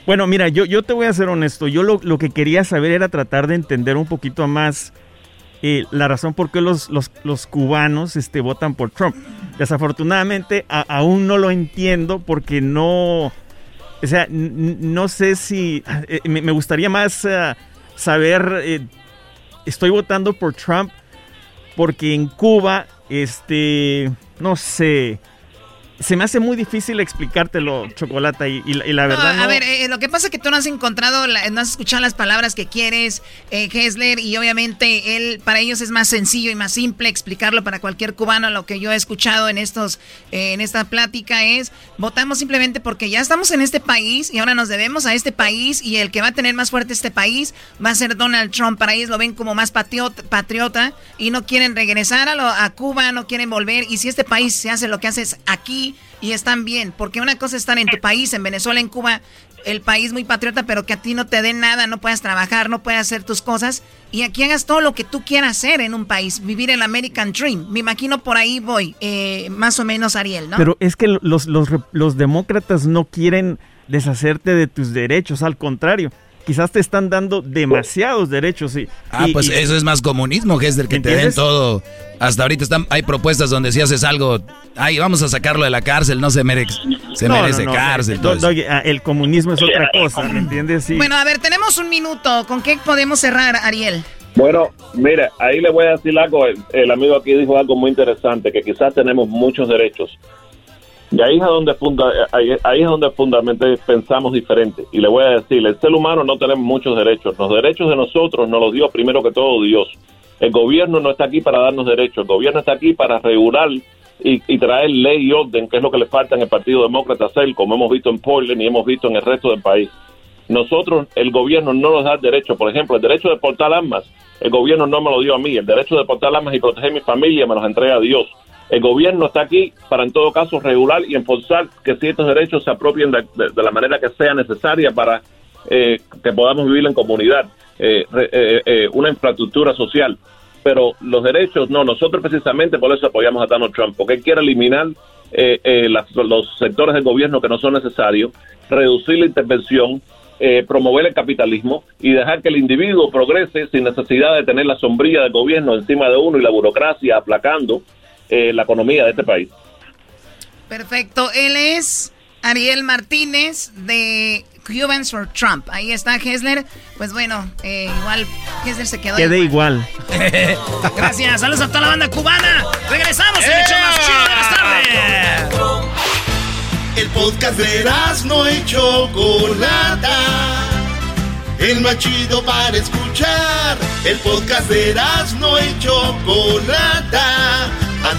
Bueno, mira, yo, yo te voy a ser honesto. Yo lo, lo que quería saber era tratar de entender un poquito más eh, la razón por qué los, los, los cubanos este, votan por Trump. Desafortunadamente, aún no lo entiendo porque no. O sea, no sé si. eh, me, me gustaría más eh, saber. eh, estoy votando por Trump porque en Cuba, este. No sé. Se me hace muy difícil explicártelo, Chocolata, y, y la, y la No, verdad. a no- ver, eh, lo que pasa es que tú no has encontrado, la- no has escuchado las palabras que quieres, eh, Hessler, y obviamente él, para ellos es más sencillo y más simple explicarlo para cualquier cubano. Lo que yo he escuchado en estos, eh, en esta plática es, votamos simplemente porque ya estamos en este país y ahora nos debemos a este país y el que va a tener más fuerte este país va a ser Donald Trump. Para ellos lo ven como más patriota, patriota y no quieren regresar a, lo- a Cuba, no quieren volver. Y si este país se hace lo que haces aquí y están bien, porque una cosa es estar en tu país, en Venezuela, en Cuba, el país muy patriota, pero que a ti no te den nada, no puedas trabajar, no puedas hacer tus cosas. Y aquí hagas todo lo que tú quieras hacer en un país, vivir el American Dream. Me imagino por ahí voy, eh, más o menos Ariel, ¿no? Pero es que los, los, los demócratas no quieren deshacerte de tus derechos, al contrario. Quizás te están dando demasiados derechos. Y, Ah, y- pues y- eso es más comunismo, que es del que te den todo. Hasta ahorita están, hay propuestas donde si haces algo, ay, vamos a sacarlo de la cárcel, no se merece, se No, merece no, cárcel. no, ah, el comunismo es otra cosa, ¿me entiendes? Sí. Bueno, a ver, tenemos un minuto. ¿Con qué podemos cerrar, Ariel? Bueno, mira, ahí le voy a decir algo. El, el amigo aquí dijo algo muy interesante, que quizás tenemos muchos derechos. Y ahí es donde funda, ahí, ahí es donde fundamentalmente pensamos diferente. Y le voy a decir, el ser humano no tenemos muchos derechos. Los derechos de nosotros nos los dio primero que todo Dios. El gobierno no está aquí para darnos derechos. El gobierno está aquí para regular y, traer ley y orden, que es lo que le falta en el Partido Demócrata hacer, como hemos visto en Portland y hemos visto en el resto del país. Nosotros, el gobierno no nos da derecho. Por ejemplo, el derecho de portar armas, el gobierno no me lo dio a mí. El derecho de portar armas y proteger mi familia me los entrega Dios. El gobierno está aquí para, en todo caso, regular y enforzar que ciertos derechos se apropien de, la manera que sea necesaria para eh, que podamos vivir en comunidad, eh, eh, eh, una infraestructura social. Pero los derechos, no, nosotros precisamente por eso apoyamos a Donald Trump, porque él quiere eliminar las- los sectores del gobierno que no son necesarios, reducir la intervención, eh, promover el capitalismo y dejar que el individuo progrese sin necesidad de tener la sombrilla del gobierno encima de uno y la burocracia aplacando eh, la economía de este país. Perfecto. Él es Ariel Martínez de Cubans for Trump. Ahí está Hessler. Pues bueno, eh, igual Hessler se quedó. Quede igual. (laughs) Gracias, saludos a toda la banda cubana. Regresamos en el hecho más chido de las tardes. El podcast de no y Chocolata. El más chido para escuchar. El podcast de no y Chocolata.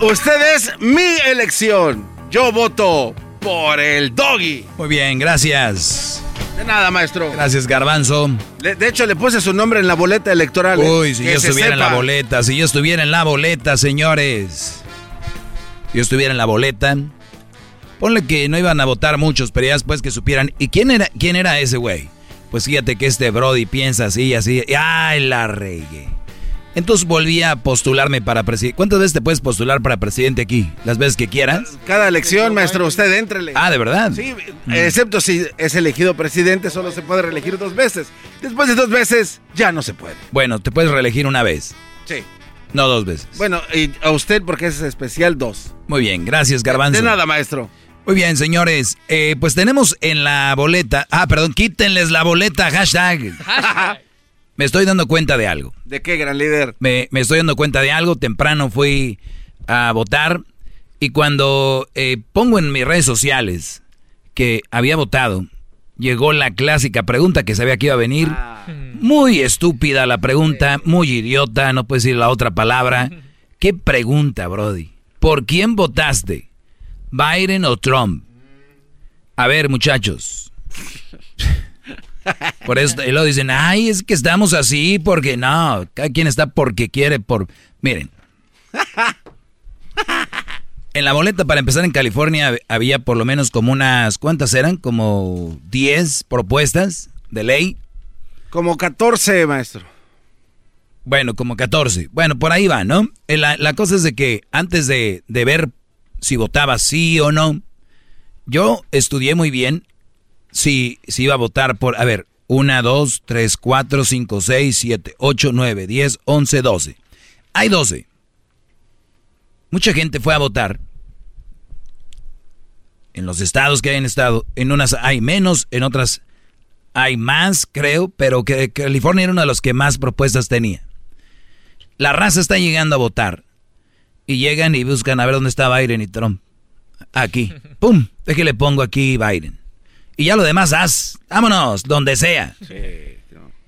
Usted es mi elección. Yo voto por el doggy. Muy bien, gracias. De nada, maestro. Gracias, Garbanzo. Le- de hecho, le puse su nombre en la boleta electoral. ¿eh? Uy, si yo estuviera en la boleta, si yo estuviera en la boleta, señores. Si yo estuviera en la boleta. Ponle que no iban a votar muchos, pero ya después que supieran. ¿Y quién era, quién era ese güey? Pues fíjate que este Brody piensa así, así. ¡Ay, la regué! Entonces volví a postularme para presidente. ¿Cuántas veces te puedes postular para presidente aquí? ¿Las veces que quieras? Cada elección, maestro, usted entrele. Ah, ¿de verdad? Sí, excepto si es elegido presidente, solo se puede reelegir dos veces. Después de dos veces, ya no se puede. Bueno, te puedes reelegir una vez, Sí. no dos veces. Bueno, y a usted porque es especial dos. Muy bien, gracias, Garbanzo. De nada, maestro. Muy bien, señores. Eh, pues tenemos en la boleta. Ah, perdón, quítenles la boleta, hashtag. Me estoy dando cuenta de algo. ¿De qué, gran líder? Me, me estoy dando cuenta de algo. Temprano fui a votar y cuando eh, pongo en mis redes sociales que había votado, llegó la clásica pregunta que sabía que iba a venir. Muy estúpida la pregunta, muy idiota, no puedo decir la otra palabra. (laughs) ¿Qué pregunta, Brody? ¿Por quién votaste? ¿Biden o Trump? A ver, muchachos. Por eso, y luego dicen, ay, es que estamos así porque no, cada quien está porque quiere, por... Miren. En la boleta para empezar en California hab- había por lo menos como unas, ¿cuántas eran? Como 10 propuestas de ley. Como 14, maestro. Bueno, como 14. Bueno, por ahí va, ¿no? Eh, La, la cosa es de que antes de, de ver si votaba sí o no, yo estudié muy bien si, si iba a votar por, a ver, 1, 2, 3, 4, 5, 6, 7, 8, 9, 10, 11, 12. Hay 12. Mucha gente fue a votar. En los estados que hay en estado, en unas hay menos, en otras hay más, creo, pero que California era uno de los que más propuestas tenía. La raza está llegando a votar. Y llegan y buscan a ver dónde está Biden y Trump. Aquí. (laughs) ¡Pum! ¿De qué le pongo aquí Biden? Y ya lo demás, haz. Vámonos, donde sea.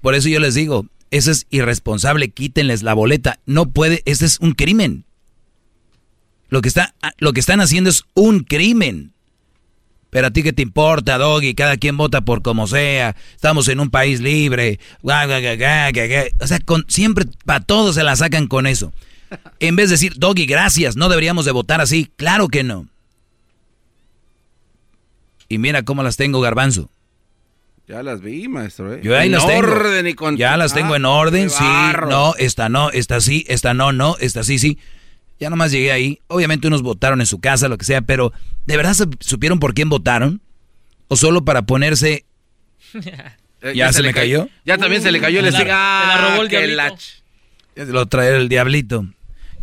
Por eso yo les digo, eso es irresponsable, quítenles la boleta. No puede, este es un crimen. Lo que, está, lo que están haciendo es un crimen. Pero a ti qué te importa, Doggy, cada quien vota por como sea. Estamos en un país libre. O sea, con, siempre para todos se la sacan con eso. En vez de decir, Doggy, gracias, no deberíamos de votar así. Claro que no. Y mira cómo las tengo, garbanzo. Ya las vi, maestro. ¿eh? Yo ahí en las tengo. orden y con... Ya las tengo Ah, en orden, qué sí, no, esta no, esta sí, esta no, no, esta sí, sí. Ya nomás llegué ahí. Obviamente unos votaron en su casa, lo que sea, pero ¿de verdad supieron por quién votaron? ¿O solo para ponerse... (laughs) ¿Ya, se, le me cayó? Ya también se le cayó el la- stick. Ah, la robó el diablito. la Lo traer el diablito.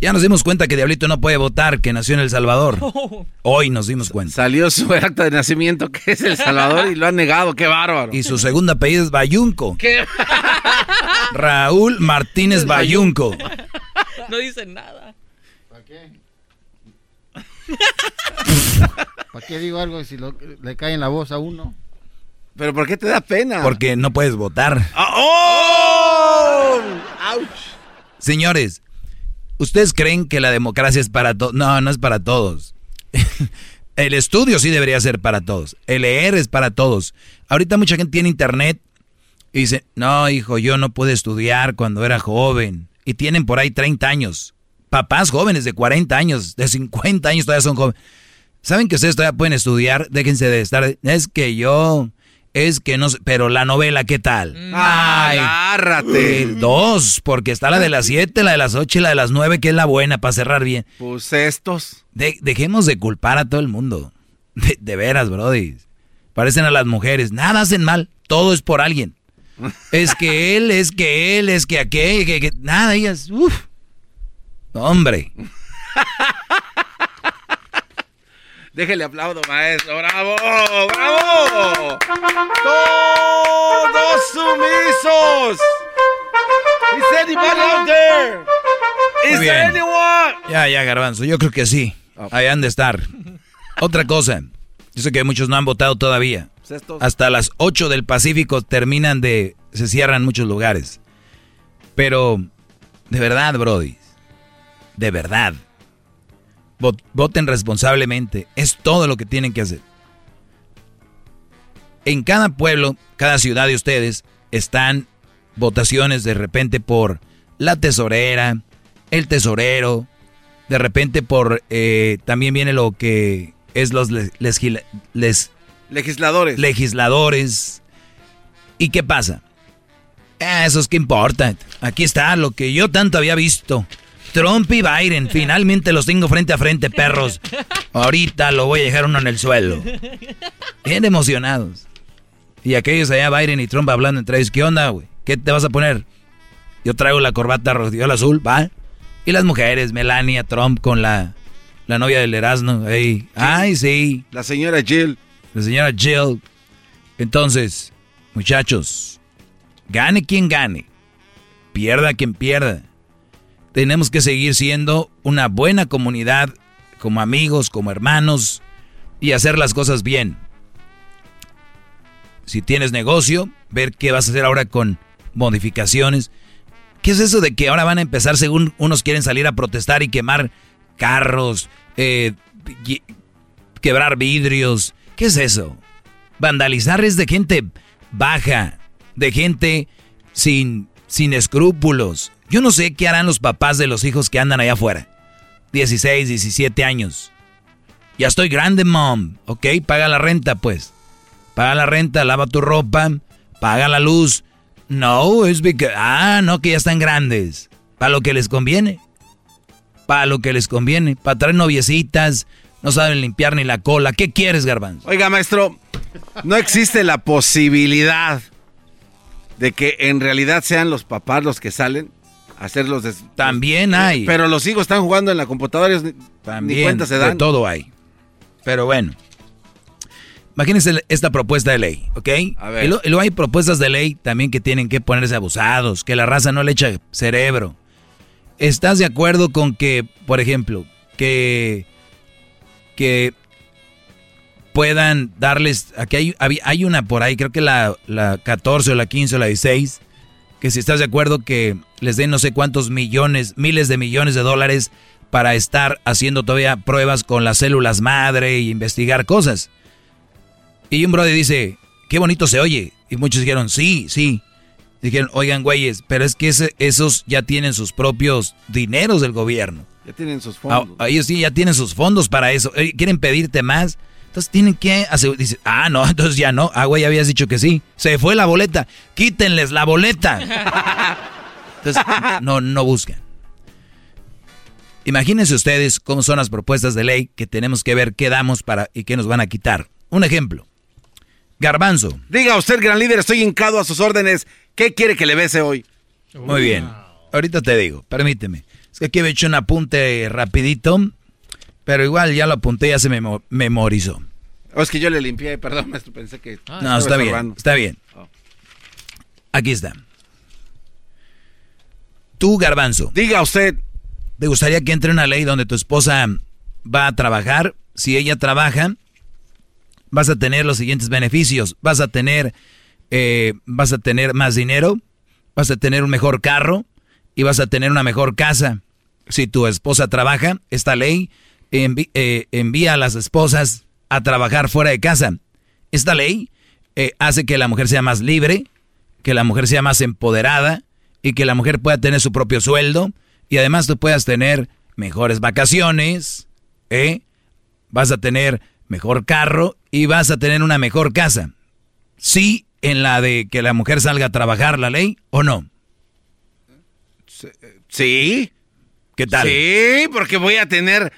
Ya nos dimos cuenta que Diablito no puede votar, que nació en El Salvador. (laughs) Hoy nos dimos cuenta. Salió su acta de nacimiento, que es El Salvador, y lo han negado. ¡Qué bárbaro! Y su segundo apellido es Bayunco. ¿Qué? (laughs) Raúl Martínez Bayunco. (laughs) No dicen nada. ¿Para qué digo algo si lo- le cae en la voz a uno? ¿Pero por qué te da pena? Porque no puedes votar. ¡Oh! ¡Auch! Señores, ¿ustedes creen que la democracia es para todos? No, no es para todos. (laughs) El estudio sí debería ser para todos. El leer es para todos. Ahorita mucha gente tiene internet y dice, no, hijo, yo no pude estudiar cuando era joven. Y tienen por ahí 30 años. Papás jóvenes de 40 años, de 50 años todavía son jóvenes. ¿Saben que ustedes todavía pueden estudiar? Déjense de estar. Es que yo. Es que no sé. Pero la novela, ¿qué tal? Ay, agárrate. Dos, porque está la de las siete, la de las ocho y la de las nueve, que es la buena para cerrar bien. Pues estos. De- dejemos de culpar a todo el mundo. De, de veras, brody. Parecen a las mujeres. Nada hacen mal. Todo es por alguien. Es que él, es que él, es que aquel, que, que- nada, ellas. Uf. Hombre. Déjele aplaudo, maestro. ¡Bravo! ¡Bravo! ¡Todos sumisos! ¿Is anybody out there? ¿Is bien. anyone? Ya, ya, garbanzo. Yo creo que sí. Ahí han de estar. Otra cosa. Yo sé que muchos no han votado todavía. Pues Hasta las 8 del Pacífico terminan de... Se cierran muchos lugares. Pero, de verdad, Brody. De verdad. Vot- Voten responsablemente. Es todo lo que tienen que hacer. En cada pueblo, cada ciudad de ustedes, están votaciones de repente por la tesorera, el tesorero, de repente por... eh, también viene lo que es los les- lesgila- les- Legisladores. legisladores. ¿Y qué pasa? Ah, Eso es que importa. Aquí está lo que yo tanto había visto. Trump y Biden, finalmente los tengo frente a frente, perros. Ahorita lo voy a dejar uno en el suelo. Bien emocionados. Y aquellos allá, Biden y Trump hablando entre ellos, ¿qué onda, güey? ¿Qué te vas a poner? Yo traigo la corbata rodillola azul, ¿va? Y las mujeres, Melania, Trump con la, la novia del Erasmo. Ey, Ay, sí. La señora Jill. La señora Jill. Entonces, muchachos, gane quien gane, pierda quien pierda. Tenemos que seguir siendo una buena comunidad, como amigos, como hermanos, y hacer las cosas bien. Si tienes negocio, ver qué vas a hacer ahora con modificaciones. ¿Qué es eso de que ahora van a empezar, según unos quieren salir a protestar y quemar carros, eh, quebrar vidrios? ¿Qué es eso? Vandalizar es de gente baja, de gente sin, sin escrúpulos. Yo no sé qué harán los papás de los hijos que andan allá afuera. 16, 17 años. Ya estoy grande, mom. Ok, paga la renta, pues. Paga la renta, lava tu ropa, paga la luz. No, es porque... Ah, no, que ya están grandes. Para lo que les conviene. Para lo que les conviene. Para traer noviecitas. No saben limpiar ni la cola. ¿Qué quieres, garbanzo? Oiga, maestro, no existe la posibilidad de que en realidad sean los papás los que salen a hacer los... des- También hay. Pero los hijos están jugando en la computadora y ni, ni También, cuenta se de dan. todo hay. Pero bueno. Imagínense esta propuesta de ley, ¿ok? A ver. Y, lo- y luego hay propuestas de ley también que tienen que ponerse abusados, que la raza no le echa cerebro. ¿Estás de acuerdo con que, por ejemplo, que, que puedan darles, aquí hay, hay una por ahí, creo que la, la 14 o la 15 o la 16, que si estás de acuerdo que les den no sé cuántos millones, miles de millones de dólares para estar haciendo todavía pruebas con las células madre y investigar cosas. Y un brother dice, qué bonito se oye. Y muchos dijeron, sí, sí. Dijeron, oigan, güeyes, pero es que ese- esos ya tienen sus propios dineros del gobierno. Ya tienen sus Ah, fondos. ellos sí ya tienen sus fondos para eso. Eh, Quieren pedirte más. Entonces tienen que hacer. Dice, ah, no, (laughs) entonces ya no. Ah, güey, ya habías dicho que sí. Se fue la boleta. Quítenles la boleta. (laughs) Entonces, no, no buscan. Imagínense ustedes cómo son las propuestas de ley que tenemos que ver qué damos para y qué nos van a quitar. Un ejemplo. Garbanzo. Diga usted, gran líder, estoy hincado a sus órdenes. ¿Qué quiere que le bese hoy? Muy bien. Ahorita te digo, permíteme. Es que aquí he hecho un apunte rapidito, pero igual ya lo apunté, ya se me memo- memorizó. Oh, es que yo le limpié, perdón, maestro, pensé que... no, estaba está bien, está bien. Oh. Aquí está. Tú, Garbanzo. Diga usted. ¿Te gustaría que entre una ley donde tu esposa va a trabajar? Si ella trabaja, vas a tener los siguientes beneficios. Vas a tener, eh, vas a tener más dinero, vas a tener un mejor carro y vas a tener una mejor casa. Si tu esposa trabaja, esta ley envi- eh, envía a las esposas a trabajar fuera de casa. Esta ley eh, hace que la mujer sea más libre, que la mujer sea más empoderada y que la mujer pueda tener su propio sueldo y además tú puedas tener mejores vacaciones, ¿eh? vas a tener mejor carro y vas a tener una mejor casa. ¿Sí en la de que la mujer salga a trabajar la ley o no? Sí. ¿Qué tal? Sí, porque voy a tener...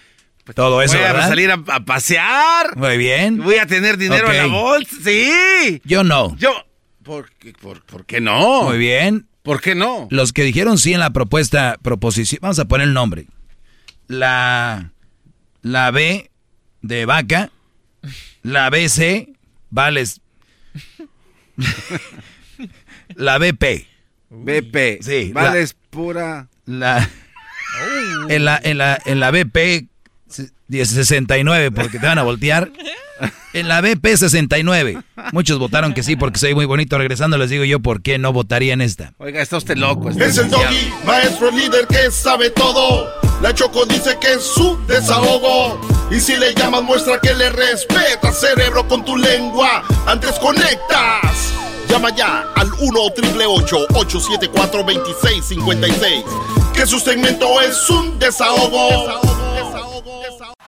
Todo eso, voy a ¿verdad? salir a, a pasear. Muy bien. Voy a tener dinero en la bolsa. Sí. Yo no. Yo... ¿Por, qué- por, por qué no? Muy bien. ¿Por qué no? Los que dijeron sí en la propuesta, proposición, vamos a poner el nombre. La, la B de vaca, la BC, vales. (laughs) la BP. BP. Sí. Vales pura... La, (laughs) en, la, en, la, en la BP 69, porque te van a voltear. En la BP 69. Muchos votaron que sí porque soy muy bonito. Regresando les digo yo por qué no votaría en esta. Oiga, está usted loco. está Es el doggy, maestro líder que sabe todo. La Choco dice que es su desahogo. Y si le llamas, muestra que le respeta, cerebro, con tu lengua. Antes conectas. Llama ya al 1-888-874-2656. Que su segmento es un desahogo.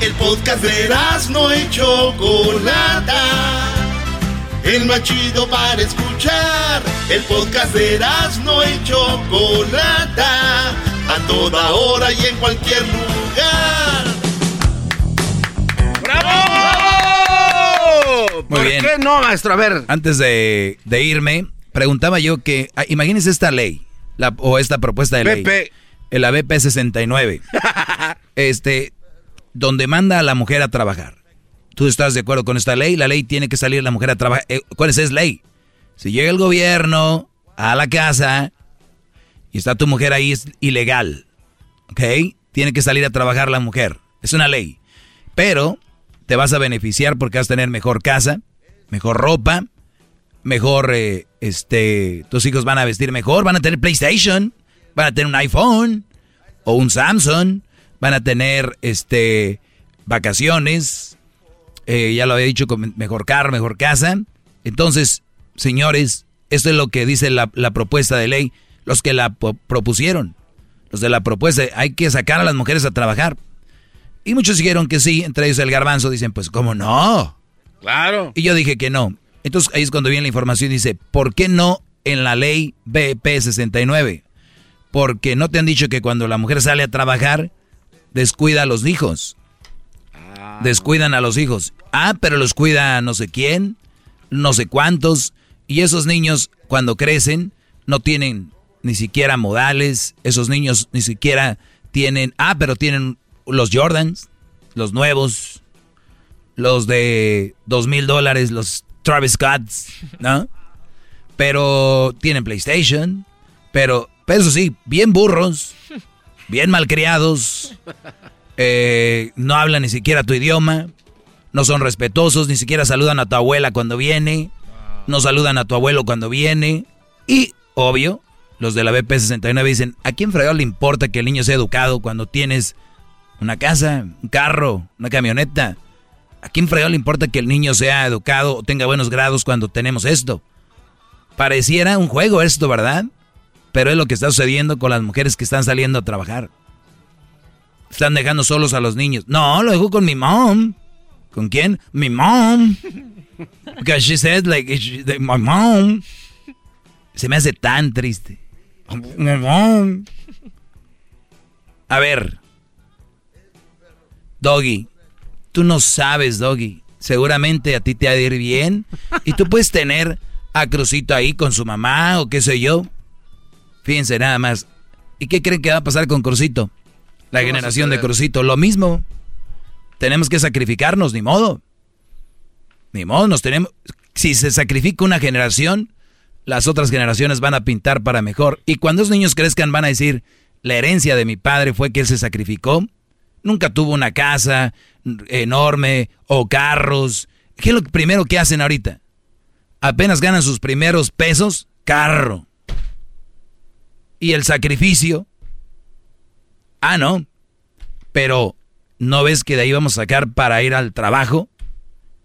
El podcast de no y Chocolata. El más chido para escuchar. El podcast de no y Chocolata. A toda hora y en cualquier lugar. ¡Bravo! Muy ¿Por bien. qué no, maestro? A ver. Antes de, de irme, preguntaba yo que, ah, imagínense esta ley, la, o esta propuesta de ley. BP. En la BP 69. este, donde manda a la mujer a trabajar. ¿Tú estás de acuerdo con esta ley? La ley tiene que salir la mujer a trabajar. Eh, ¿Cuál es esa ley? Si llega el gobierno a la casa y está tu mujer ahí, es ilegal. ¿Ok? Tiene que salir a trabajar la mujer. Es una ley. Pero te vas a beneficiar porque vas a tener mejor casa, mejor ropa, mejor, eh, este, tus hijos van a vestir mejor, van a tener PlayStation, van a tener un iPhone o un Samsung, van a tener, este, vacaciones, eh, ya lo había dicho, con mejor carro, mejor casa. Entonces, señores, esto es lo que dice la, la propuesta de ley, los que la propusieron, los de la propuesta, hay que sacar a las mujeres a trabajar. Y muchos dijeron que sí, entre ellos el garbanzo, dicen, pues, ¿cómo no? Claro. Y yo dije que no. Entonces ahí es cuando viene la información y dice, ¿por qué no en la ley BP 69? Porque no te han dicho que cuando la mujer sale a trabajar, descuida a los hijos. Descuidan a los hijos. Ah, pero los cuida no sé quién, no sé cuántos. Y esos niños, cuando crecen, no tienen ni siquiera modales. Esos niños ni siquiera tienen... Ah, pero tienen los Jordans, los nuevos, los de dos mil dólares, los Travis Scotts, ¿no? (laughs) Pero tienen PlayStation, pero, pero eso sí, bien burros, bien malcriados, eh, no hablan ni siquiera tu idioma, no son respetuosos, ni siquiera saludan a tu abuela cuando viene, no saludan a tu abuelo cuando viene, y, obvio, los de la BP69 dicen, ¿a quién fregado le importa que el niño sea educado cuando tienes una casa, un carro, una camioneta? ¿A quién fregado le importa que el niño sea educado o tenga buenos grados cuando tenemos esto? Pareciera un juego esto, ¿verdad? Pero es lo que está sucediendo con las mujeres que están saliendo a trabajar. Están dejando solos a los niños. No, lo dejo con mi mom. ¿Con quién? Mi mom. Because she said like, like, my mom. Se me hace tan triste. My mom. A ver. Doggy, tú no sabes, Doggy. Seguramente a ti te ha de ir bien. Y tú puedes tener a Crucito ahí con su mamá o qué sé yo. Fíjense nada más. ¿Y qué creen que va a pasar con Crucito? La ¿Qué va a generación de? Crucito, lo mismo. Tenemos que sacrificarnos, ni modo. Ni modo, nos tenemos. Si se sacrifica una generación, las otras generaciones van a pintar para mejor. Y cuando los niños crezcan, van a decir: La herencia de mi padre fue que él se sacrificó Nunca tuvo una casa enorme o carros. ¿Qué es lo primero que hacen ahorita? Apenas ganan sus primeros pesos, carro. ¿Y el sacrificio? Ah, no. Pero, ¿no ves que de ahí vamos a sacar para ir al trabajo?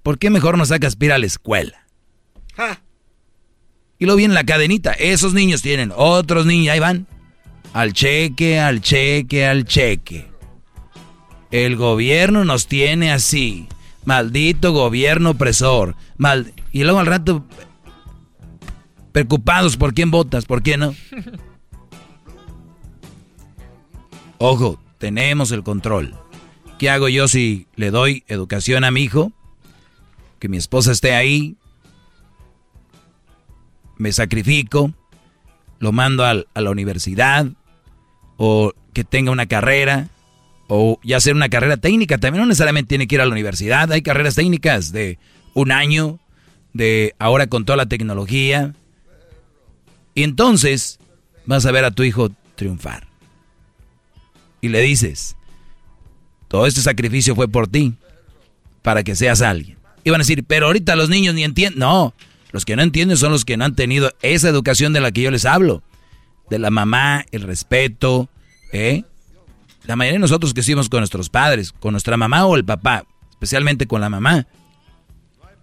¿Por qué mejor no sacas para ir a la escuela? Y luego viene la cadenita. Esos niños tienen otros niños, ahí van. Al cheque, al cheque, al cheque. El gobierno nos tiene así. Maldito gobierno opresor. Mal... Y luego al rato, preocupados por quién votas, por quién no. (laughs) Ojo, tenemos el control. ¿Qué hago yo si le doy educación a mi hijo? Que mi esposa esté ahí. Me sacrifico. Lo mando a la universidad. O que tenga una carrera o ya hacer una carrera técnica. También no necesariamente tiene que ir a la universidad. Hay carreras técnicas de un año, de ahora con toda la tecnología. Y entonces vas a ver a tu hijo triunfar. Y le dices, todo este sacrificio fue por ti, para que seas alguien. Y van a decir, pero ahorita los niños ni entienden. No, los que no entienden son los que no han tenido esa educación de la que yo les hablo. De la mamá, el respeto, ¿eh? La mayoría de nosotros que hicimos con nuestros padres, con nuestra mamá o el papá, especialmente con la mamá,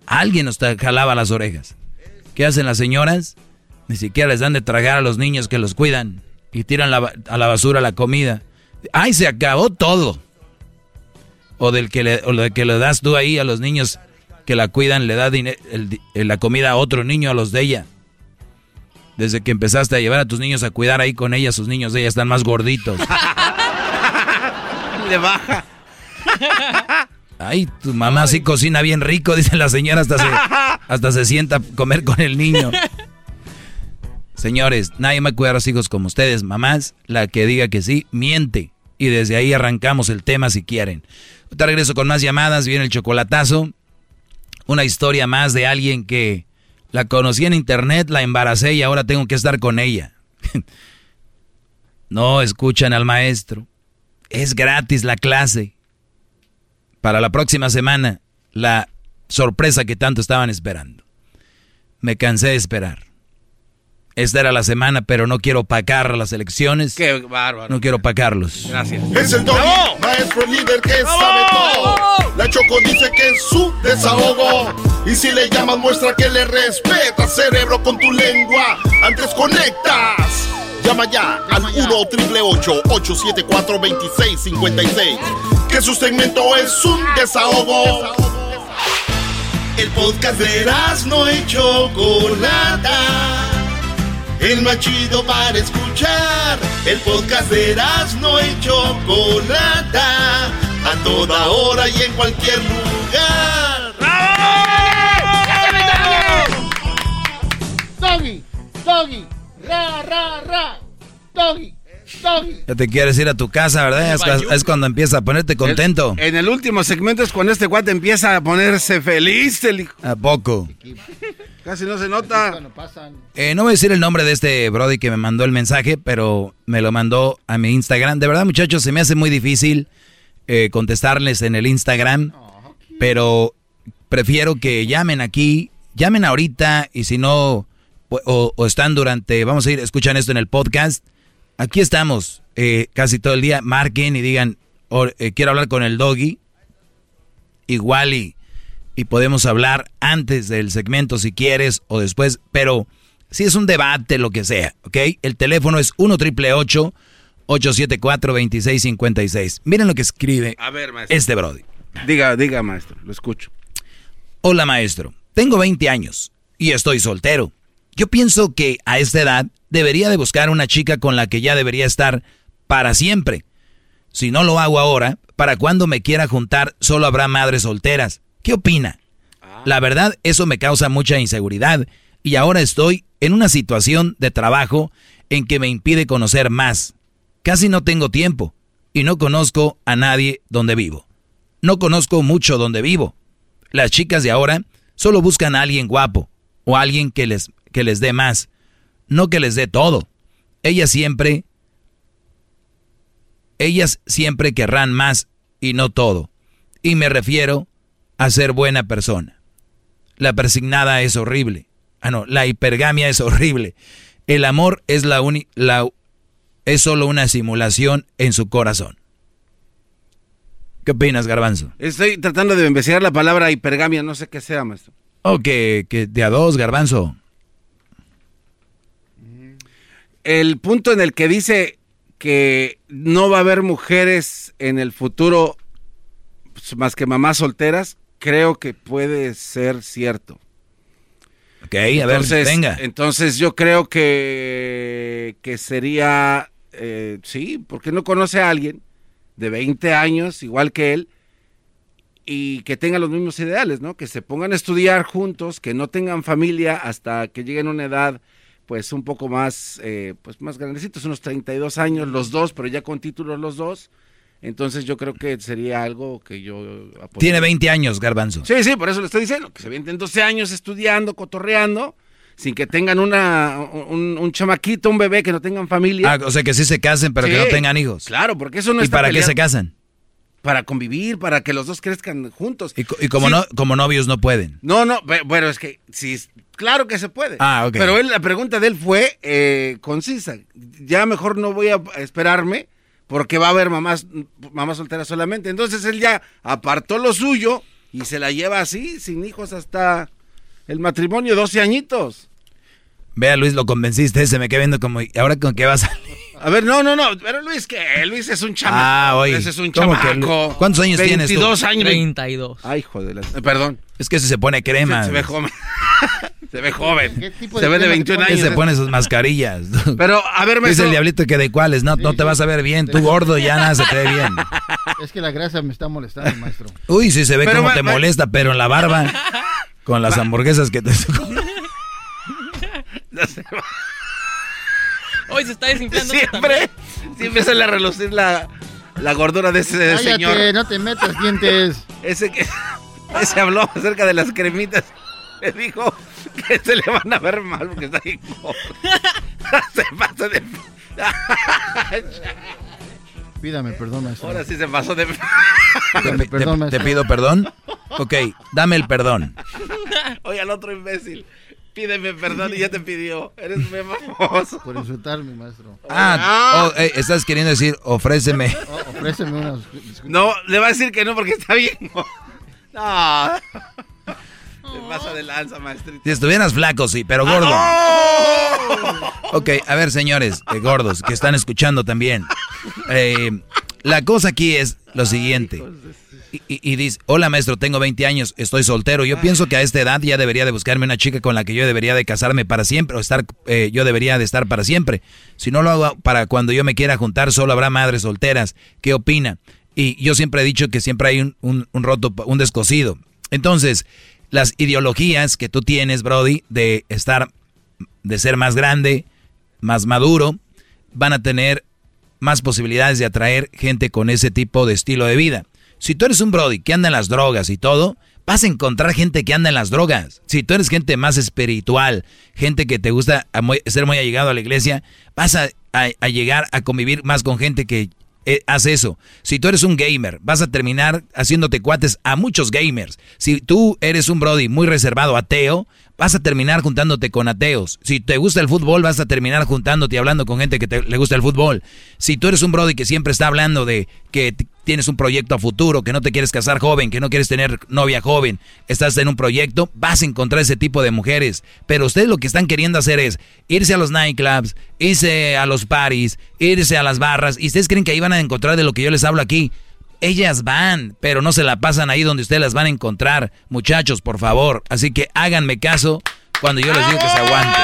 alguien nos jalaba las orejas. ¿Qué hacen las señoras? Ni siquiera les dan de tragar a los niños que los cuidan y tiran a la basura la comida. ¡Ay, se acabó todo! O del que le, o que le das tú ahí a los niños que la cuidan, le da la comida a otro niño, a los de ella. Desde que empezaste a llevar a tus niños a cuidar ahí con ella, sus niños de ella están más gorditos. (laughs) baja. (laughs) Ay, tu mamá sí cocina bien rico, dice la señora, hasta se, hasta se sienta a comer con el niño. Señores, nadie me cuida a los hijos como ustedes. Mamás, la que diga que sí, miente. Y desde ahí arrancamos el tema si quieren. Te regreso con más llamadas, viene el chocolatazo. Una historia más de alguien que la conocí en internet, la embaracé y ahora tengo que estar con ella. (laughs) no escuchan al maestro. Es gratis la clase. Para la próxima semana, la sorpresa que tanto estaban esperando. Me cansé de esperar. Esta era la semana, pero no quiero pacar las elecciones. Qué bárbaro. No quiero pacarlos. Gracias. Es el doggy, maestro líder que sabe todo. La Choco dice que es su desahogo. Y si le llamas, muestra que le respeta, cerebro, con tu lengua. Antes conectas. Llama ya al 1-888-874-2656. Que su segmento es un desahogo. El podcast de no y Chocolata. El más chido para escuchar. El podcast de no y Chocolata. A toda hora y en cualquier lugar. Doggy, doggy, ra, ra, ra. Doggy, doggy. Ya te quieres ir a tu casa, ¿verdad? Es, es cuando empieza a ponerte contento. en el último segmento es cuando este guate empieza a ponerse feliz. El hijo. ¿A poco? Casi no se nota. Eh, no voy a decir el nombre de este Brody que me mandó el mensaje, pero me lo mandó a mi Instagram. De verdad, muchachos, se me hace muy difícil eh, contestarles en el Instagram, pero prefiero que llamen aquí, llamen ahorita y si no, o, o están durante, vamos a ir, escuchan esto en el podcast Aquí estamos eh, casi todo el día. Marquen y digan, eh, quiero hablar con el doggy. Igual y, y podemos hablar antes del segmento si quieres o después. Pero si es un debate, lo que sea, ¿ok? El teléfono es 1 triple 874 2656 Miren lo que escribe este Brody. Diga, diga, maestro, lo escucho. Hola, maestro. Tengo 20 años y estoy soltero. Yo pienso que a esta edad debería de buscar una chica con la que ya debería estar para siempre. Si no lo hago ahora, para cuando me quiera juntar solo habrá madres solteras. ¿Qué opina? La verdad, eso me causa mucha inseguridad y ahora estoy en una situación de trabajo en que me impide conocer más. Casi no tengo tiempo y no conozco a nadie donde vivo. No conozco mucho donde vivo. Las chicas de ahora solo buscan a alguien guapo o alguien que les, que les dé más no que les dé todo. Ellas siempre, ellas siempre querrán más y no todo. Y me refiero a ser buena persona. La persignada es horrible. Ah, no, la hipergamia es horrible. El amor es la, la es solo una simulación en su corazón. ¿Qué opinas, Garbanzo? Estoy tratando de investigar la palabra hipergamia, no sé qué sea, maestro. Oh, que, que de a dos, Garbanzo. El punto en el que dice que no va a haber mujeres en el futuro pues, más que mamás solteras, creo que puede ser cierto. Ok, a ver, venga. Entonces yo creo que, que sería, eh, sí, porque no conoce a alguien de 20 años, igual que él, y que tenga los mismos ideales, ¿no? Que se pongan a estudiar juntos, que no tengan familia hasta que lleguen a una edad, pues un poco más, eh, pues más grandecitos, unos 32 años los dos, pero ya con títulos los dos. Entonces yo creo que sería algo que yo... Tiene 20 años, Garbanzo. Sí, sí, por eso le estoy diciendo, que se vienen 12 años estudiando, cotorreando, sin que tengan una, un, chamaquito, un bebé, que no tengan familia. Ah, o sea, que sí se casen, pero que no tengan hijos. Claro, porque eso no ¿Y para qué se casan? Para convivir, para que los dos crezcan juntos. Y, como, no, como novios no pueden. No, no, bueno, es que sí, claro que se puede. Ah, ok. Pero él, la pregunta de él fue eh, concisa. Ya mejor no voy a esperarme porque va a haber mamás, mamás solteras solamente. Entonces él ya apartó lo suyo y se la lleva así, sin hijos hasta el matrimonio, 12 añitos. Vea, Luis, lo convenciste, se me queda viendo como, ¿ahora con qué va a salir? A ver, no, no, no, pero Luis, que Luis es un chamaco. Ah, oye. Ese es un chamaco. ¿Cuántos años tienes tú? 22 años. 32. Ay, joder, eh, perdón. Es que si se pone crema. Se, se ve joven. (laughs) se ve joven. se ve de 21 años. se pone sus mascarillas. (laughs) Pero, a ver, maestro. Dice el diablito que de cuáles, no, no te vas a ver bien. Tú gordo ya nada se te ve bien. Es que la grasa me está molestando, maestro. Uy, sí se ve como te molesta, pero en la barba, con las hamburguesas que te... (laughs) Hoy se está desinflando. Siempre, siempre sale a relucir la, la gordura de ese Cállate, señor. no te metas dientes. Ese que (laughs) ese habló acerca de las cremitas. Le dijo que se le van a ver mal porque está ahí. (laughs) se pasa de. (laughs) Pídame perdón, maestro. Ahora sí se pasó de. Pídame perdón, ¿Te, maestro. ¿Te pido perdón? Ok, dame el perdón. (laughs) Oye, al otro imbécil. Pídeme perdón y ya te pidió. Eres muy famoso. Por insultarme, maestro. Ah, oh, eh, estás queriendo decir, ofréceme. Oh, ofréceme unas. No, le va a decir que no porque está bien. No. Te pasa de lanza, maestrito. Si estuvieras flaco, sí, pero gordo. ¡Oh! Ok, a ver, señores, eh, gordos, que están escuchando también. Eh, la cosa aquí es lo siguiente. Y, y- y dice, hola maestro, tengo 20 años, estoy soltero. Yo pienso que a esta edad ya debería de buscarme una chica con la que yo debería de casarme para siempre, o estar, eh, yo debería de estar para siempre. Si no lo hago para cuando yo me quiera juntar, solo habrá madres solteras. ¿Qué opina? Y yo siempre he dicho que siempre hay un, un- un roto, un descosido. Entonces, las ideologías que tú tienes, Brody, de estar, de ser más grande, más maduro, van a tener más posibilidades de atraer gente con ese tipo de estilo de vida. Si tú eres un Brody que anda en las drogas y todo, vas a encontrar gente que anda en las drogas. Si tú eres gente más espiritual, gente que te gusta ser muy allegado a la iglesia, vas a- a llegar a convivir más con gente que eh, hace eso. Si tú eres un gamer, vas a terminar haciéndote cuates a muchos gamers. Si tú eres un Brody muy reservado, ateo, vas a terminar juntándote con ateos. Si te gusta el fútbol, vas a terminar juntándote y hablando con gente que te- le gusta el fútbol. Si tú eres un Brody que siempre está hablando de que tienes un proyecto a futuro, que no te quieres casar joven, que no quieres tener novia joven, estás en un proyecto, vas a encontrar ese tipo de mujeres. Pero ustedes lo que están queriendo hacer es irse a los nightclubs, irse a los parties, irse a las barras, y ustedes creen que ahí van a encontrar de lo que yo les hablo aquí. Ellas van, pero no se la pasan ahí donde ustedes las van a encontrar. Muchachos, por favor. Así que háganme caso cuando yo les digo que se aguanten.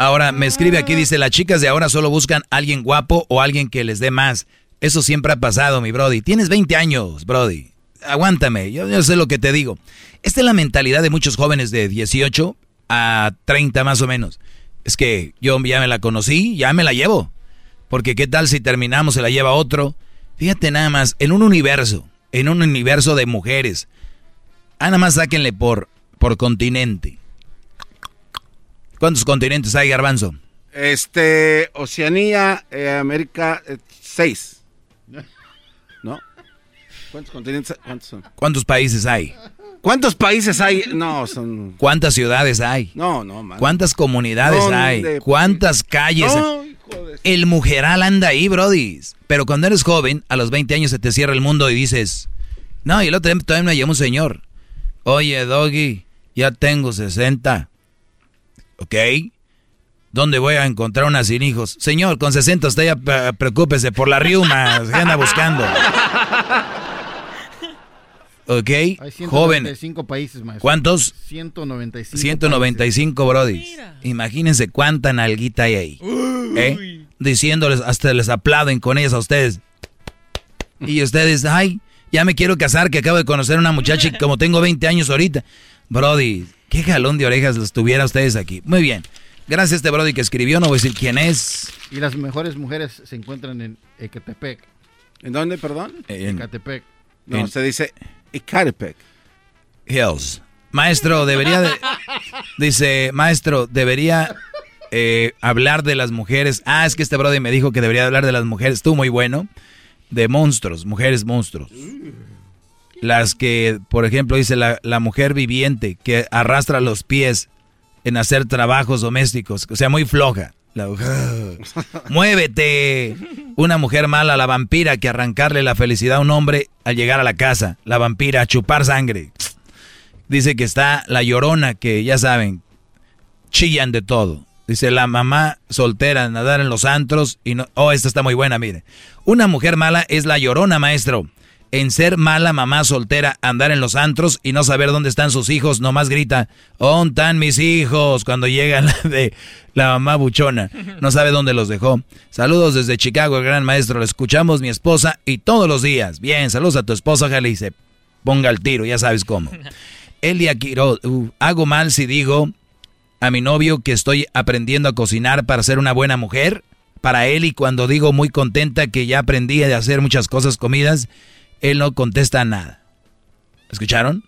Ahora me escribe aquí, dice, las chicas de ahora solo buscan alguien guapo o alguien que les dé más. Eso siempre ha pasado, mi Brody. Tienes 20 años, Brody. Aguántame, yo, yo sé lo que te digo. Esta es la mentalidad de muchos jóvenes de 18 a 30 más o menos. Es que yo ya me la conocí, ya me la llevo. Porque qué tal si terminamos, se la lleva otro. Fíjate nada más, en un universo, en un universo de mujeres. Ah, nada más sáquenle por, por continente. ¿Cuántos continentes hay, Garbanzo? Este, Oceanía, eh, América, eh, seis. ¿No? ¿Cuántos continentes? ¿Cuántos son? ¿Cuántos países hay? ¿Cuántos países hay? No, son... ¿Cuántas ciudades hay? No, no, man. ¿Cuántas comunidades ¿Dónde? hay? ¿Cuántas calles? No, El mujeral anda ahí, Brody. Pero cuando eres joven, a los 20 años se te cierra el mundo y dices, no, y el otro día también me llamó un señor. Oye, Doggy, ya tengo 60. ¿Ok? ¿Dónde voy a encontrar una sin hijos? Señor, con 60 usted ya eh, preocúpese por la riuma, que anda buscando. (laughs) ¿Ok? Hay Joven. 195 países, maestro. ¿Cuántos? 195. 195, Brody. Imagínense cuánta nalguita hay ahí. ¿Eh? Diciéndoles, hasta les aplauden con ellas a ustedes. Y ustedes, ay, ya me quiero casar, que acabo de conocer a una muchacha y como tengo 20 años ahorita. Brody, qué jalón de orejas los tuviera ustedes aquí. Muy bien. Gracias a este Brody que escribió, no voy a decir quién es. Y las mejores mujeres se encuentran en Ecatepec. ¿En dónde, perdón? En- Ecatepec. No, en- se dice Ecatepec. Hills. Maestro, debería de... Dice, maestro, debería eh, hablar de las mujeres. Ah, es que este Brody me dijo que debería hablar de las mujeres. Estuvo muy bueno. De monstruos, mujeres monstruos. Las que, por ejemplo, dice la, la mujer viviente que arrastra los pies en hacer trabajos domésticos. O sea, muy floja. (laughs) Muévete. Una mujer mala, la vampira, que arrancarle la felicidad a un hombre al llegar a la casa. La vampira, a chupar sangre. Dice que está la llorona, que ya saben, chillan de todo. Dice la mamá soltera, nadar en los antros y no... Oh, esta está muy buena, mire. Una mujer mala es la llorona, maestro. En ser mala mamá soltera, andar en los antros y no saber dónde están sus hijos, nomás grita, ¿dónde están mis hijos? Cuando llega la de la mamá buchona. No sabe dónde los dejó. Saludos desde Chicago, el gran maestro. Lo escuchamos mi esposa y todos los días. Bien, saludos a tu esposa, ojalá y ponga al tiro, ya sabes cómo. Elia Quiroz, uh, hago mal si digo a mi novio que estoy aprendiendo a cocinar para ser una buena mujer. Para él y cuando digo muy contenta que ya aprendí a hacer muchas cosas comidas, él no contesta nada. ¿Escucharon?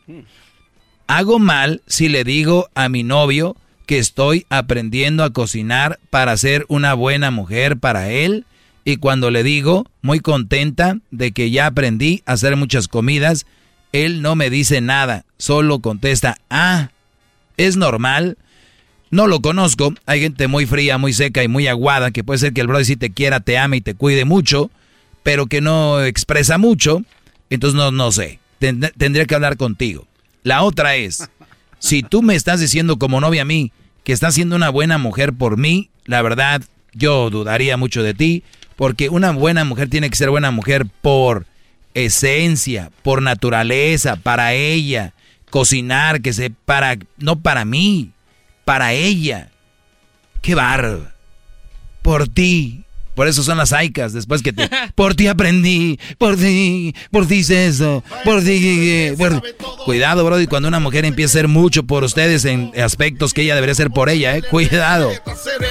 Hago mal si le digo a mi novio que estoy aprendiendo a cocinar para ser una buena mujer para él y cuando le digo muy contenta de que ya aprendí a hacer muchas comidas, él no me dice nada, solo contesta, ah, es normal. No lo conozco, hay gente muy fría, muy seca y muy aguada, que puede ser que el brother sí te quiera, te ame y te cuide mucho, pero que no expresa mucho, entonces no, no sé, Tend- tendría que hablar contigo. La otra es, (laughs) si tú me estás diciendo como novia a mí que estás siendo una buena mujer por mí, la verdad, yo dudaría mucho de ti, porque una buena mujer tiene que ser buena mujer por esencia, por naturaleza, para ella, cocinar, que se para, no para mí, para ella. Qué barba. Por ti. Por eso son las aicas, después que te... (laughs) Por ti aprendí, por ti, por ti hice eso, por ti... por- Cuidado, Brody, cuando una mujer empieza a hacer mucho por ustedes en aspectos que ella debería hacer por ella, ¿eh? Cuidado.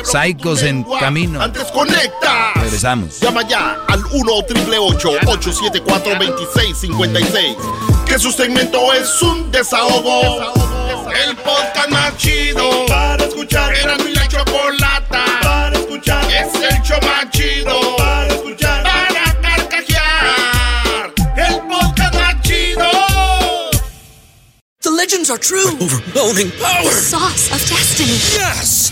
Psicos en camino. Antes conecta. Regresamos. Llama ya al 1 874 2656 Que su segmento es un desahogo. El podcast más chido para escuchar. Era mi la chocolata para escuchar. Es el show más chido para escuchar. Para carcajear. El podcast más chido. The legends are true. overwhelming power! The sauce of destiny. Yes!